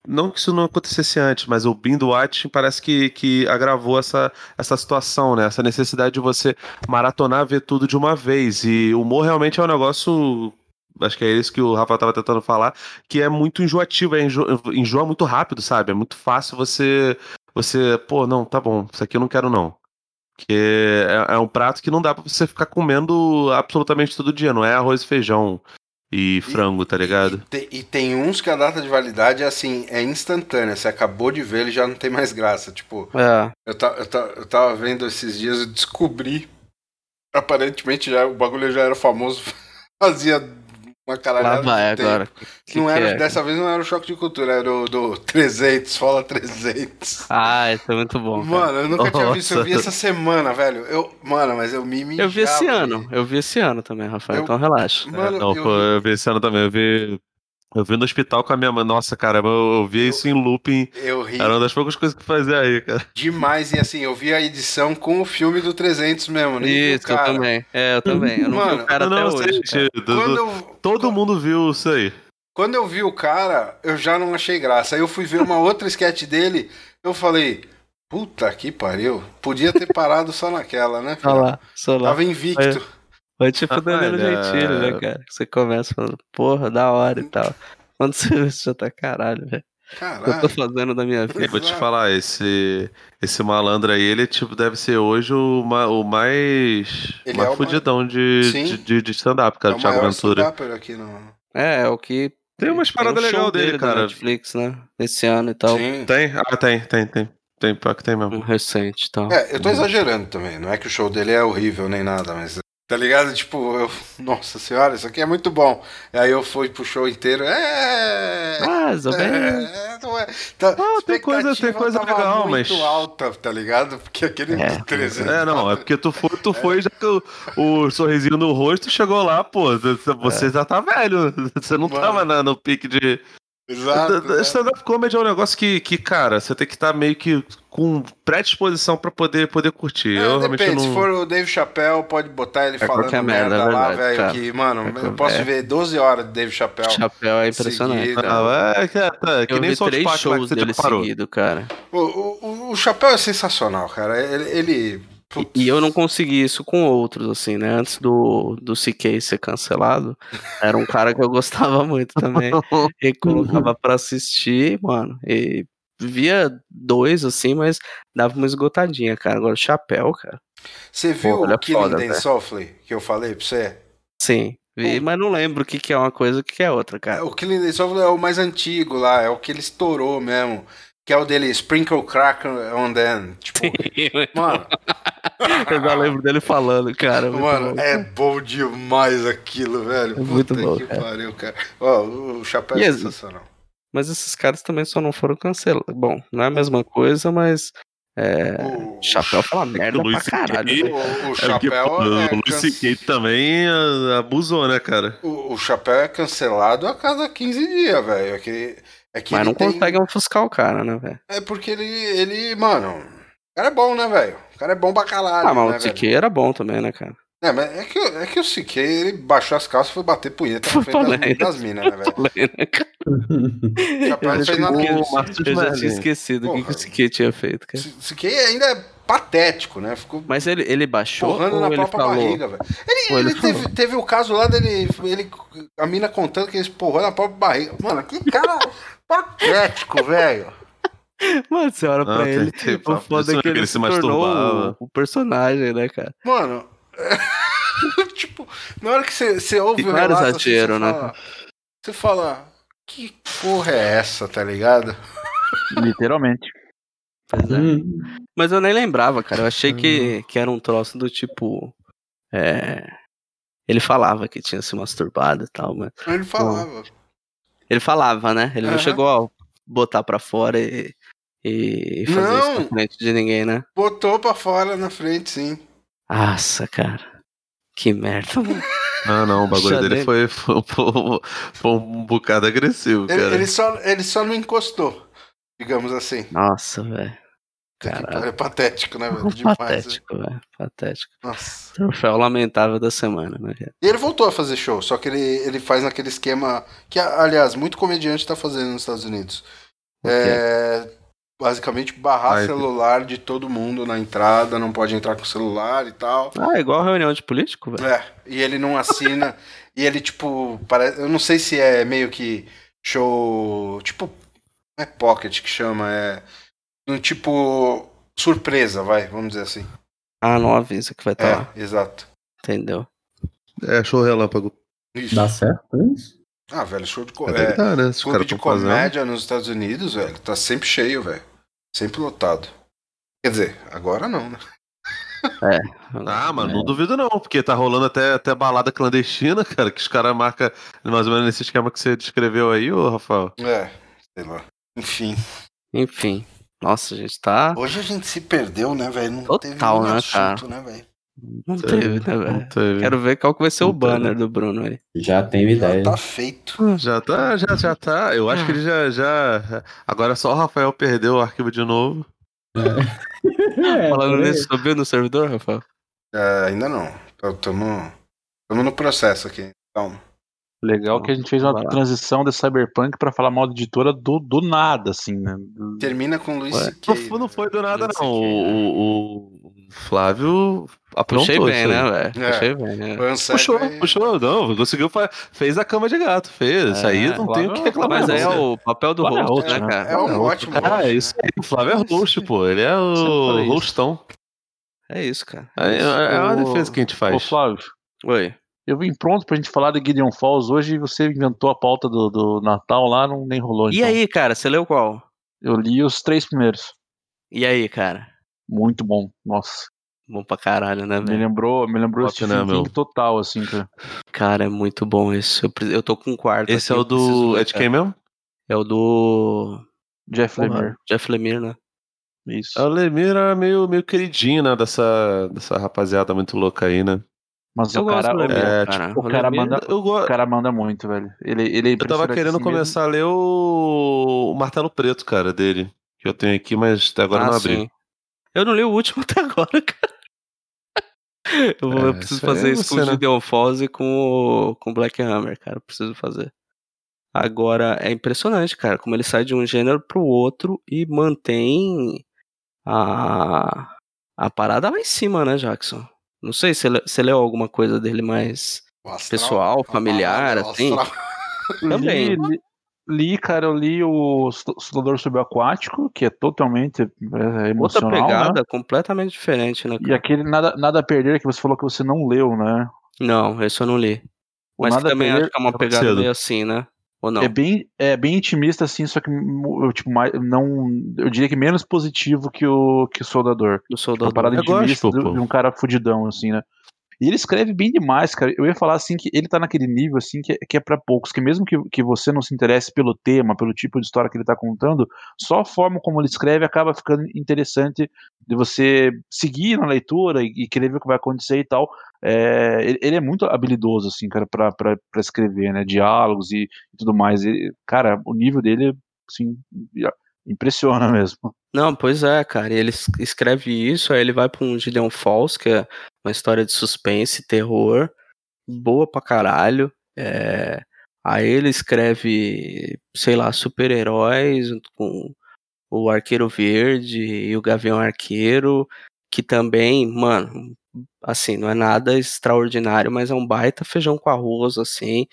Não que isso não acontecesse antes, mas o binge watching parece que, que agravou essa, essa situação, né? Essa necessidade de você maratonar, ver tudo de uma vez. E o humor realmente é um negócio acho que é isso que o Rafa tava tentando falar, que é muito enjoativo, é enjo, enjoa muito rápido, sabe? É muito fácil você, você, pô, não, tá bom, isso aqui eu não quero não. Porque é, é um prato que não dá pra você ficar comendo absolutamente todo dia, não é arroz e feijão e frango, tá ligado? E, te- e tem uns que a data de validade é assim, é instantânea. Você acabou de ver, ele já não tem mais graça. Tipo, É, eu, ta, eu, ta, eu tava vendo esses dias e descobri. Aparentemente já, o bagulho já era famoso. Fazia uma caralhada lá vai de tempo. agora. Que não que era, é? Dessa vez não era o choque de cultura, era o do 300, fala 300. Ah, isso é muito bom. cara. Mano, eu nunca tinha visto, eu vi Nossa. essa semana, velho. Eu, mano, mas eu me mijava. Eu vi esse ano, eu vi esse ano também, Rafael, Eu- então relaxa. Mano, não, eu pô, eu vi esse ano também, eu vi. Eu vi no hospital com a minha mãe. Nossa, cara, eu, eu vi isso em looping. Eu ri Era uma das poucas coisas que fazia aí, cara. demais. E assim, eu vi a edição com o filme do 300 mesmo. vi o Isso, eu também. É, eu também. Eu não vi Mano, o cara não, até hoje. Quando do- eu, todo mundo viu isso aí. quando eu vi o cara, eu já não achei graça. Aí eu fui ver uma outra sketch dele, eu falei, puta que pariu. Podia ter parado só naquela, né? Olha filho? lá, só lá. Tava invicto. Foi tipo Ah, Danilo olha. Gentili, né, cara? Você começa falando, porra, da hora e tal. Quando você vê, você já tá caralho, velho. O que eu tô Caralho. fazendo da minha vida? Eu vou te falar, esse, esse malandro aí, ele tipo, deve ser hoje o, ma- o mais, Ele mais é fudidão de, de, de, de stand-up, cara, É o Thiago Ventura. aqui no... É, é o que. Tem umas paradas um legais dele, da cara. Netflix, né? Esse ano e tal. Sim. Tem? Ah, tem, tem, tem. Tem, pior que tem Um mesmo. recente e tal. É, eu tô exagerando também. Não é que o show dele é horrível nem nada, mas. Tá ligado? Tipo, eu. Nossa senhora, isso aqui é muito bom. Aí eu fui pro show inteiro. É. Mais ou menos. É, não é. Tá, Ah, tem coisa- tem coisa legal, muito mas- alta, tá ligado? Porque aquele É, do 300. É, não, é porque tu foi, tu foi, já que o, o sorrisinho no rosto chegou lá, pô, você já tá velho, você não Mano. tava na- no pique de... Exato. né? Stand-up comedy é um negócio que, que, cara, você tem que estar meio que com predisposição pra poder, poder curtir. É, eu depende, não... se for o Dave Chappelle, pode botar ele É falando merda, merda, é lá, velho, que, mano, É eu posso é. ver 12 horas de Dave Chappelle. Chapéu é impressionante. Seguida. cara. Ah, é, que, é, tá, que Eu nem vi três shows você dele parou. seguido, cara. O, o, o- Chappelle é sensacional, cara. Ele. ele-. E eu não consegui isso com outros, assim, né? Antes do, do CK ser cancelado, era um cara que eu gostava muito também. E colocava pra assistir, mano. E via dois, assim, mas dava uma esgotadinha, cara. Agora o chapéu, cara. Você viu Pô, é o Killing foda, Dan velho. Softly que eu falei pra você? Sim. Vi, mas não lembro o que, que é uma coisa e o que, que é outra, cara. O Killing Dan Softly é o mais antigo lá, é o que ele estourou mesmo. Que é o dele Sprinkle Crack on Them. Tipo, mano, eu já lembro dele falando, cara. mano, bom. é bom demais aquilo, velho. É muito Puta bom, que cara. pariu, cara. Ó, o Chapéu E é sensacional. Mas esses caras também só não foram cancelados. Bom, não é a mesma coisa, mas. É, O- chapéu fala merda o pra Luiz caralho. Né? O, o É porque Chapéu é, o Luiz C.K. também ah, abusou, né, cara? o, o Chapéu é cancelado a cada 15 dias, velho. É que, é que Mas não tem- consegue ofuscar o cara, né, velho? É porque ele, ele, mano, o cara é bom, né, velho? O cara é bom pra caralho, Ah, mas né, o? TK era bom também, né, cara? É, mas é que, é que o CK, ele baixou as calças e foi bater punheta Foi na frente das, das minas, né, velho? Né, já fez Eu já tinha esquecido o que, que Porra. o TK tinha feito, cara. O CK ainda é patético, né? Ficou Mas ele, ele baixou porrando ou na ele própria falou? barriga, velho. Ele, Ou ele ele teve, teve o caso lá dele, ele, a mina contando que ele porrou na própria barriga. Mano, que cara patético, velho. Mano, você olha pra tem- ele, tem o papo foda é que ele, ele se, se tornou masturbava. o, o personagem, né, cara? Mano, tipo, na hora que você, você ouve Não o relato, exagero, assim, né, você fala, você fala, que porra é essa, tá ligado? Literalmente. Pois é. Hum, Mas eu nem lembrava, cara. Eu achei Hum. que, que era um troço do tipo. É... Ele falava que tinha se masturbado e tal, mas. Ele falava. Ele falava, né? Ele não Aham. chegou a botar pra fora e, e fazer isso Não. na frente de ninguém, né? Botou pra fora na frente, sim. Nossa, cara. Que merda, mano. Ah, não, o bagulho dele foi, foi, foi- foi um bocado agressivo, Ele, cara. ele só, ele só não encostou, digamos assim. Nossa, velho. Caralho. É patético, né, velho? Demais. né? Patético, velho. Patético. Nossa. Troféu lamentável da semana, né, cara? E ele voltou a fazer show, só que ele, ele faz naquele esquema que, aliás, muito comediante tá fazendo nos Estados Unidos. O quê? É, basicamente barrar Ai, celular de todo mundo na entrada, não pode entrar com celular e tal. Ah, igual reunião de político, velho. É, e ele não assina. e ele, tipo, parece. Eu não sei se é meio que show. Tipo. Não é pocket que chama, é. Um tipo. Surpresa, vai, vamos dizer assim. Ah, não avisa que vai estar É, lá. exato. Entendeu? É, show relâmpago. Isso. Dá certo isso? Ah, velho, show de. co- É, É, dar, né? Clube de estão fazendo. comédia nos Estados Unidos, velho, tá sempre cheio, velho. Sempre lotado. Quer dizer, agora não, né? Ah, mano, não duvido não, porque tá rolando até, até balada clandestina, cara, que os caras marcam mais ou menos nesse esquema que você descreveu aí, ô Rafael. É, sei lá. Enfim. Enfim. Nossa, a gente tá. Hoje a gente se perdeu, né, velho? Não Total, teve nenhum né, assunto, né, velho? Não teve, né, Não velho? teve. Quero ver qual que vai ser o Não teve. banner do Bruno aí. Já tenho Já ideia. tá feito. Já tá, já, já tá. Eu acho que ele já, já. Agora só o Rafael perdeu o arquivo de novo. É, Falando aí. nisso, subiu no servidor, Rafael? É, ainda não. Tamo no processo aqui. Calma. Legal que a gente fez uma Vai lá. transição de Cyberpunk pra falar mal de editora do, do nada, assim, né? Termina com o Luiz C.K. Não, foi- não foi do nada, Luiz não. Né? O, o- o Flávio aprontou Puxei bem, né, velho? É. Puxei bem, né? Puxou, Segue- puxou, não, conseguiu, fez a cama de gato, fez. isso aí É, não tem o que reclamar. Mas aí é o papel do Flávio é host, host, né, né? cara? É um ótimo Ah, host, é isso aí. O Flávio é host, pô. Ele é o hostão. É isso, cara. É, é uma Ô, defesa que a gente Ô, faz. Flávio, Oi. Eu vim pronto pra gente falar de Gideon Falls hoje e você inventou a pauta do, do Natal lá, não nem rolou. E então. aí, cara, você leu qual? Eu li os três primeiros. E aí, cara? Muito bom. Nossa. Bom pra caralho, né, Me velho? lembrou, me lembrou Top, Stephen né, meu? Total, assim, cara. Cara, é muito bom esse. Eu, pre- eu tô com um quarto. Esse aqui, é o do. É de quem mesmo? É o do. Jeff Lemire. Jeff Lemire, né? Isso. É o Lemir é meio, meio queridinho, né? Dessa, dessa rapaziada muito louca aí, né? Mas Eu o gosto cara, é, cara. o cara manda- Eu, go... o cara manda muito, velho. Ele, ele é eu tava querendo assim mesmo. começar a ler o... o Martelo Preto, cara, dele. Que eu tenho aqui, mas até agora Ah, não abri. sim. Eu não li o último até agora, cara. Eu, vou, eu É, preciso isso fazer é isso com o né? Gideon Falls e com o com Black Hammer, cara. Eu preciso fazer. Agora, é impressionante, cara, como ele sai de um gênero pro outro e mantém a, a parada lá em cima, né, Jackson? Não sei se ele- você leu alguma coisa dele mais astral, pessoal, familiar, assim. astral. Também. Li, li, li, cara, eu li o Estudador Subaquático, que é totalmente é, outra emocional, pegada né? completamente diferente, né, E cara? aquele nada, nada a Perder, que você falou que você não leu, né? Não, esse eu não li. O Mas que também Perder acho que é uma pegada meio assim, né? Ou não? É bem, é bem intimista, assim, só que eu, tipo, mais, não, eu diria que menos positivo que o, que o Soldador. Do Uma soldado. parada Eu gosto, intimista pô. de, de um cara fudidão, assim, né? E ele escreve bem demais, cara. Eu ia falar assim que ele tá naquele nível assim que, é- que é pra poucos, que mesmo que, que você não se interesse pelo tema, pelo tipo de história que ele tá contando, só a forma como ele escreve acaba ficando interessante de você seguir na leitura e, e querer ver o que vai acontecer e tal. É, ele, ele é muito habilidoso, assim, cara, pra, pra, pra escrever, né? Diálogos e, e tudo mais. Cara, o nível dele, assim, impressiona mesmo. Não, pois é, cara. Ele es- escreve isso, aí ele vai pra um Gideon Falls, que é uma história de suspense, terror, boa pra caralho. É, Aí ele escreve, sei lá, super-heróis junto com o Arqueiro Verde e o Gavião Arqueiro, que também, mano, assim, não é nada extraordinário, mas é um baita feijão com arroz, assim.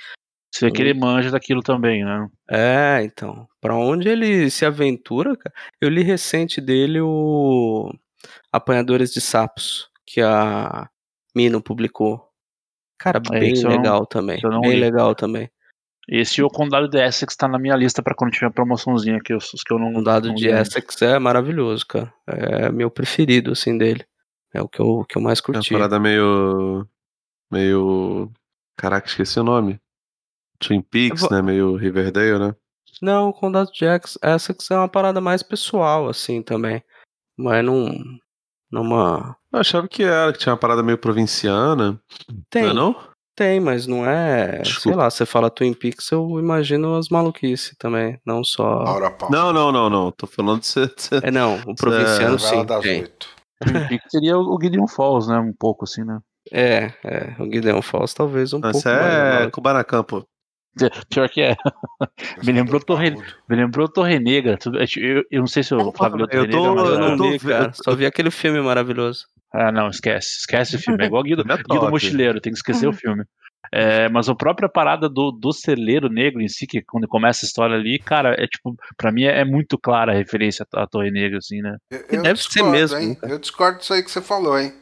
Você vê que ele manja daquilo também, né? É, então, pra onde ele se aventura, cara? Eu li recente dele o Apanhadores de Sapos, que a Mino publicou. Cara, É, bem isso eu não- legal também. Bem li. legal também. Esse e o Condado de Essex tá na minha lista pra quando tiver promoçãozinha aqui, os, os que eu não. O dado não de ainda. Essex é maravilhoso, cara. É meu preferido, assim, dele. É o que eu, que eu mais É uma curti. parada meio. meio. Caraca, esqueci o nome. Twin Peaks, vou- né? Meio Riverdale, né? Não, o Condado de Ex- Essex é uma parada mais pessoal, assim, também. Mas não... Numa... Eu achava que era, que tinha uma parada meio provinciana. Tem, Não é não? Tem, mas não é. Sei Desculpa. lá, você fala Twin Peaks, eu imagino as maluquices também. Não só. Não, não, não, não. Tô falando de ser. de ser- É, não, o provinciano Novela sim. das Tem. oito. Twin Peaks seria o Gideon Falls, né? Um pouco assim, né? É, é. O Gideon Falls talvez um Não, pouco Isso mais. é. Kubanacan, pô. Pior que é. Me lembrou Torre, me lembrou Torre Negra. Eu, eu não sei se o leu Torre eu tô- Negra, mas Eu é- não eu tô ve- cara. Só vi aquele filme maravilhoso. Ah, não, esquece. Esquece o filme. É igual Guido, é Guido. Mochileiro, tem que esquecer o filme. É, mas a própria parada do, do celeiro negro em si, que quando começa a história ali, cara, é tipo, pra mim é, é muito clara a referência à, à Torre Negra, assim, né? Eu- E eu deve ser discordo, mesmo, Hein? cara. Eu discordo disso aí que você falou, hein?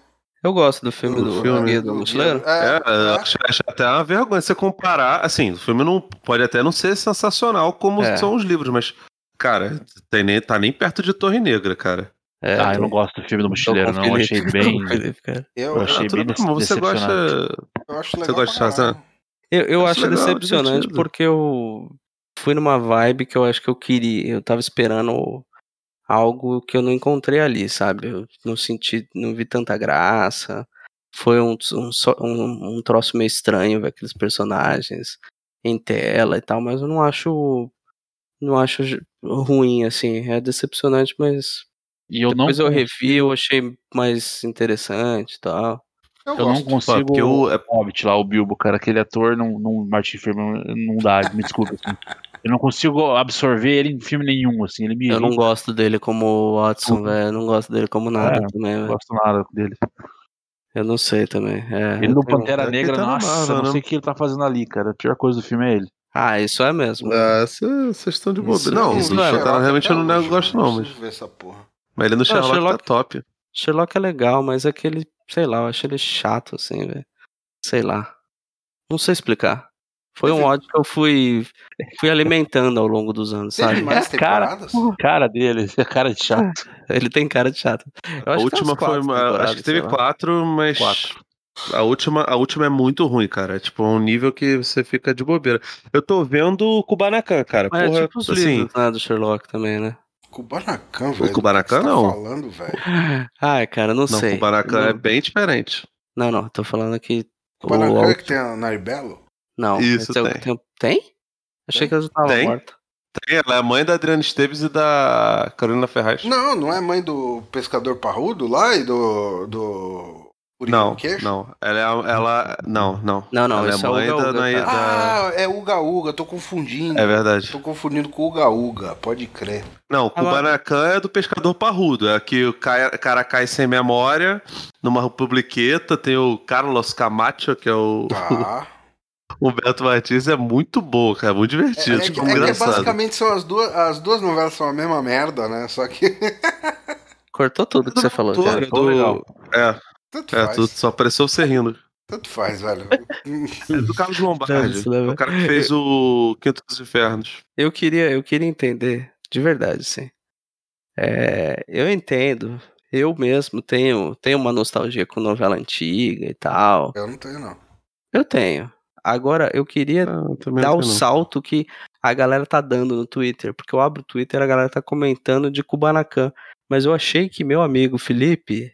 Eu gosto do filme Do do, filme, Guia do Mochileiro. É, É, é. acho, acho até uma vergonha você comparar. Assim, o filme não pode até não ser sensacional como É. são os livros, mas, cara, tem nem, tá nem perto de Torre Negra, cara. É, ah, eu não gosto do filme do Mochileiro, com o não. Eu achei bem. Felipe. Eu, Eu achei Ah, tudo bem bem, mas você gosta. eu acho Você legal gosta de caralho. Eu, eu Acho acho legal, decepcionante divertido. porque eu fui numa vibe que eu acho que eu queria. Eu tava esperando algo que eu não encontrei ali, sabe? Eu não senti, não vi tanta graça. Foi um, um, um, um troço meio estranho ver aqueles personagens em tela e tal, mas eu não acho. Não acho ruim, assim. É decepcionante, mas E eu não, depois eu con- revi, eu achei mais interessante e tal. Eu, eu não gosto. consigo. porque o- o Hobbit lá, o Bilbo, cara, aquele ator, não, não, Martin Freeman, não dá, me desculpa. Assim. Eu não consigo absorver ele em filme nenhum, assim. Ele me Eu não gosto dele como Watson, velho. Eu não gosto dele como nada É, também, não gosto nada dele. Eu não sei também. É, Ele eu no Pantera é que Negra, tá nossa, Marvel, não né? sei o que ele tá fazendo ali, cara. A pior coisa do filme é ele. Ah, isso é mesmo. Ah, vocês estão de bobeira. Não, isso é- Sherlock realmente eu não gosto, não, mas. ver essa porra. Mas ele no Sherlock, Sherlock- tá top. Sherlock é legal, mas aquele, sei lá, eu acho ele chato, assim, velho. Sei lá. Não sei explicar. Foi um Teve- ódio que eu fui, fui alimentando ao longo dos anos, Teve sabe? mais Cara, temporadas? Cara dele, a cara de chato. Ele tem cara de chato. Eu A última foi. quatro uma- Acho que teve quatro, mas. Quatro. A última, a última é muito ruim, cara. É tipo um nível que você fica de bobeira. Eu tô vendo o Kubanacan, cara. Mas Porra, é tipo os assim. livros, né, do Sherlock também, né? Kubanacan, velho. Kubanacan, O que você não. Tá falando, velho. Ai, cara, não, Não, sei. o Kubanacan é bem diferente. não, não, tô falando aqui. Kubanacan o- é que tem a Naribelo? Não, Isso, é tem. que tem. Tem? Achei que ela já tava Tem. morta. Tem, ela é a mãe da Adriana Esteves e da Carolina Ferraz. Não, não é mãe do pescador parrudo lá e do. do. Não, Queixo? não. Ela é a- ela. Não, não. Não, não, ela é é o mãe Uga da, Uga, da- cara. da- Ah, é Uga Uga, tô confundindo. É verdade. Tô confundindo com Uga Uga, pode crer. Não, o Ela- Kubanacan é do pescador parrudo. É que o ca- cara cai sem memória numa republiqueta. Tem o Carlos Camacho, que é o Tá. o Beto Martins. É muito bom, cara. Muito É, divertido. é que, tipo, é que basicamente são as duas. As duas novelas são a mesma merda, né? Só que. Cortou tudo que você falou, cara. do-. É, Tanto é faz. tudo, só apareceu você rindo. Tanto faz, velho. É do Carlos Lombardi. Isso, né, É o cara que fez o Quinto dos Infernos. Eu queria, eu queria entender, de verdade, sim. É, eu entendo. Eu mesmo tenho, tenho uma nostalgia com novela antiga e tal. Eu não tenho, não. Eu tenho. Agora, eu queria Ah, eu dar não o não. salto que a galera tá dando no Twitter. Porque eu abro o Twitter e a galera tá comentando de Kubanacan. Mas eu achei que meu amigo Felipe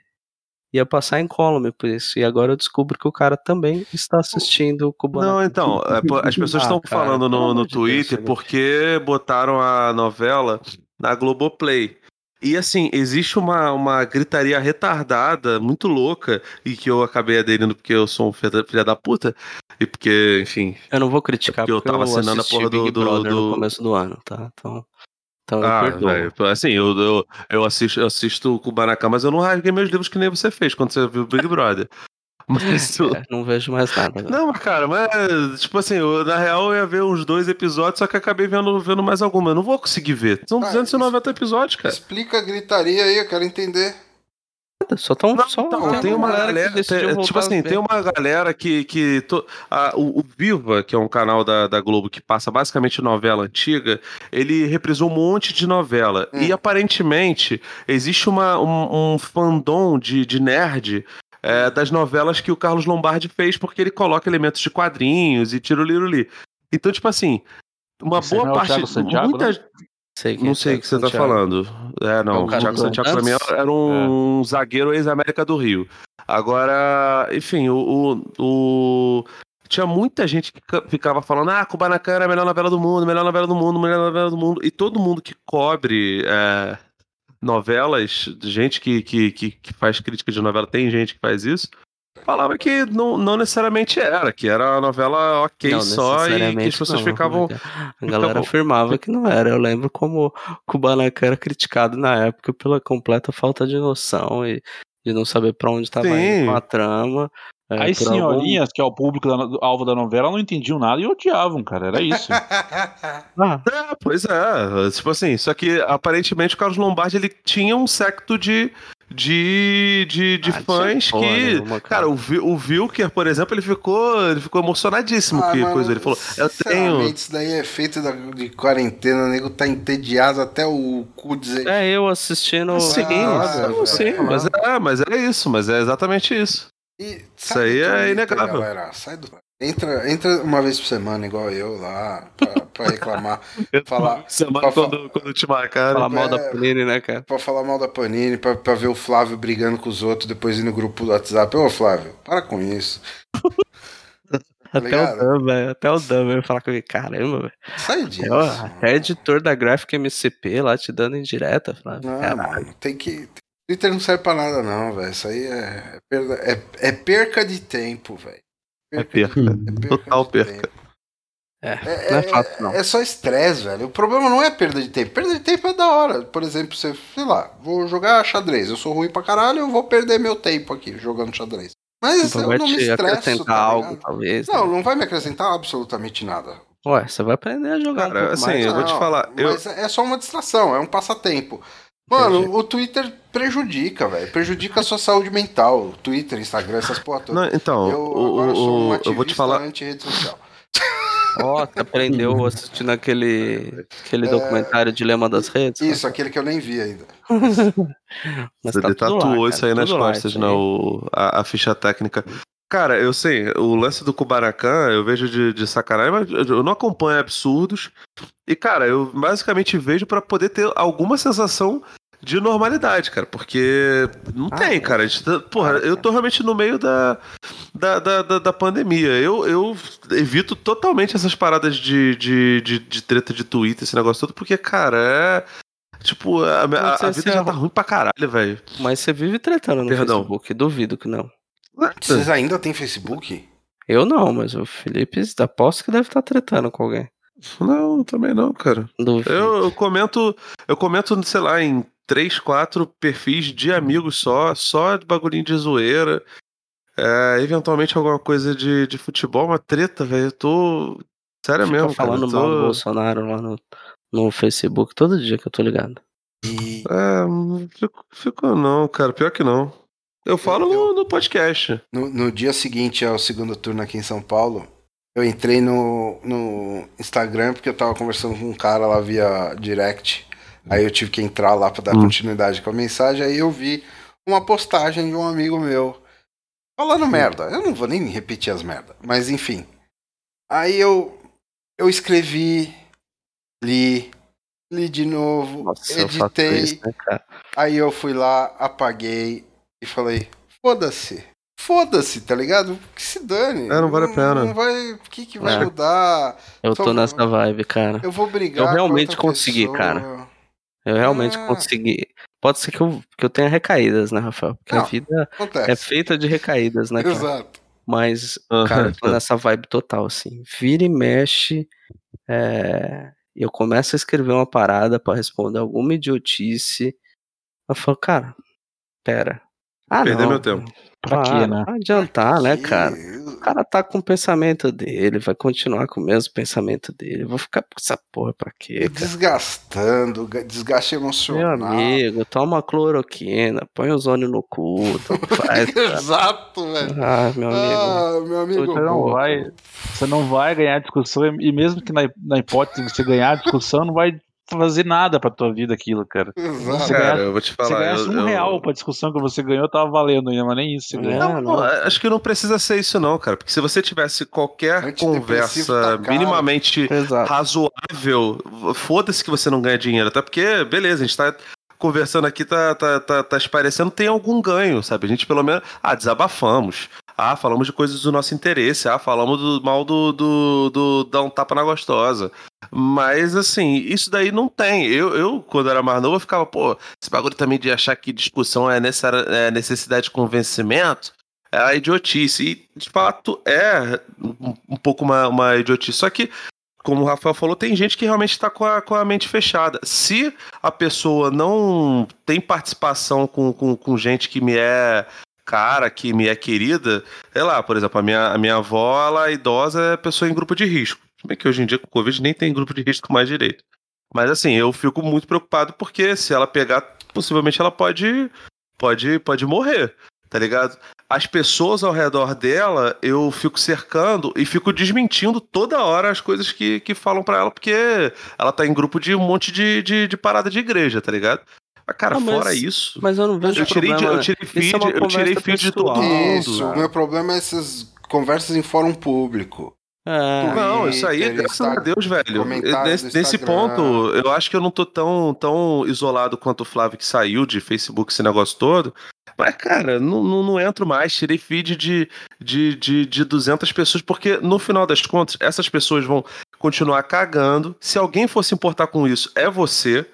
ia passar incólume por isso. E agora eu descubro que o cara também está assistindo o Kubanacan. Não, então, é, as pessoas Ah, estão cara, falando no, no Deus, Twitter Felipe. porque botaram a novela na Globoplay. E assim, existe uma, uma gritaria retardada, muito louca, e que eu acabei aderindo porque eu sou um filho da- filha da puta, e porque, enfim. Eu não vou criticar Porque eu porque eu, tava assinando a porra do- do- do- começo do ano, tá? Então, então Ah, velho, assim, eu, eu, eu assisto, eu assisto o Kubanacan, mas eu não rasguei meus livros que nem você fez quando você viu o Big Brother. Mas É, não vejo mais nada. velho. Não, mas, cara, mas, tipo assim, eu, na real eu ia ver uns dois episódios, só que acabei vendo, vendo mais alguma. Eu não vou conseguir ver. São Ah, 290 episódios, cara. Explica a gritaria aí, eu quero entender. Só tão. Não, só então, tem uma galera, que decidiu tem- tipo assim, tem uma galera que, que to- a- o, o Viva, que é um canal da, da Globo que passa basicamente novela antiga, ele reprisou um monte de novela. Hum. E aparentemente existe uma, um, um fandom de, de nerd é, das novelas que o Carlos Lombardi fez, porque ele coloca elementos de quadrinhos e tira o liruli. Então, tipo assim, uma Esse boa é parte. Santiago, muita, não? Sei não é sei o que você tá Santiago. falando. É, É não. o o Thiago Santiago pra mim era um zagueiro ex-América do Rio. Agora, enfim, o, o, o- Tinha muita gente que ca- ficava falando: ah, Kubanacan era a melhor novela do mundo, melhor novela do mundo, melhor novela do mundo. E todo mundo que cobre é, novelas, gente que, que, que, que faz crítica de novela, tem gente que faz isso. Falava que não, não necessariamente era, que era uma novela ok Não, só e que as pessoas não, ficavam. A galera ficavam- afirmava que não era. Eu lembro como o Kubanacan era criticado na época pela completa falta de noção e de não saber pra onde estava indo a trama. é, As por algum- senhorinhas, que é o público da, do- alvo da novela, não entendiam nada e odiavam, cara. Era isso. Ah, É, pois é. Tipo assim, só que aparentemente o Carlos Lombardi ele tinha um secto de. De, de, de Ah, fãs porra que. nenhuma, cara. cara, o, o Wilker, por exemplo, ele ficou, ele ficou emocionadíssimo Ah, que mano, coisa. Ele falou: Eu tenho. Isso daí é feito da- de quarentena, o nego tá entediado até o cu dizer. é eu assistindo. Sim, Ah, não, sim, mas é, mas é isso, mas é exatamente isso. E Isso aí é inegável. Galera, sai do... entra, entra uma vez por semana, igual eu lá, pra, pra reclamar. falar, Semana pra fa- quando, quando te marcaram. Falar mal da É. Panini, né, cara? pra falar mal da Panini, pra, pra ver o Flávio brigando com os outros, depois ir no grupo do WhatsApp. Ô, Flávio, para com isso. Até ligado? o Dan, velho. Até o Dan veio falar comigo. Caramba, velho. Sai disso. Eu, Até editor da Graphic MCP lá te dando indireta. Falando, Não, caralho. mano, tem que. Twitter não serve pra nada, não, velho. Isso aí é, é perda, é, é perca de tempo, velho. É perca. Total de perca. tempo. É, É, não é é- fácil, não. é só estresse, velho. O problema não é perda de tempo. Perda de tempo é da hora. Por exemplo, você, sei lá, vou jogar xadrez. Eu sou ruim pra caralho, eu vou perder meu tempo aqui jogando xadrez. Mas Tipo, eu vai não me te estresso, acrescentar tá algo, talvez. Não, né? não vai me acrescentar absolutamente nada. Ué, você vai aprender a jogar Cara, um pouco assim, mais. eu vou te Não, falar, eu- Mas é só uma distração, é um passatempo. Mano, o Twitter prejudica, velho. Prejudica a sua saúde mental. O Twitter, Instagram, essas porra todas. Não, então, eu o- agora sou um o- ativista eu vou te falar. anti-rede social. Ó, você aprendeu assistindo aquele, aquele documentário Dilema das Redes? É. Isso, aquele que eu nem vi ainda. Mas Você tá lá, tatuou cara, isso aí nas tudo lá, costas, né? O, a, a ficha técnica. Cara, eu sei, o lance do Kubanacan eu vejo de, de sacanagem, mas eu não acompanho absurdos. E, cara, eu basicamente vejo pra poder ter alguma sensação de normalidade, cara. Porque não Ah, tem, é. cara. A gente tá- porra, eu é. tô realmente no meio da, da, da, da, da pandemia. Eu, eu evito totalmente essas paradas de, de, de, de treta de Twitter, esse negócio todo, porque, cara, é. Tipo, a, a- a vida já tá ruim pra caralho, velho. Mas você vive tretando no Perdão. Facebook, duvido que não. Vocês ainda têm Facebook? Eu não, mas o Felipe aposto que deve estar tretando com alguém. Não, também não, cara. Duvido. Eu, eu comento, eu comento, sei lá, em três, quatro perfis de amigos só, só de bagulhinho de zoeira. É, eventualmente alguma coisa de, de futebol, uma treta, velho. Eu tô. Sério Fica mesmo, cara. falando eu tô... mal do Bolsonaro lá no, no Facebook todo dia que eu tô ligado. É, não fico, fico não, cara. Pior que não. Eu falo Eu- no, no podcast. no, no dia seguinte ao segundo turno aqui em São Paulo, eu entrei no, no Instagram porque eu tava conversando com um cara lá via direct. Aí eu tive que entrar lá pra dar Hum. continuidade com a mensagem. Aí eu vi uma postagem de um amigo meu falando merda. Eu não vou nem repetir as merdas, mas enfim. Aí eu, eu escrevi, li, li de novo, Nossa, eu editei. isso, né? Aí eu fui lá, apaguei e falei: foda-se. Foda-se, tá ligado? Que se dane. É, não vale a pena. Não vai. O que, que vai É. mudar? Eu Só- tô nessa vibe, cara. Eu vou brigar. Eu com realmente outra consegui, pessoa. cara. Eu realmente Ah. consegui. Pode ser que eu, que eu tenha recaídas, né, Rafael? Porque a Não, vida Acontece. é feita de recaídas, né, cara? Exato. Mas, cara, eu tô nessa vibe total, assim. Vira e mexe. é, Eu começo a escrever uma parada pra responder alguma idiotice. Eu falo, cara, pera. Ah, Perder meu tempo. Pra quê, Para, né? Não adiantar, né, cara? O cara tá com o pensamento dele, vai continuar com o mesmo pensamento dele. Vou ficar com essa porra pra quê, cara? Desgastando, ga- desgaste Meu emocional. amigo, toma cloroquina, põe ozônio no cu, faz. Exato, velho. Ah, meu amigo. Ah, meu amigo. Você não vai, você não vai ganhar discussão e mesmo que na, na hipótese de você ganhar a discussão, não vai fazer nada pra tua vida aquilo, cara. Exato. Você Cara, ganha- eu vou te Se falar. ganhasse eu- um eu- real pra discussão que você ganhou, tava valendo ainda, mas nem isso você ganhou. É, Não, não. acho que não precisa ser isso, não, cara. Porque se você tivesse qualquer conversa tá minimamente Exato. razoável, foda-se que você não ganha dinheiro. Até porque, beleza, a gente tá conversando aqui, tá, tá, tá, tá esparecendo, tem algum ganho, sabe? A gente pelo menos. Ah, desabafamos. Ah, falamos de coisas do nosso interesse. Ah, falamos do mal do, do, do dar um tapa na gostosa. Mas, assim, isso daí não tem. Eu, eu, quando era mais novo, eu ficava, pô, esse bagulho também de achar que discussão é, é necessidade de convencimento. é a idiotice. E, de fato, é um, pouco uma, uma idiotice. Só que, como o Rafael falou, tem gente que realmente está com com a mente fechada. Se a pessoa não tem participação com, com, com gente que me é cara, que me é querida, sei lá, por exemplo, a minha, a minha avó, ela é idosa, é pessoa em grupo de risco. Se bem que hoje em dia com o Covid nem tem grupo de risco mais direito. Mas assim, eu fico muito preocupado porque se ela pegar, possivelmente ela pode pode pode morrer, tá ligado? As pessoas ao redor dela, eu fico cercando e fico desmentindo toda hora as coisas que, que falam para ela, porque ela tá em grupo de um monte de, de, de parada de igreja, tá ligado? Mas, cara, Ah, mas- fora isso. Mas eu não vejo Eu tirei, de, problema. eu tirei feed, é eu tirei feed de todo mundo. Isso, o meu problema é essas conversas em fórum público. É. Não, isso aí, graças a Deus, velho. comentários Nesse, nesse ponto, eu acho que eu não tô tão, tão isolado quanto o Flávio que saiu de Facebook, esse negócio todo. Mas, cara, não, não, não entro mais. Tirei feed de, de, de, de 200 pessoas, porque no final das contas, essas pessoas vão continuar cagando. Se alguém for se importar com isso, é você.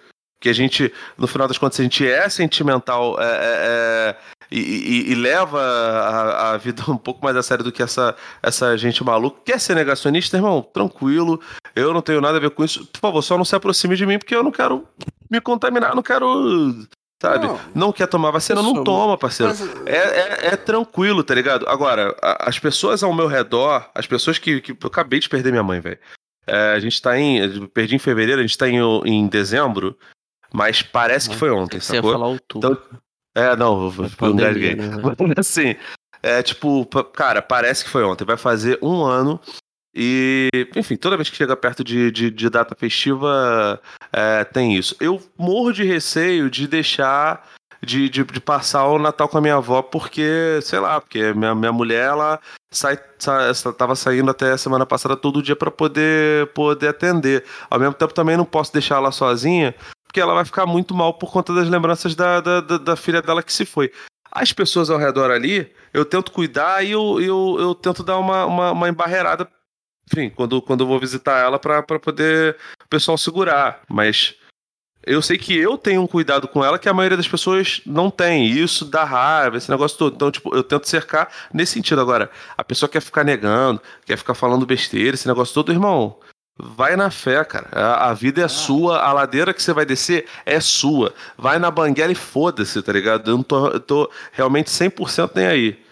Que a gente, no final das contas, a gente é sentimental é, é, é, e, e- e leva a, a vida um pouco mais a sério do que essa, essa gente maluca. Quer ser negacionista, irmão? Tranquilo. Eu não tenho nada a ver com isso. Por favor, só não se aproxime de mim, porque eu não quero me contaminar, não quero. Sabe? Não. Não, quer tomar vacina, não sou- toma, parceiro. Mas, É, é, é tranquilo, tá ligado? Agora, a- as pessoas ao meu redor, as pessoas que. que eu acabei de perder minha mãe, velho. É, a gente tá em. Perdi em fevereiro, a gente tá em, em dezembro, mas parece que foi ontem, Você ia sacou? falar outubro. Então, É, não, eu, engasguei. né? Mas assim, é tipo, cara, parece que foi ontem. Vai fazer um ano. E, enfim, toda vez que chega perto de, de, de data festiva, é, tem isso. Eu morro de receio de deixar. De, de, de passar o Natal com a minha avó, porque, sei lá, porque minha, minha mulher, ela sai, sai, tava saindo até a semana passada todo dia para poder, poder atender. Ao mesmo tempo, também não posso deixar ela sozinha, porque ela vai ficar muito mal por conta das lembranças da, da, da, da filha dela que se foi. As pessoas ao redor ali, eu tento cuidar e eu, eu, eu tento dar uma, uma, uma embarreirada, enfim, quando, quando eu vou visitar ela pra poder o pessoal segurar. Mas eu sei que eu tenho um cuidado com ela que a maioria das pessoas não tem. Isso dá raiva, esse negócio todo. Então, tipo, eu tento cercar nesse sentido. Agora, a pessoa quer ficar negando, quer ficar falando besteira, esse negócio todo, irmão. Vai na fé, cara. A, a vida é sua, a ladeira que você vai descer é sua. Vai na banguela e foda-se, tá ligado? Eu não tô, eu tô realmente 100% nem aí.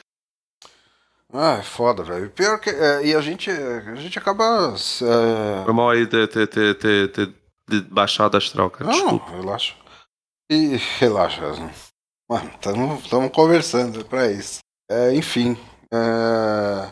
Ah, é foda, velho. Pior que. é, e a gente, a gente acaba. é, Foi mal aí ter, ter, ter, ter, ter baixado a astral, cara. Não, Desculpa. relaxa. E relaxa. Mano, estamos conversando pra isso. É, enfim. É...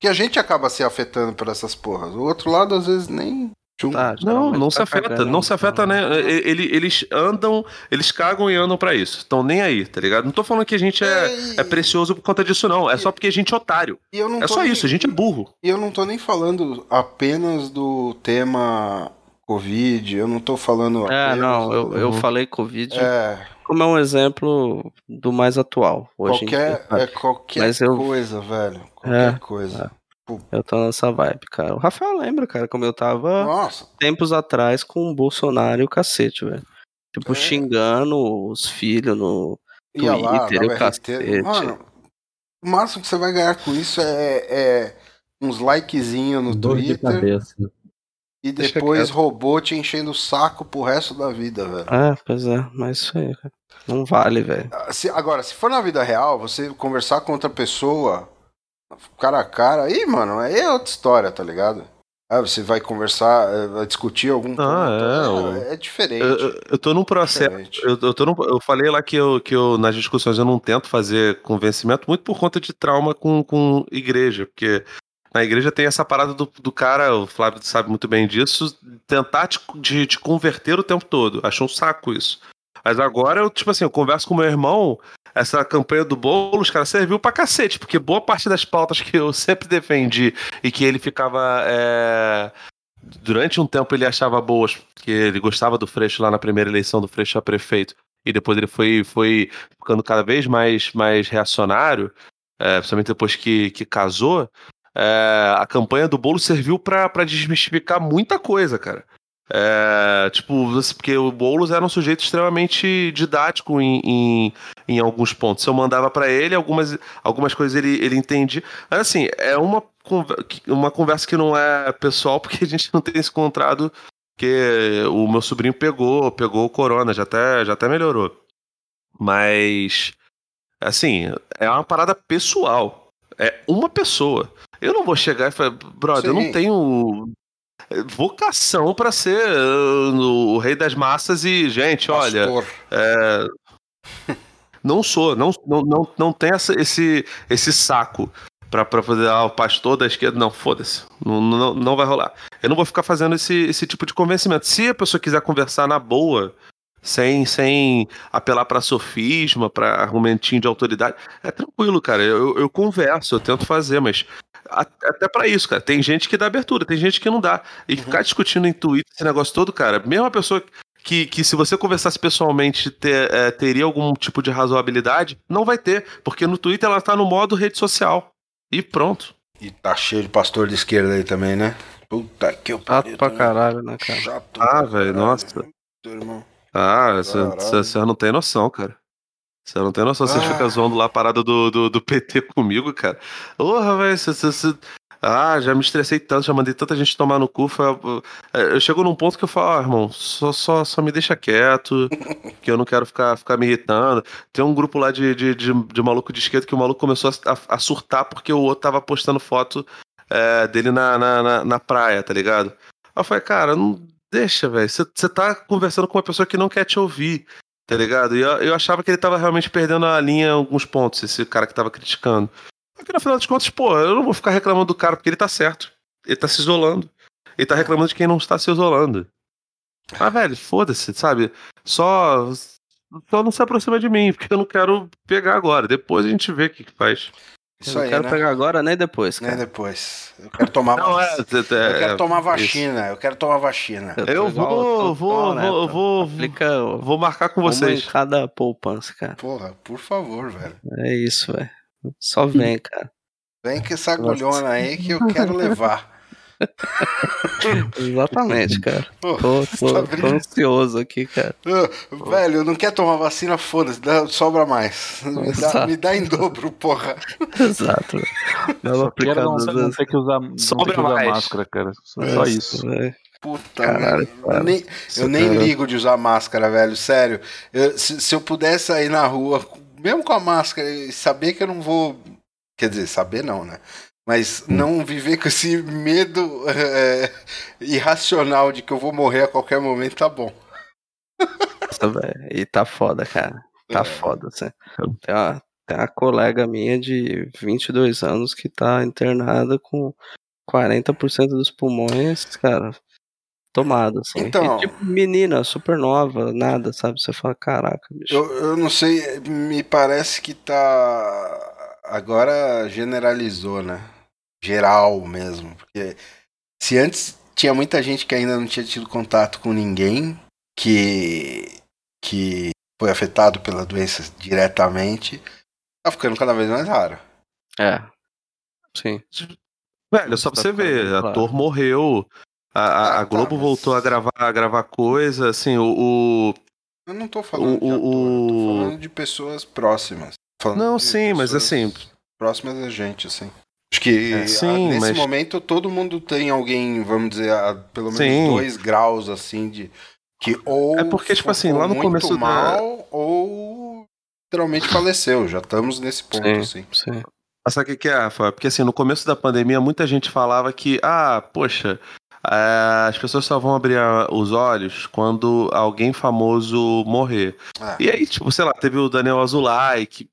Que a gente acaba se afetando por essas porras. O outro lado, às vezes, nem. Tá, Não, não tá se afeta, cagando, não se afeta, então. né? Ele- Eles andam, eles cagam e andam pra isso. Estão nem aí, tá ligado? Não tô falando que a gente é, é precioso por conta disso, não. É só porque a gente é otário. e eu não É só nem- isso, a gente é burro. E eu não tô nem falando apenas do tema Covid, eu não tô falando É, não, eu, eu Uhum. falei Covid É, como é um exemplo do mais atual hoje em qualquer, dia. é qualquer Mas eu- coisa, velho. Qualquer É, coisa. Eu tô nessa vibe, cara. O Rafael lembra, cara, como eu tava Nossa, tempos atrás com o Bolsonaro e o cacete, velho. Tipo, É. xingando os filhos no. ia lá, Twitter, dava o cacete. Mano, o máximo que você vai ganhar com isso é, é uns likezinhos no Dor de Twitter cabeça. E depois robô te enchendo o saco pro resto da vida, velho. É, pois é, mas isso aí, cara. Não vale, velho. Se- agora, se for na vida real, você conversar com outra pessoa, cara a cara, aí, mano, aí é outra história, tá ligado? Ah, você vai conversar, eh, vai discutir algum ponto. Ah, é, é, o- é diferente. Eu, eu- eu tô num processo. diferente. Eu, eu, tô num- eu falei lá que, eu, que eu, nas discussões, eu não tento fazer convencimento, muito por conta de trauma com, com igreja, porque na igreja tem essa parada do, do cara, o Flávio sabe muito bem disso, tentar te, de, te converter o tempo todo. Acho um saco isso. Mas agora eu, tipo assim, eu converso com meu irmão, essa campanha do Boulos, cara, serviu pra cacete, porque boa parte das pautas que eu sempre defendi e que ele ficava. é, Durante um tempo ele achava boas, porque ele gostava do Freixo lá na primeira eleição do Freixo a prefeito. E depois ele foi, foi ficando cada vez mais, mais reacionário, é, principalmente depois que, que casou. É, a campanha do Bolo serviu pra desmistificar muita coisa, cara. É, tipo, porque o Boulos era um sujeito extremamente didático em, em, em alguns pontos. Eu mandava pra ele, algumas, algumas coisas ele, ele entendia. Mas assim, é uma, uma conversa que não é pessoal, porque a gente não tem se encontrado, porque o meu sobrinho pegou, pegou o corona, já até, já até melhorou. Mas, assim, é uma parada pessoal. É uma pessoa. Eu não vou chegar e falar, brother, eu Sim. não tenho vocação pra ser uh, o rei das massas e, gente, olha, Pastor. é, não sou, não, não, não, não tem essa- esse, esse saco pra, pra fazer ah, o pastor da esquerda. Não, foda-se. Não, não, não vai rolar. Eu não vou ficar fazendo esse, esse tipo de convencimento. Se a pessoa quiser conversar na boa, sem, sem apelar pra sofisma, pra argumentinho de autoridade, é tranquilo, cara. Eu, eu converso, eu tento fazer, mas. Até pra isso, cara. Tem gente que dá abertura, tem gente que não dá. E ficar discutindo em Twitter esse negócio todo, cara, mesmo a pessoa que, que se você conversasse pessoalmente ter- é, teria algum tipo de razoabilidade, não vai ter, porque no Twitter ela tá no modo rede social. E pronto. E tá cheio de pastor de esquerda aí também, né? Puta que eu Chato pra caralho, né, cara? Chato. Ah, velho, nossa. irmão. Ah, você não tem noção, cara. Você não tem noção, você Ah. fica zoando lá a parada do, do, do PT comigo, cara. Porra, velho, você, Ah, já me estressei tanto, já mandei tanta gente tomar no cu. Foi... é, Eu chego num ponto que eu falo, ah, irmão, só, só, só me deixa quieto, que eu não quero ficar, ficar me irritando. Tem um grupo lá de, de, de, de maluco de esquerda que o maluco começou a, a surtar porque o outro tava postando foto é, dele na, na, na, na praia, tá ligado? Aí eu falei, cara, não deixa, velho. Você tá conversando com uma pessoa que não quer te ouvir, tá ligado? E eu, eu achava que ele tava realmente perdendo a linha em alguns pontos, esse cara que tava criticando. Porque no final das contas, pô, eu não vou ficar reclamando do cara porque ele tá certo. Ele tá se isolando. Ele tá reclamando de quem não está se isolando. Mas, velho, foda-se, sabe? Só. Só não se aproxima de mim, porque eu não quero pegar agora. Depois a gente vê o que, que faz. Isso eu não aí, quero né? pegar agora nem depois, Nem cara. depois. Eu quero tomar Não, é. vac- é- Eu quero é- tomar isso. vacina. Eu quero tomar vacina. Eu vou- tô vou- igual, né, vou- vou- Aplica Vou marcar com uma vocês. cada poupança, cara. Porra, por favor, velho. É isso, velho. Só vem, cara. Vem com essa agulhona aí que eu quero levar. Exatamente, cara. Pô, Tô, tô- tá tô ansioso aqui, cara. Ah, Velho, não quer tomar vacina? Foda-se, sobra mais. Me dá, me dá em dobro, porra. Exato. Só quero não, não ter que usar, não Sobra que usar mais. máscara, cara. Só, só isso. velho. Puta Caralho, merda. cara. Eu nem, eu nem cara. ligo de usar máscara, velho. Sério. Eu- se, se eu pudesse sair na rua, mesmo com a máscara, e saber que eu não vou. Quer dizer, saber não, né? Mas não viver com esse medo é, irracional de que eu vou morrer a qualquer momento, tá bom. Nossa. E tá foda, cara. Tá É. foda, assim. Tem uma, tem uma colega minha de 22 anos que tá internada com 40% dos pulmões, cara, tomado, assim. Então- E, tipo, menina, super nova, nada, sabe? Você fala, caraca, bicho. Eu, eu não sei, me parece que tá. Agora generalizou, né? Geral mesmo. Porque se antes tinha muita gente que ainda não tinha tido contato com ninguém que, que foi afetado pela doença diretamente, tá ficando cada vez mais raro. É. Sim. Velho, só pra Tá você ver, claro. ator morreu. A, a- Ah, a tá, Globo mas- voltou a gravar, a gravar coisa, assim, o. o- Eu não tô falando O- de ator, eu o- tô falando de pessoas próximas. Falando Não, sim, mas assim- Próximas a gente, assim. Acho que É, ah, sim, nesse mas- momento todo mundo tem alguém, vamos dizer, a pelo menos Sim. dois graus, assim, de. Que ou É porque, tipo assim, lá no muito começo da- mal, ou literalmente faleceu. Já estamos nesse ponto, Sim. assim. Sim. Mas sabe o que, é, Rafa? Porque assim, no começo da pandemia, muita gente falava que, ah, poxa, é, as pessoas só vão abrir a- os olhos quando alguém famoso morrer. Ah. E aí, tipo, sei lá, teve o Daniel Azulay, que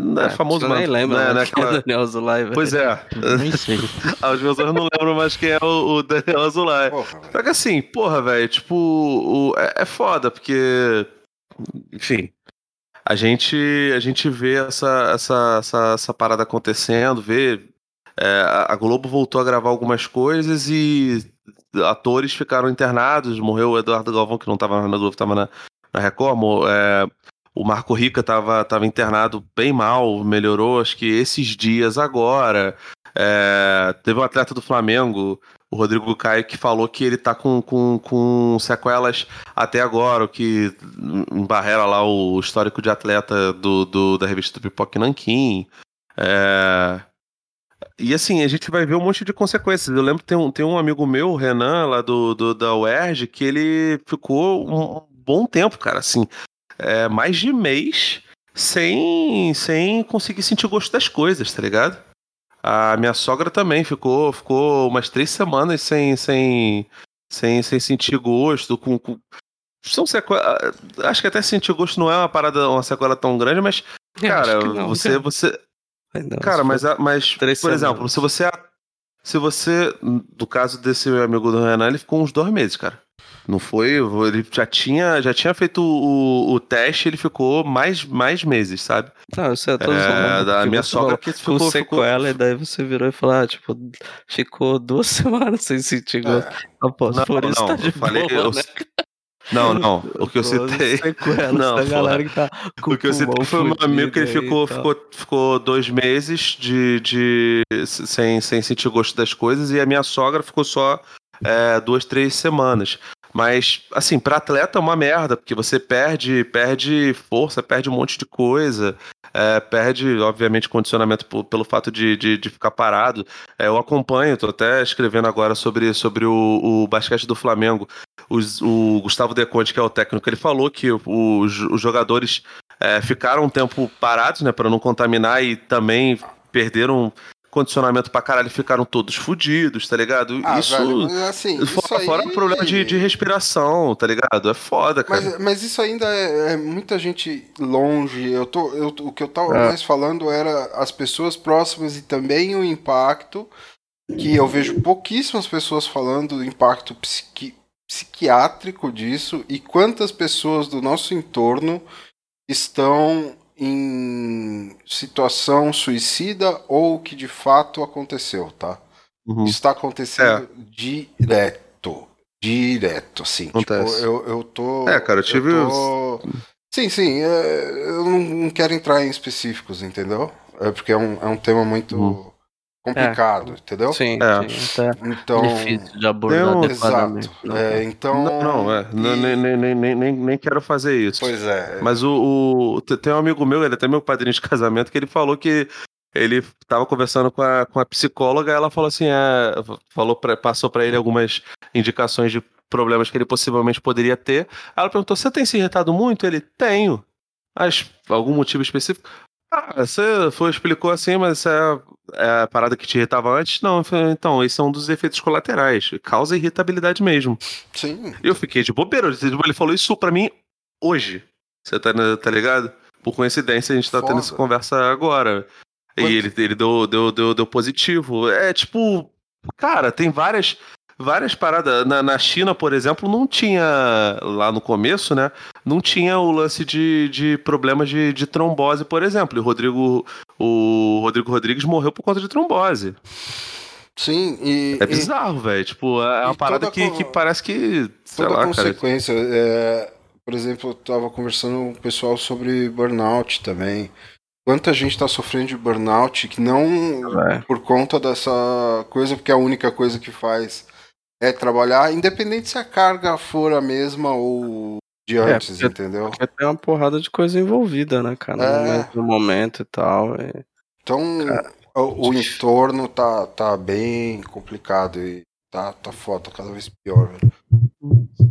não é, famoso, você mas. nem lembra, né, né, né, quem é aquela- Daniel Zulay, velho. Pois é. Nem sei. As pessoas não lembram mais quem é o, o Daniel Azulay. Porra. Só que assim, porra, velho, tipo, o- é, é foda, porque. Enfim. A gente, a gente vê essa, essa, essa, essa parada acontecendo, vê. é, a Globo voltou a gravar algumas coisas e atores ficaram internados. Morreu o Eduardo Galvão, que não tava na Globo, tava na, na Record. mo- é, o Marco Rica tava, tava internado bem mal, melhorou, acho que esses dias agora. É, teve um atleta do Flamengo, o Rodrigo Caio, que falou que ele tá com, com, com sequelas até agora, o que embarrera lá o histórico de atleta do, do- da revista do Pipoque Nanquim. É, e assim, a gente vai ver um monte de consequências. Eu lembro que tem um, tem um amigo meu, o Renan, lá do, do, da UERJ, que ele ficou um bom tempo, cara, assim, é, mais de mês sem, sem conseguir sentir gosto das coisas, tá ligado? A minha sogra também ficou, ficou umas três semanas sem, sem, sem, sem sentir gosto, com, com- são sequelas. Acho que até sentir gosto não é uma parada, uma sequela tão grande, mas, cara, não, você, cara. você, não, Cara, mas, mas por exemplo, semanas. se você. Se você. Do caso desse meu amigo do Renan, ele ficou uns dois meses, cara. Não foi. Ele já tinha, já tinha feito o, o teste, ele ficou mais, mais meses, sabe? Não, sei, eu tô É, da minha sogra falou que com ficou, ficou, sequela, e daí você virou e falou, ah, tipo, ficou duas semanas sem sentir gosto. Pô, Não, por isso não, tá de eu falei- boa, eu- né? Não, não. O que eu citei. Sequelas Não, da galera que tá com O que eu citei foi um amigo que ele ficou, ficou, ficou dois meses de, de sem, sem sentir gosto das coisas e a minha sogra ficou só é, duas, três semanas. Mas, assim, pra atleta é uma merda, porque você perde, perde força, perde um monte de coisa, é, perde, obviamente, condicionamento pelo fato de, de, de ficar parado. É, eu acompanho, tô até escrevendo agora sobre, sobre o, o basquete do Flamengo. Os- o Gustavo Deconte, que é o técnico, ele falou que os, os jogadores é, ficaram um tempo parados, né, para não contaminar e também perderam condicionamento pra caralho, ficaram todos fudidos, tá ligado? Ah, isso velho, assim, isso fora, aí... fora o problema de, de respiração, tá ligado? É foda, cara. Mas, mas isso ainda é, é muita gente longe. Eu tô, eu, o que eu tava É. mais falando era as pessoas próximas e também o impacto que eu vejo pouquíssimas pessoas falando do impacto psiqui- psiquiátrico disso e quantas pessoas do nosso entorno estão em situação suicida ou que de fato aconteceu, tá? Uhum. Está acontecendo direto. Direto, assim. Acontece. Tipo, eu, eu tô. É, cara, eu tive tô- Sim, sim. é, eu não, não quero entrar em específicos, entendeu? É porque é um, é um tema muito Uhum. Complicado, entendeu? Sim, É. sim, até Então. difícil de abordar adequadamente. Exato. É, então. Não, não, é. Não, e- nem, nem, nem, nem, nem, nem quero fazer isso. Pois é. Mas o, o- te- tem um amigo meu, ele é até meu padrinho de casamento, que ele falou que ele tava conversando com a, com a psicóloga e ela falou assim, é, falou pra, passou pra ele algumas indicações de problemas que ele possivelmente poderia ter. Ela perguntou, você tem se irritado muito? Ele, tenho. Mas algum motivo específico? Ah, você foi, explicou assim, mas isso é, é a parada que te irritava antes? Não, então, esse é um dos efeitos colaterais. Causa irritabilidade mesmo. Sim. Eu fiquei de bobeira. Ele falou isso pra mim hoje. Você tá, tá ligado? Por coincidência, a gente tá tendo Foda. essa conversa agora. Quanto- E ele, ele deu, deu, deu, deu positivo. É tipo. Cara, tem várias. Várias paradas. Na, na China, por exemplo, não tinha. Lá no começo, né? Não tinha o lance de, de problemas de, de trombose, por exemplo. E o Rodrigo. O Rodrigo Rodrigues morreu por conta de trombose. Sim, e. É bizarro, velho. Tipo, é uma parada que, que parece que. Toda lá, consequência. é, por exemplo, eu tava conversando com o pessoal sobre burnout também. Quanta gente tá sofrendo de burnout que não É. por conta dessa coisa, porque a única coisa que faz é trabalhar, independente se a carga for a mesma ou de É, antes, porque- entendeu? Porque tem uma porrada de coisa envolvida, né, cara? É. No momento e tal. é. Então, o, o entorno tá, tá bem complicado e tá, tá foda, cada vez pior, velho.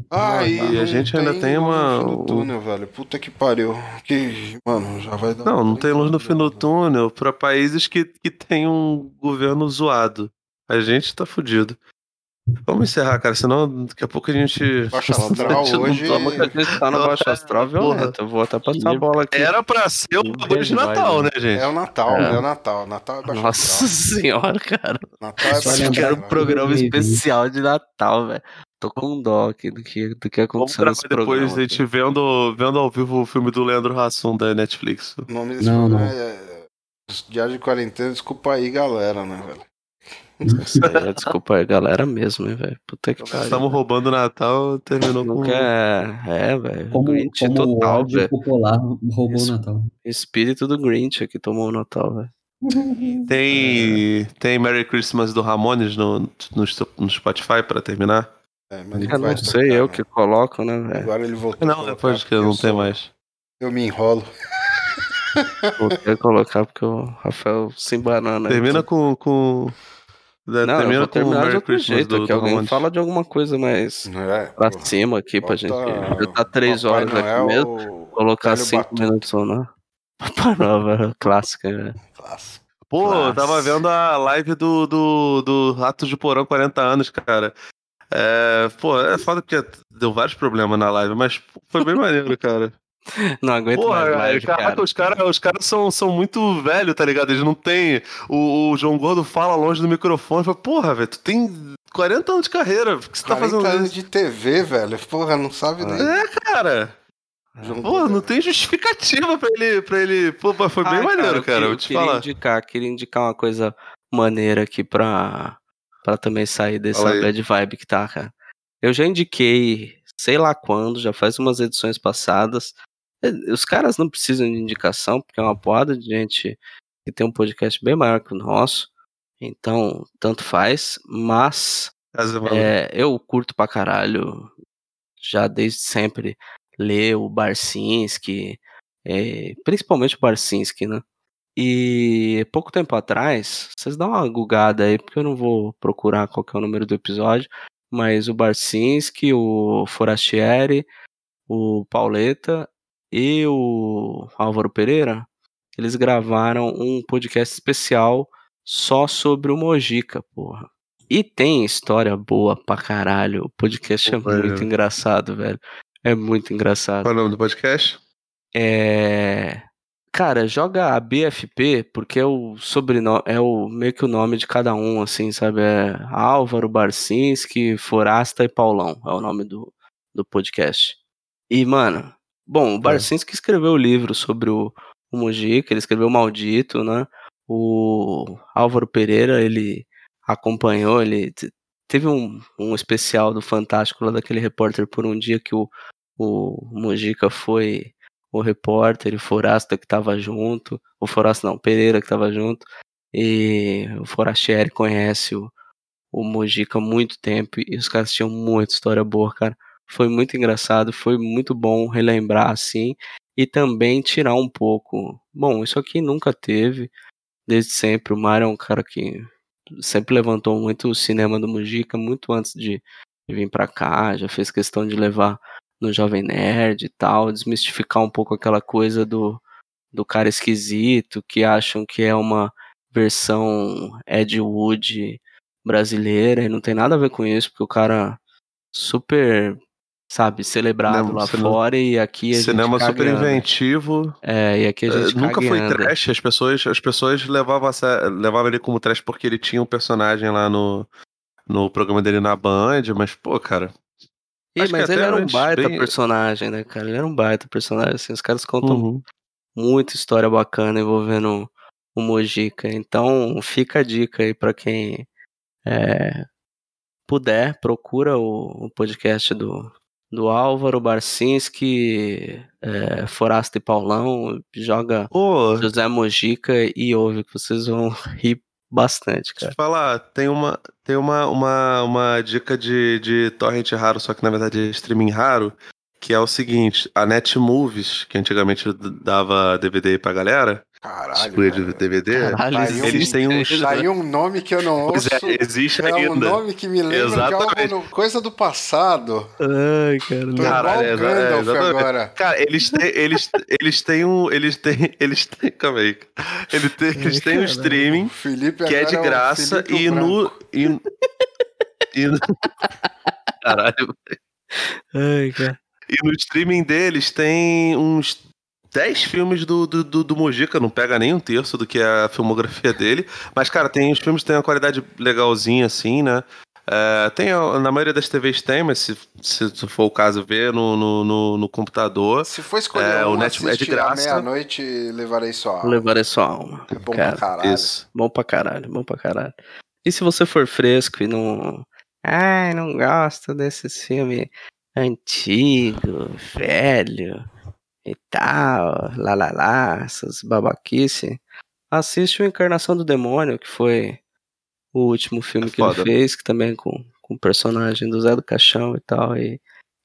Ah, e a gente ainda tem luz uma- no fim do túnel, velho. Puta que pariu. Que, mano, já vai dar. Não, não tem luz no fim do túnel. pra países que, que tem um governo zoado. A gente tá fudido. Vamos encerrar, cara, senão daqui a pouco a gente. Baixa astral a gente não hoje- toma- que a gente tá no Baixo Astral violento? Eu vou até passar a bola aqui. Era pra ser o bagulho de demais, Natal, né? né, gente? É o Natal, É. é, o Natal. Natal é baixo Nossa astral. senhora, cara. Natal é quero astral. um programa 2020. especial de Natal, velho. Tô com dó aqui do que, do que Vamos aconteceu gravar nesse depois, programa. a gente vendo, vendo ao vivo o filme do Leandro Hassum da Netflix. O nome desse Não, programa não. é Diário de Quarentena. Desculpa aí, galera, né, velho? Isso aí, desculpa aí, galera mesmo, hein, velho. Puta que pariu. Estamos roubando o Natal, terminou com. Quer. É, velho. Como, Grinch como o total, ódio velho. popular roubou o Natal. Espírito do Grinch aqui tomou o Natal, velho. Tem, tem Merry Christmas do Ramones no, no, no Spotify pra terminar? É, mas Eu não sei tocar, eu né? que coloco, né, velho? Agora ele voltou. Não, colocar, depois que porque não eu tem sou- mais. Eu me enrolo. Vou colocar porque o Rafael se embanana. Termina com. com... Não, eu termina vou terminar de outro Christmas jeito, do, que alguém Ramones. fala de alguma coisa mais É, pra pô. cima aqui pra gente. Já tá três Papai horas aqui Noel, mesmo. Colocar Velho cinco Batuta. minutos ou não. Papai Nova, clássica, né? Clássico. Pô, eu tava vendo a live do, do, do Ratos de Porão 40 anos, cara. É, pô, é foda porque deu vários problemas na live, mas foi bem maneiro, cara. Não aguento Porra, mais live, caraca, cara. os caras os cara são, são muito velhos, tá ligado? Eles não têm. O, o João Gordo fala longe do microfone. Fala, Porra, velho, tu tem 40 anos de carreira. Por que você tá 40 fazendo anos isso? de TV, velho. Porra, não sabe nem. É, cara. João Pô, Gordo. não tem justificativa pra ele. Pra ele... Pô, mas foi bem Ah, maneiro, eu cara. Vou eu te queria falar. indicar, queria indicar uma coisa maneira aqui pra, pra também sair dessa bad vibe que tá, cara. Eu já indiquei, sei lá quando, já faz umas edições passadas. Eh, Os caras não precisam de indicação, porque é uma porrada de gente que tem um podcast bem maior que o nosso. Então, tanto faz. Mas Maluca. é, eu curto pra caralho, já desde sempre, ler o Barcinski, é, principalmente o Barcinski, né? E pouco tempo atrás, vocês dão uma gugada aí, porque eu não vou procurar qual é o número do episódio, mas o Barcinski, o Forastieri, o Pauleta e o Álvaro Pereira, eles gravaram um podcast especial só sobre o Mojica, porra. E tem história boa pra caralho. O podcast é muito engraçado, velho. É muito engraçado. Qual é o nome do podcast? É. Cara, joga a BFP, porque é o sobrenome, é o meio que o nome de cada um, assim, sabe? É Álvaro, Barcinski, Forasta e Paulão. É o nome do, do podcast. E, mano, bom, o Barcinski escreveu o livro sobre o, o Mujica, ele escreveu Maldito, né? O Álvaro Pereira, ele acompanhou, ele te- teve um, um especial do Fantástico lá daquele repórter por um dia que o, o Mujica foi o repórter, e o Forasta que tava junto, o Forasta não, o Pereira que tava junto, e o Forastieri conhece o, o Mujica há muito tempo, e os caras tinham muita história boa, cara. Foi muito engraçado, foi muito bom relembrar assim, e também tirar um pouco. Bom, isso aqui nunca teve, desde sempre. O Mário é um cara que sempre levantou muito o cinema do Mujica, muito antes de, vir pra cá, já fez questão de levar no Jovem Nerd e tal, desmistificar um pouco aquela coisa do, do cara esquisito, que acham que é uma versão Ed Wood brasileira, e não tem nada a ver com isso, porque o cara super, sabe, celebrado Cinema- lá cinema- fora e aqui a Cinema gente super caga e anda. inventivo. É, e aqui a Eh, gente nunca caga e foi trash, as pessoas, as pessoas levavam, a levavam ele como trash porque ele tinha um personagem lá no, no programa dele na Band, mas, pô, cara. Que mas ele era um baita bem- personagem, né, cara? Ele era um baita personagem, assim, os caras contam Uhum. muita história bacana envolvendo o Mojica. Então, fica a dica aí pra quem é, puder, procura o, o podcast do, do Álvaro Barcinski, é, Forasta e Paulão, joga Pô, José Mojica e ouve, que vocês vão rir bastante, Deixa eu cara. te falar, tem uma, tem uma, uma, uma dica de, de torrent raro, só que na verdade é streaming raro, que é o seguinte, a Netmovies, que antigamente dava DVD pra galera, Caralho. de velho. DVD, Caralho, Tá aí um- eles têm. Tá aí um nome que eu não Pois ouço. é, existe é um ainda. nome que me lembra de Exatamente. algo, no- coisa do passado. Ai, cara. Tô Caralho, igual é, o Gandalf é, agora. Cara, eles têm, eles, eles têm um, eles têm, eles têm, calma aí, eles têm, eles têm um streaming Felipe que é de o graça Felipe e no, e, e no- caralho, Ai, cara. E no streaming deles tem uns 10 filmes do, do, do, do Mojica, não pega nem um terço do que é a filmografia dele. Mas, cara, tem os filmes que tem uma qualidade legalzinha, assim, né? É, tem, a- na maioria das TVs tem, mas se, se for o caso, ver no, no, no, no computador. Se for escolher É, um, o Net- é de graça. meia-noite, levarei só. Vou levar sua alma. É bom cara. pra caralho. Isso. Bom pra caralho, bom pra caralho. E se você for fresco e não. Ai, não gosto desses filmes antigo, velho e tal, lá lá lá, essas babaquice. assiste o Encarnação do Demônio, que foi o último filme É que ele fez, que também é com, com o personagem do Zé do Caixão e tal, e,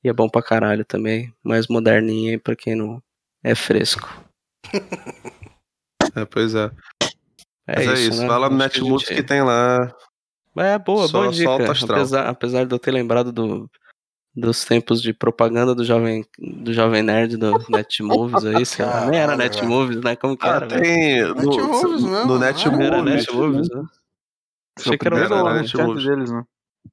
e é bom pra caralho também, mais moderninho aí pra quem não é fresco. É, pois é. É Mas é isso, isso. né? Vai lá no Acho que gente- que tem lá. É boa, Só- boa dica. Apesar, apesar de eu ter lembrado do, dos tempos de propaganda do Jovem, do Jovem Nerd do Netmovies aí, sei lá. Nem era. Netmovies, né? Como que Ah, era? tem. No, Netmovies mesmo, no né? Netmovies. Era Netmovies. Né? Achei que era Era, outro era nome. Netmovies. deles, né?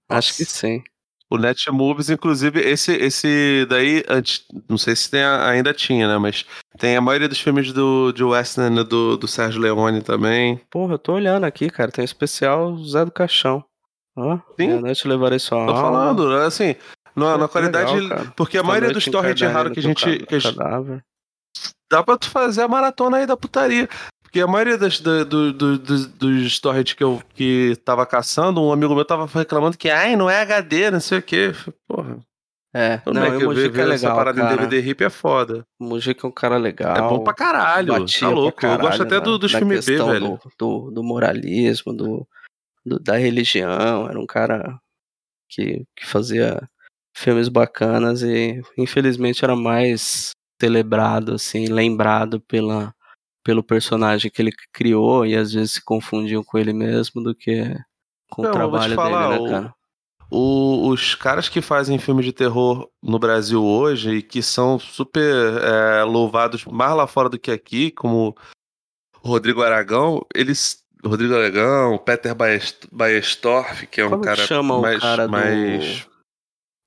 Acho que sim. O Netmovies, inclusive, esse, esse daí, antes, não sei se tem, a- ainda tinha, né? Mas tem a maioria dos filmes do, de Western do, do Sérgio Leone também. Porra, eu tô olhando aqui, cara. Tem um especial Zé do Caixão. Ó, Sim. meia-noite levarei sua Tô falando, assim, na, na qualidade. legal, porque a maioria dos torrent encarnarei raros no que a gente. Que a gente dá pra tu fazer a maratona aí da putaria. Porque a maioria das, do, do- do- dos, dos torrents que eu que tava caçando, um amigo meu tava reclamando que, ai, não é HD, não sei o quê. Porra, É, não, e que o Mujica é ver essa legal, parada em cara. DVD hip é foda. O Mujica é um cara legal. É bom pra caralho. batia Tá louco. pra eu gosto caralho até do, dos filmes B, velho. Do, do, do moralismo, do, do- da religião. Era um cara que, que fazia filmes bacanas e infelizmente era mais celebrado, assim, lembrado pela, pelo personagem que ele criou e às vezes se confundiam com ele mesmo do que com Não, o vou te trabalho falar, dele, o- né, cara? O- os caras que fazem filme de terror no Brasil hoje e que são super é, louvados mais lá fora do que aqui, como o Rodrigo Aragão, eles. Rodrigo Aragão, Peter Baest- Baestorff, que é um Como cara chama o mais. cara do- mais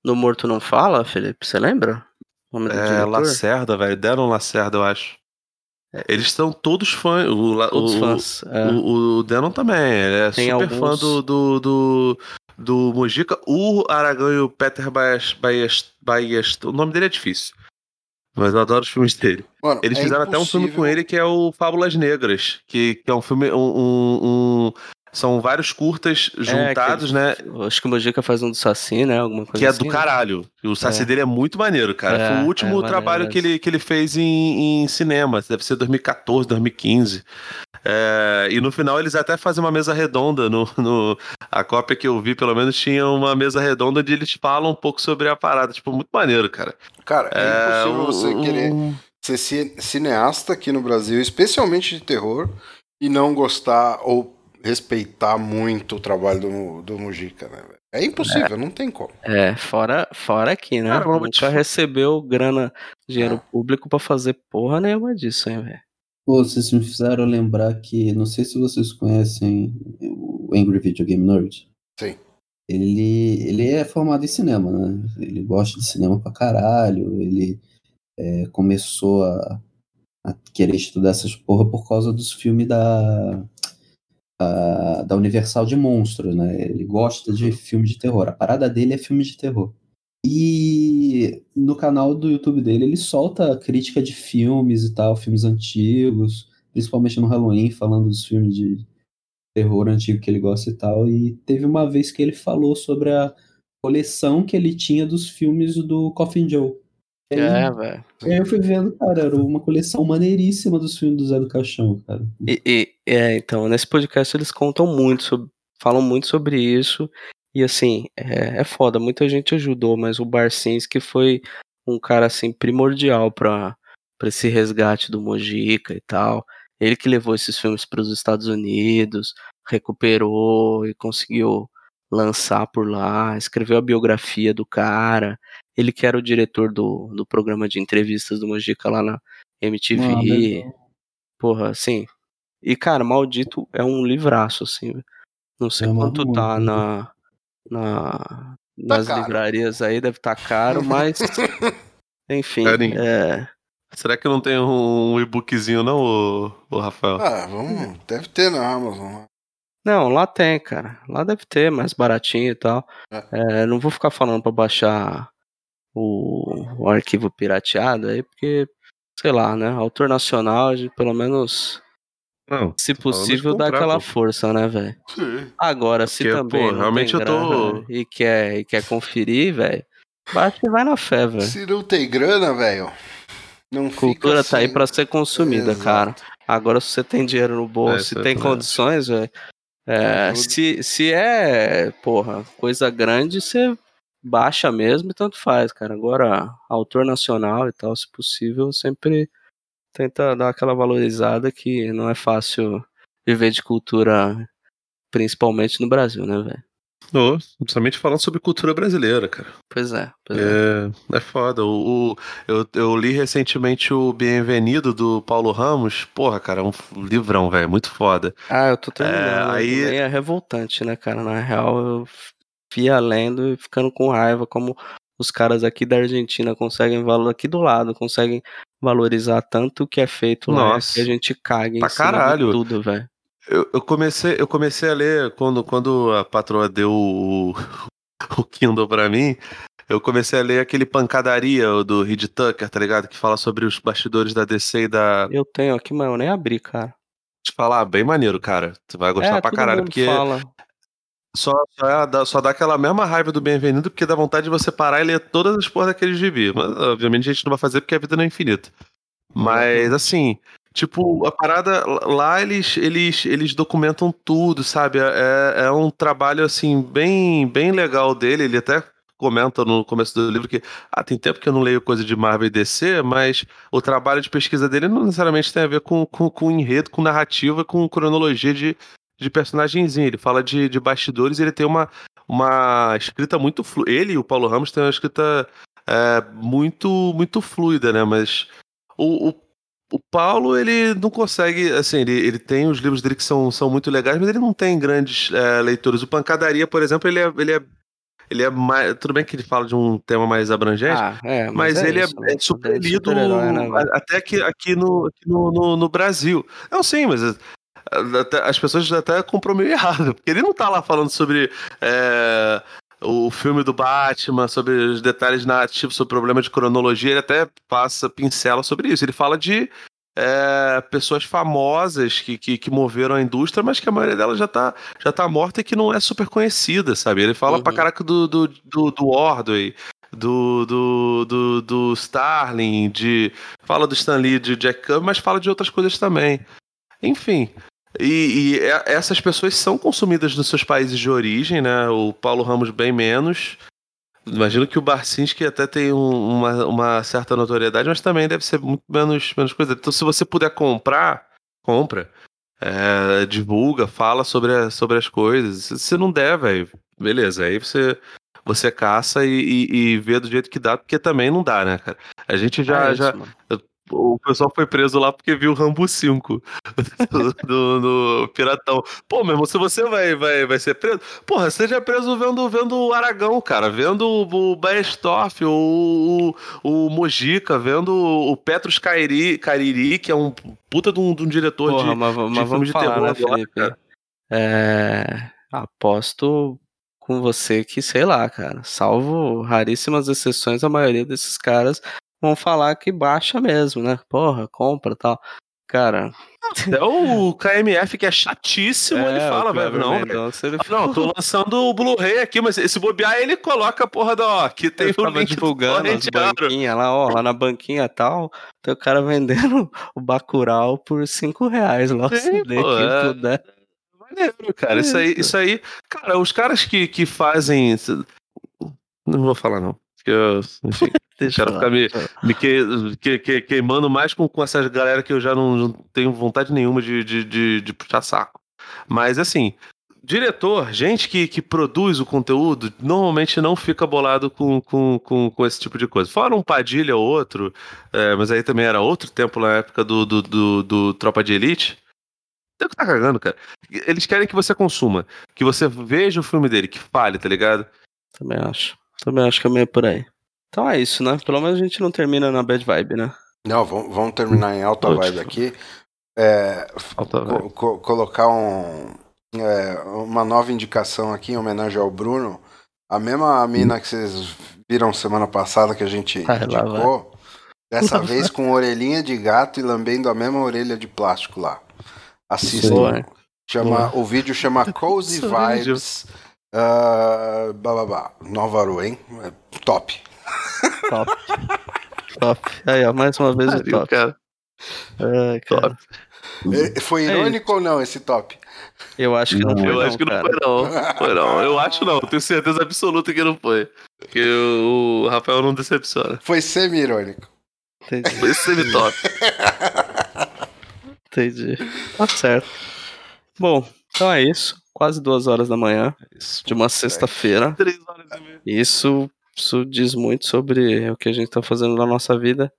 No Morto Não Fala, Felipe? Você lembra? O nome do é, diretor? Lacerda, velho. Deram Lacerda, eu acho. Eles são todos fãs. O, La- Todos o- fãs. é. O, o Denon também, ele é Tem super fã alguns- do, do, do, do Mujica. O Aragão e o Peter Baes, o nome dele é difícil. Mas eu adoro os filmes dele. Mano, Eles é fizeram até um filme com impossível- ele que é o Fábulas Negras, que, que é um filme. Um, um- um- são vários curtas juntados, que- né? eu Acho que o Mojica faz um do Saci, né? Alguma coisa Que é assim, do né? caralho. O Saci É. dele é muito maneiro, cara. É, Foi o é último maneiro trabalho que ele, que ele fez em, em cinema. Deve ser 2014, 2015. É, e no final eles até fazem uma mesa redonda. No, no- a cópia que eu vi, pelo menos, tinha uma mesa redonda onde eles falam um pouco sobre a parada. Tipo, muito maneiro, cara. Cara, é, impossível um- você um- querer ser ci- cineasta aqui no Brasil, especialmente de terror, e não gostar ou respeitar muito o trabalho do, do Mujica, né? velho? É impossível, não tem como. É, fora, fora aqui, né? Cara, te Nunca fa- recebeu grana, dinheiro É. público pra fazer porra nenhuma disso, hein, velho? Pô, vocês me fizeram lembrar que, não sei se vocês conhecem o Angry Video Game Nerd. Sim. Ele, ele é formado em cinema, né? Ele gosta de cinema pra caralho. Ele é, começou a, a querer estudar essas porra por causa dos filmes da, da Universal de monstros, né? Ele gosta de filme de terror. A parada dele é filme de terror. E no canal do YouTube dele ele solta crítica de filmes e tal, filmes antigos, principalmente no Halloween, falando dos filmes de terror antigo que ele gosta e tal. E teve uma vez que ele falou sobre a coleção que ele tinha dos filmes do Coffin Joe. Aí, É, velho. aí eu fui vendo, cara, era uma coleção maneiríssima dos filmes do Zé do Caixão, cara. E, e- é, então, nesse podcast eles contam muito, sobre, falam muito sobre isso. E assim, é, é foda, muita gente ajudou, mas o Barcinski foi um cara assim primordial pra, pra esse resgate do Mojica e tal. Ele que levou esses filmes para os Estados Unidos, recuperou e conseguiu lançar por lá, escreveu a biografia do cara. Ele que era o diretor do, do programa de entrevistas do Mojica lá na MTV. Ah. Porra, assim. E, cara, Maldito é um livraço, assim. Não sei Eu quanto tá muito, na, na, nas caro. livrarias aí, deve estar caro, mas. Enfim, Carinho. é, Será que não tem um e-bookzinho, não, ô, ô Rafael? Ah, vamos. Deve ter na Amazon. Não, lá tem, cara. Lá deve ter, mais baratinho e tal. É, não vou ficar falando pra baixar o, o arquivo pirateado aí, porque, sei lá, né? Autor nacional, pelo menos, Não. se possível, dá aquela pô. força, né, velho? Sim. Agora, se Porque, também pô, não realmente tem eu tô- grana e quer, e quer conferir, velho, baixa e vai na fé, velho. Se não tem grana, velho. Não fica Cultura tá aí sem- pra ser consumida, Exato. cara. Agora, se você tem dinheiro no bolso, É, se é tem condições, velho. é, se, se é, porra, coisa grande, você baixa mesmo e tanto faz, cara. Agora, autor nacional e tal, se possível, sempre tenta dar aquela valorizada que não é fácil viver de cultura, principalmente no Brasil, né, velho? Ô, principalmente falando sobre cultura brasileira, cara. Pois é, pois é. É, é foda. O, o- eu, eu li recentemente o Bem-Venido do Paulo Ramos. Porra, cara, é um livrão, velho. Muito foda. Ah, eu tô terminando. É, aí... é revoltante, né, cara? Na real, eu fia lendo e ficando com raiva como os caras aqui da Argentina conseguem valor aqui do lado, conseguem valorizar tanto o que é feito lá Nossa. que a gente caga em Pra caralho. tudo, velho. Eu, eu comecei, eu comecei a ler quando, quando a patroa deu o, o Kindle pra mim. Eu comecei a ler aquele Pancadaria do Reed Tucker, tá ligado? Que fala sobre os bastidores da DC e da. Eu tenho aqui, mas eu nem abri, cara. Te falar, bem maneiro, cara. Tu vai gostar é, pra caralho, porque fala. Só, só, é- dá, só dá aquela mesma raiva do Bem-vindo, porque dá vontade de você parar e ler todas as porras daquele gibi. Mas, obviamente, a gente não vai fazer porque a vida não é infinita. Mas, assim, tipo, a parada lá, eles, eles, eles documentam tudo, sabe? É, é um trabalho, assim, bem, bem legal dele. Ele até comenta no começo do livro que, ah, tem tempo que eu não leio coisa de Marvel e DC, mas o trabalho de pesquisa dele não necessariamente tem a ver com, com, com enredo, com narrativa, com cronologia de, de personagenzinho. Ele fala de, de bastidores e ele tem uma, uma escrita muito fluida. Ele e o Paulo Ramos têm uma escrita é, muito, muito fluida, né? Mas o, o, o Paulo, ele não consegue, assim, ele, ele tem os livros dele que são, são muito legais, mas ele não tem grandes é, leitores. O Pancadaria, por exemplo, ele é, ele é ele é mais. Tudo bem que ele fala de um tema mais abrangente, Ah, é, mas, ele isso, é, é super lido né, até aqui, aqui, no, aqui no, no, no Brasil. Não, sim, mas as pessoas até compram meio errado, porque ele não tá lá falando sobre é, o filme do Batman, sobre os detalhes narrativos, sobre o problema de cronologia, ele até passa, pincela sobre isso. Ele fala de é, pessoas famosas que, que, que moveram a indústria, mas que a maioria delas já tá, já tá morta e que não é super conhecida, sabe? Ele fala Uhum. pra caraca do, do, do, do Ordway, do, do, do, do Starling, de, fala do Stan Lee, de Jack Kirby, mas fala de outras coisas também. Enfim. E, e é- essas pessoas são consumidas nos seus países de origem, né? O Paulo Ramos bem menos. Imagino que o Barcinski até tem um- uma, uma certa notoriedade, mas também deve ser muito menos, menos coisa. Então, se você puder comprar, compra. É, divulga, fala sobre, a- sobre as coisas. Se se não der, velho, beleza. Aí você, você caça e, e- e vê do jeito que dá, porque também não dá, né, cara? A gente já. É isso, já mano. O pessoal foi preso lá porque viu o Rambo 5 do, do- Piratão. Pô, meu irmão, se você vai, vai, vai ser preso, porra, seja preso vendo, vendo o Aragão, cara, vendo o, o Baestorff, o, o, o Mojica, vendo o Petrus Cariri, Cariri, que é um puta de um, de um diretor Porra, de. mas, mas de filme vamos de falar, terror né, agora, Felipe? cara. É, aposto com você que, sei lá, cara, salvo raríssimas exceções, a maioria desses caras vão falar que baixa mesmo, né? Porra, compra tal. Cara, Até o KMF, que é chatíssimo, ele é, o fala, velho. Não. Mendonça, ele Não, tô lançando o Blu-ray aqui, mas esse bobear ele coloca a porra da. Ó, aqui tem Ele o link do divulgando as torrenteado. banquinhas lá, ó, lá na banquinha tal, tem o cara vendendo o Bacurau por 5 reais lá, quem é. puder. Maneiro, cara. Isso aí, isso aí. Cara, os caras que, que fazem. Não vou falar, não. Porque eu, enfim, Deixa quero lá. ficar me, me que- que- que- queimando mais com, com essas galera que eu já não, não tenho vontade nenhuma de, de, de, de puxar saco. Mas assim, diretor, gente que, que produz o conteúdo, normalmente não fica bolado com, com, com, com esse tipo de coisa. Fora um Padilha ou outro, é, mas aí também era outro tempo na época do, do, do, do Tropa de Elite. Tem que tá cagando, cara. Eles querem que você consuma, que você veja o filme dele, que fale, tá ligado? Também acho. Também acho que é meio por aí. Então é isso, né? Pelo menos a gente não termina na bad vibe, né? Não, vamos, vamos terminar em alta Ótimo. vibe aqui. É, Alta co- co- colocar um, é, uma nova indicação aqui em homenagem ao Bruno. A mesma mina que vocês viram semana passada que a gente Vai lá, indicou, dessa vez com orelhinha de gato e lambendo a mesma orelha de plástico lá. Assistam. Boa? Chama, o vídeo chama Cozy Vibes. Ah, blá, blá, blá. Nova Aru, hein? É Top. Top. top. Aí, ó, mais uma vez o Pariu, top. cara. Ai, cara. Top. É, Foi irônico ou não esse top? Eu acho que não, Não, foi, Eu não, acho que não cara. foi, não. Foi não. Eu acho não. Tenho certeza absoluta que não foi. Porque o Rafael não decepciona. Foi semi-irônico. Entendi, Foi semi-top. entendi. Tá certo. Bom, então é isso. Quase duas horas da manhã de uma sexta-feira. Três horas e meia. Isso, isso diz muito sobre o que a gente tá fazendo na nossa vida.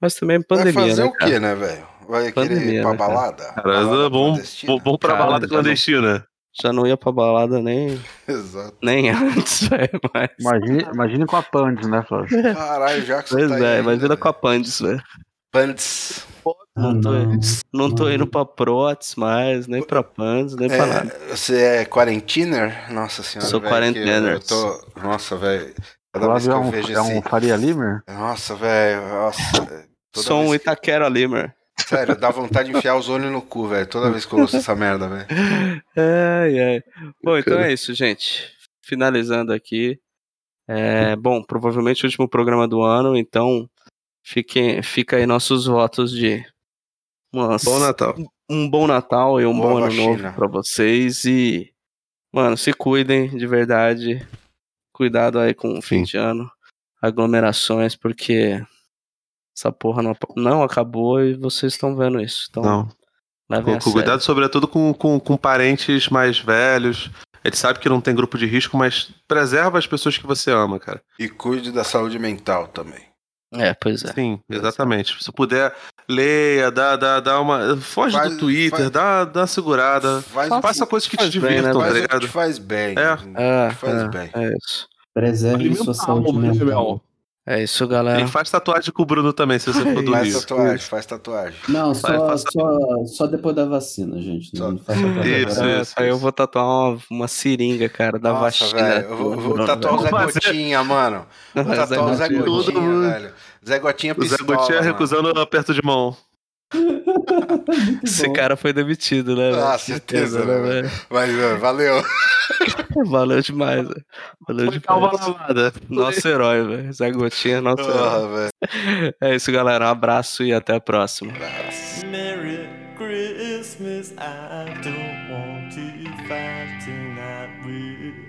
Mas também Vai pandemia, fazer né, o cara? quê, né, velho? Vai querer Pandemia, ir pra né, balada? Cara, Balada vamos, clandestina? vamos, vamos pra Cara, balada clandestina. Já não ia pra balada nem, Exato. nem antes, velho. Mas... Imagine, imagine com a Pandes, né, Flávio? Caralho, já que você Pois tá é, aí imagina ainda, com a Pandes, velho. Pandes. Não tô, não. não tô indo pra Protes mais, nem pra Pandes, nem pra nada. É, você é quarentiner? Nossa senhora. Sou quarentiner. Eu tô... Nossa, velho. Cada vez que é eu um, vejo é esse. um Faria Limer? Nossa, velho. Nossa. Sou um vez que- Itaquera Limer. Sério, dá vontade de enfiar os olhos no cu, velho. Toda vez que eu ouço essa merda, velho. Ai, ai. Bom, então é isso, gente. Finalizando aqui. É, bom, provavelmente o último programa do ano, então fiquem, fica aí nossos votos de umas- Bom Natal. um bom Natal e um Boa bom ano vacina. novo pra vocês. E, mano, se cuidem de verdade. Cuidado aí com o fim Sim. de ano. Aglomerações, porque essa porra não, não acabou e vocês estão vendo isso. Então, Não. levem Com, cuidado, sobretudo com, com, com parentes mais velhos. A gente sabe que não tem grupo de risco, mas preserva as pessoas que você ama, cara. E cuide da saúde mental também. É, pois é. Sim, exatamente. Se puder, leia, dá, dá, dá uma. Foge Faz- do Twitter, faz- dá, dá uma segurada. Faz, Faça coisas que te bem, né, divirtam, tá ligado? faz bem. É. É, Faz é, bem. é isso. Preserve sua saúde mental. É isso, galera. E faz tatuagem com o Bruno também, se você for do Faz Rio. tatuagem, faz tatuagem. Não, só, faça- só, só depois da vacina, gente. Só- Não faça pra Isso. É, isso, aí eu vou tatuar uma, uma seringa, cara, da Nossa, vacina. velho. Eu vou, vou tatuar o Zé Gotinha, mano. Vou tatuar o Zé Gotinha. Velho. Zé Gotinha O Zé pistola. Gotinha mano. recusando aperto de mão. Esse bom. cara foi demitido, né? Ah, certeza, né? velho? Mas, mano, valeu. Valeu demais, velho. Valeu Foi demais. Nosso herói, velho. Zé Gotinha, nosso ah, herói. Véio. É isso, galera. Um abraço e até a próxima. Merry Christmas, I don't want to fight tonight with